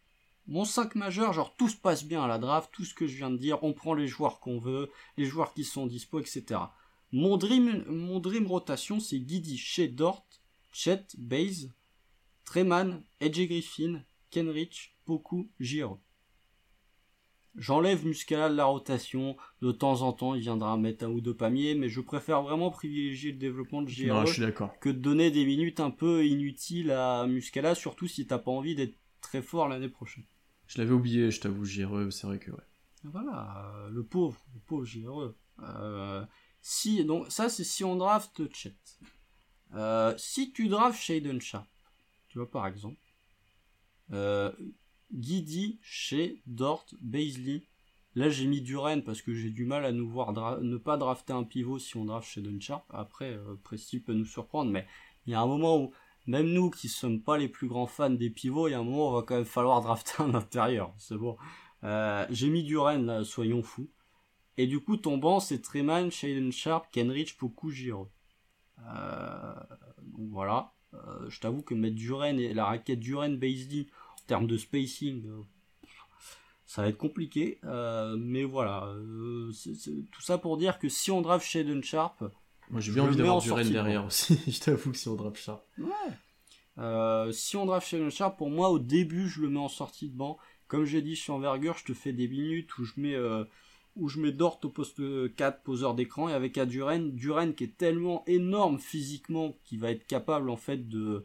Mon 5 majeur, genre tout se passe bien à la draft, tout ce que je viens de dire, on prend les joueurs qu'on veut, les joueurs qui sont dispo, etc. Mon dream, mon dream rotation, c'est Guidi, chez Dort, Chet, Baze, Treman, Edge Griffin, Kenrich, Poku, Giro. J'enlève Muscala de la rotation, de temps en temps il viendra mettre un ou deux pamiers, mais je préfère vraiment privilégier le développement de Giro que de donner des minutes un peu inutiles à Muscala, surtout si t'as pas envie d'être très fort l'année prochaine. Je l'avais oublié, je t'avoue, Gireux, c'est vrai que ouais. Voilà, euh, le pauvre, le pauvre Gireux. Euh, si, donc ça c'est si on draft Chet. Euh, si tu drafts Shaden Sharp, tu vois par exemple, euh, Guidi, chez Dort, Baisley. Là j'ai mis Duren parce que j'ai du mal à nous voir ne pas drafter un pivot si on draft chez Sharp. Après, euh, peut nous surprendre, mais il y a un moment où même nous qui sommes pas les plus grands fans des pivots, il y a un moment où il va quand même falloir drafter un intérieur. C'est bon. Euh, j'ai mis Duren là, soyons fous. Et du coup, ton banc, c'est Treman, Shaden Sharp, Kenrich, Poku, Giro. Donc voilà. Euh, je t'avoue que mettre Duren et la raquette Duren Baisley en termes de spacing, euh, ça va être compliqué. Euh, mais voilà. tout ça pour dire que si on draft Shaden Sharp, moi j'ai bien envie d'avoir du Rennes derrière aussi, je t'avoue que si on draft Sharp. Ouais. Si on draft Sheldon Sharp, pour moi au début je le mets en sortie de banc. Comme j'ai dit, je suis envergure, je te fais des minutes où je mets, où je mets Dort au poste 4, poseur d'écran, et avec Aduren, Duren qui est tellement énorme physiquement qu'il va être capable en fait de,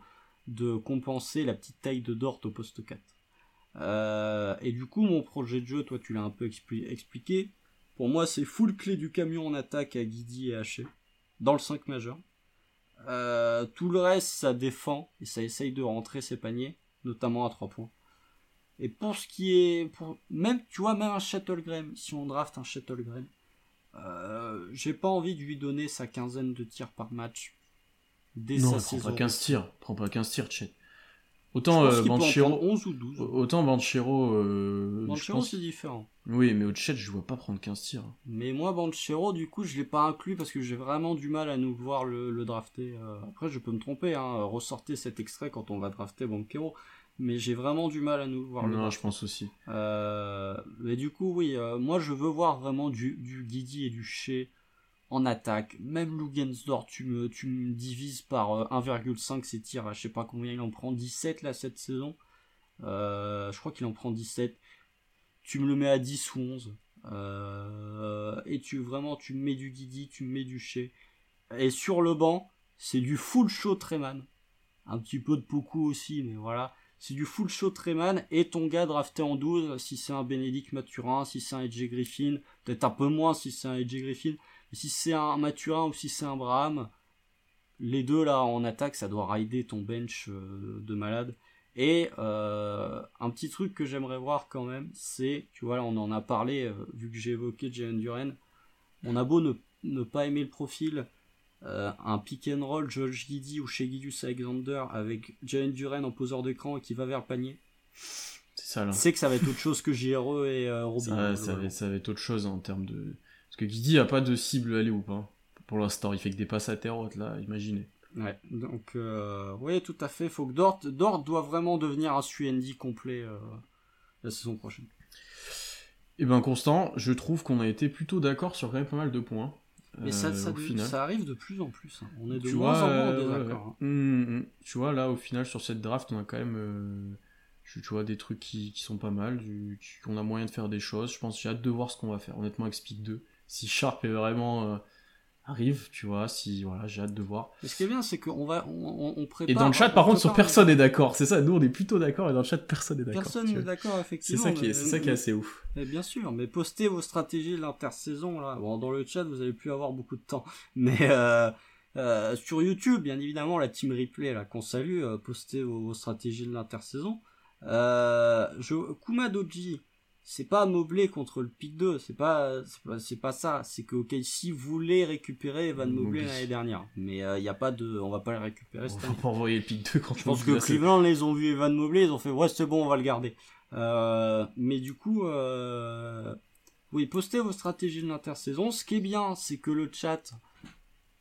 compenser la petite taille de Dort au poste 4. Euh, et du coup, mon projet de jeu, toi tu l'as un peu expliqué. Pour moi, c'est full clé du camion en attaque à Guidi et Haché dans le 5 majeur. Euh, tout le reste, ça défend et ça essaye de rentrer ses paniers, notamment à 3 points. Et pour ce qui est, pour, même, tu vois, même un Shuttlegram, si on draft un Shuttlegram, euh, j'ai pas envie de lui donner sa quinzaine de tirs par match dès non, sa prends Pas 15 tirs, prends pas 15 tirs, Chet. Autant euh, Banchero, 11 ou 12. Autant Banchero, euh, Banchero c'est différent. Oui, mais au chat, je vois pas prendre 15 tirs. Mais moi, Banchero, du coup, je l'ai pas inclus parce que j'ai vraiment du mal à nous voir le, drafter. Euh. Après, je peux me tromper, hein, ressortez cet extrait quand on va drafter Banchero. Mais j'ai vraiment du mal à nous voir non, je pense aussi. Euh, mais du coup, oui, euh, moi, je veux voir vraiment du, du Guidi et du Shea en attaque. Même Lugensdorf, tu me, tu me divises par 1,5 euh, ses tirs, je sais pas combien il en prend, 17 là cette saison. Je crois qu'il en prend 17. Tu me le mets à 10 ou 11. Euh, et tu vraiment tu mets du Didi, tu mets du Chez. Et sur le banc, c'est du full show Treman. Un petit peu de Poku aussi, mais voilà. C'est du full show Treman et ton gars drafté en 12, si c'est un Bénédicte Mathurin, si c'est un Edge Griffin, peut-être un peu moins si c'est un Edge Griffin, si c'est un Mathurin ou si c'est un Braham, les deux là en attaque, ça doit rider ton bench euh, de malade. Et euh, un petit truc que j'aimerais voir quand même, c'est, tu vois, là on en a parlé, euh, vu que j'ai évoqué Jalen Duren, on a beau ne, pas aimer le profil, un pick and roll George Giddy ou chez Gidius Alexander avec Jalen Duren en poseur d'écran et qui va vers le panier. C'est ça là. C'est que ça va être autre chose que JRE et Robin. Ça, va, ça va être autre chose en termes de parce que Guidi a pas de cible aller ou pas. Pour l'instant, il fait que des passes à terre haute, là, imaginez. Ouais, donc, euh, oui, tout à fait. Faut que Dort, Dort doit vraiment devenir un Suendi complet euh, la saison prochaine. Eh ben Constant, je trouve qu'on a été plutôt d'accord sur quand même pas mal de points. Mais ça, euh, ça, arrive de plus en plus. hein. On est de Tu moins vois, en moins en euh, désaccord. hein. Hum, hum. Tu vois, là, au final, sur cette draft, on a quand même, euh, je- tu vois, des trucs qui, qui sont pas mal, du, qui- on a moyen de faire des choses. Je pense, j'ai hâte de voir ce qu'on va faire, honnêtement, avec Speed 2. Si Sharp est vraiment euh, arrive, tu vois, si, voilà, j'ai hâte de voir. Mais ce qui est bien, c'est qu'on va, on, prépare. Et dans le chat, par contre, sur personne n'est d'accord. C'est ça, nous, on est plutôt d'accord, et dans le chat, personne n'est d'accord. Personne n'est d'accord, C'est effectivement. ça qui est, c'est ça qui est assez ouf. mais bien sûr, mais postez vos stratégies de l'intersaison là. Bon, dans le chat, vous allez plus avoir beaucoup de temps, mais euh, euh, sur YouTube, bien évidemment, la team replay là qu'on salue, euh, postez vos, vos stratégies de l'intersaison. Euh, je, Kuma Doji, c'est pas Mobley contre le pick 2, c'est pas, c'est pas, c'est pas ça. C'est que OKC voulait récupérer Evan Mobley l'année dernière, mais il y a pas de, on va pas le récupérer On va envoyer le pic 2 quand Je pense que Cleveland, ils ont vu Evan Mobley, ils ont fait ouais c'est bon, on va le garder. Euh, mais du coup, euh, oui, postez vos stratégies de l'intersaison. Ce qui est bien, c'est que le chat,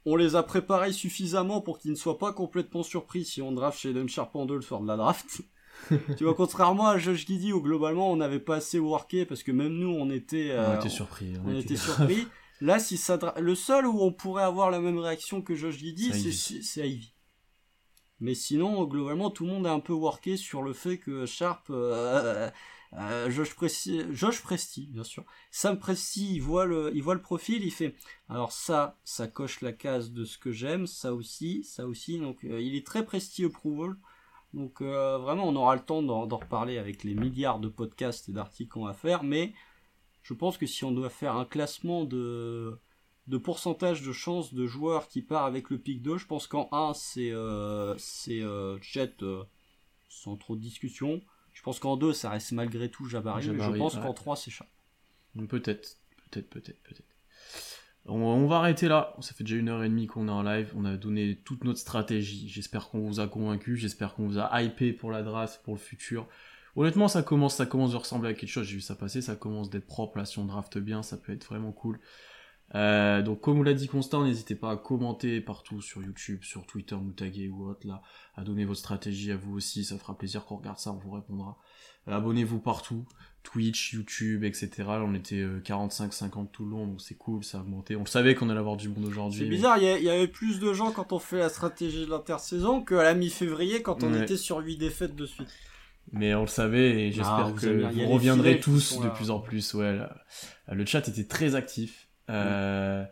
on les a préparés suffisamment pour qu'ils ne soient pas complètement surpris si on draft chez Sharp en 2 le soir de la draft. tu vois, contrairement à Josh Giddy où globalement on n'avait pas assez worké parce que même nous on était, euh, On était surpris. on était surpris. Là, si ça le seul où on pourrait avoir la même réaction que Josh Giddy, C'est Ivy. Mais sinon, globalement, tout le monde est un peu worké sur le fait que Sharp, euh, euh, Josh, Presti, Josh Presti, bien sûr, Sam Presti, il voit le, il voit le profil, il fait, alors ça, ça coche la case de ce que j'aime, ça aussi, ça aussi, donc euh, il est très Presti approval. Donc euh, vraiment, on aura le temps d'en reparler avec les milliards de podcasts et d'articles qu'on va faire, mais je pense que si on doit faire un classement de, de pourcentage de chances de joueurs qui part avec le pic 2, je pense qu'en 1 c'est euh, c'est euh, euh, sans trop de discussion. Je pense qu'en 2 ça reste malgré tout Jabari, mais je pense ouais. qu'en 3 c'est Sharp. Peut-être, peut-être, peut-être, peut-être. On, va arrêter là. Ça fait déjà une heure et demie qu'on est en live. On a donné toute notre stratégie. J'espère qu'on vous a convaincu. J'espère qu'on vous a hypé pour la draft, pour le futur. Honnêtement, ça commence, ça commence de ressembler à quelque chose. J'ai vu ça passer. Ça commence d'être propre là. Si on draft bien, ça peut être vraiment cool. Euh, donc, comme vous l'a dit Constant, n'hésitez pas à commenter partout sur YouTube, sur Twitter, nous taguer ou autre là, à donner votre stratégie à vous aussi. Ça fera plaisir qu'on regarde ça. On vous répondra. Euh, Abonnez-vous partout. Twitch, YouTube, etc. Là, on était euh, 45-50 tout le long, donc c'est cool, ça a augmenté. On le savait qu'on allait avoir du monde aujourd'hui. C'est bizarre, il y, avait plus de gens quand on fait la stratégie de l'intersaison qu'à la mi-février quand on Ouais. était sur 8 défaites de suite. Mais on le savait et j'espère vous que vous reviendrez tous de là. plus en plus. Ouais, là. le chat était très actif. Euh,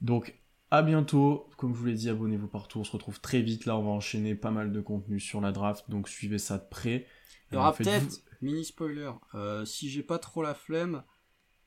Donc, à bientôt. Comme je vous l'ai dit, abonnez-vous partout. On se retrouve très vite. Là, on va enchaîner pas mal de contenu sur la draft, donc suivez ça de près. Il y aura Euh, peut-être, mini spoiler, euh, si j'ai pas trop la flemme,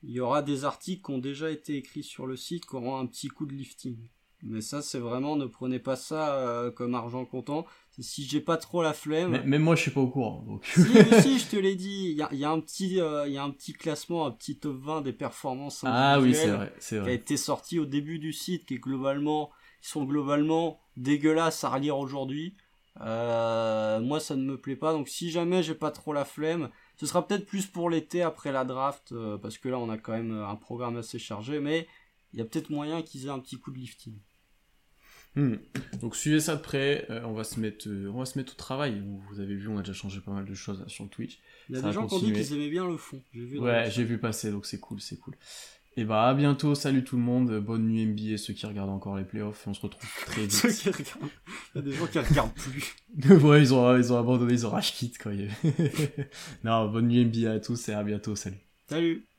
il y aura des articles qui ont déjà été écrits sur le site qui auront un petit coup de lifting. Mais ça, c'est vraiment, ne prenez pas ça euh, comme argent comptant. Si j'ai pas trop la flemme. Mais- Même moi, je suis pas au courant. Donc... si, je te l'ai dit, il y a, il y a un petit, euh, y a un petit classement, un petit top 20 des performances ah oui, vrai, c'est qui a vrai. été sorti au début du site, qui est globalement, qui sont globalement dégueulasses à relire aujourd'hui. Euh, moi, ça ne me plaît pas. Donc, si jamais j'ai pas trop la flemme, ce sera peut-être plus pour l'été après la draft, euh, parce que là, on a quand même un programme assez chargé, mais il y a peut-être moyen qu'ils aient un petit coup de lifting. Hmm. Donc suivez ça de près, euh, on va se mettre euh, on va se mettre au travail. Vous avez vu, on a déjà changé pas mal de choses là, sur Twitch. Il y a Ça des gens qui ont dit qu'ils aimaient bien le fond. J'ai vu dans Ouais, j'ai vu passer, donc c'est cool, c'est cool. Et bah à bientôt, salut tout le monde, bonne nuit NBA, ceux qui regardent encore les playoffs, on se retrouve très. Ceux vite. qui regardent. Il y a des gens qui regardent plus. ouais, ils ont, ils ont abandonné, ils ont rage quit quoi. non, bonne nuit NBA à tous et à bientôt, salut. Salut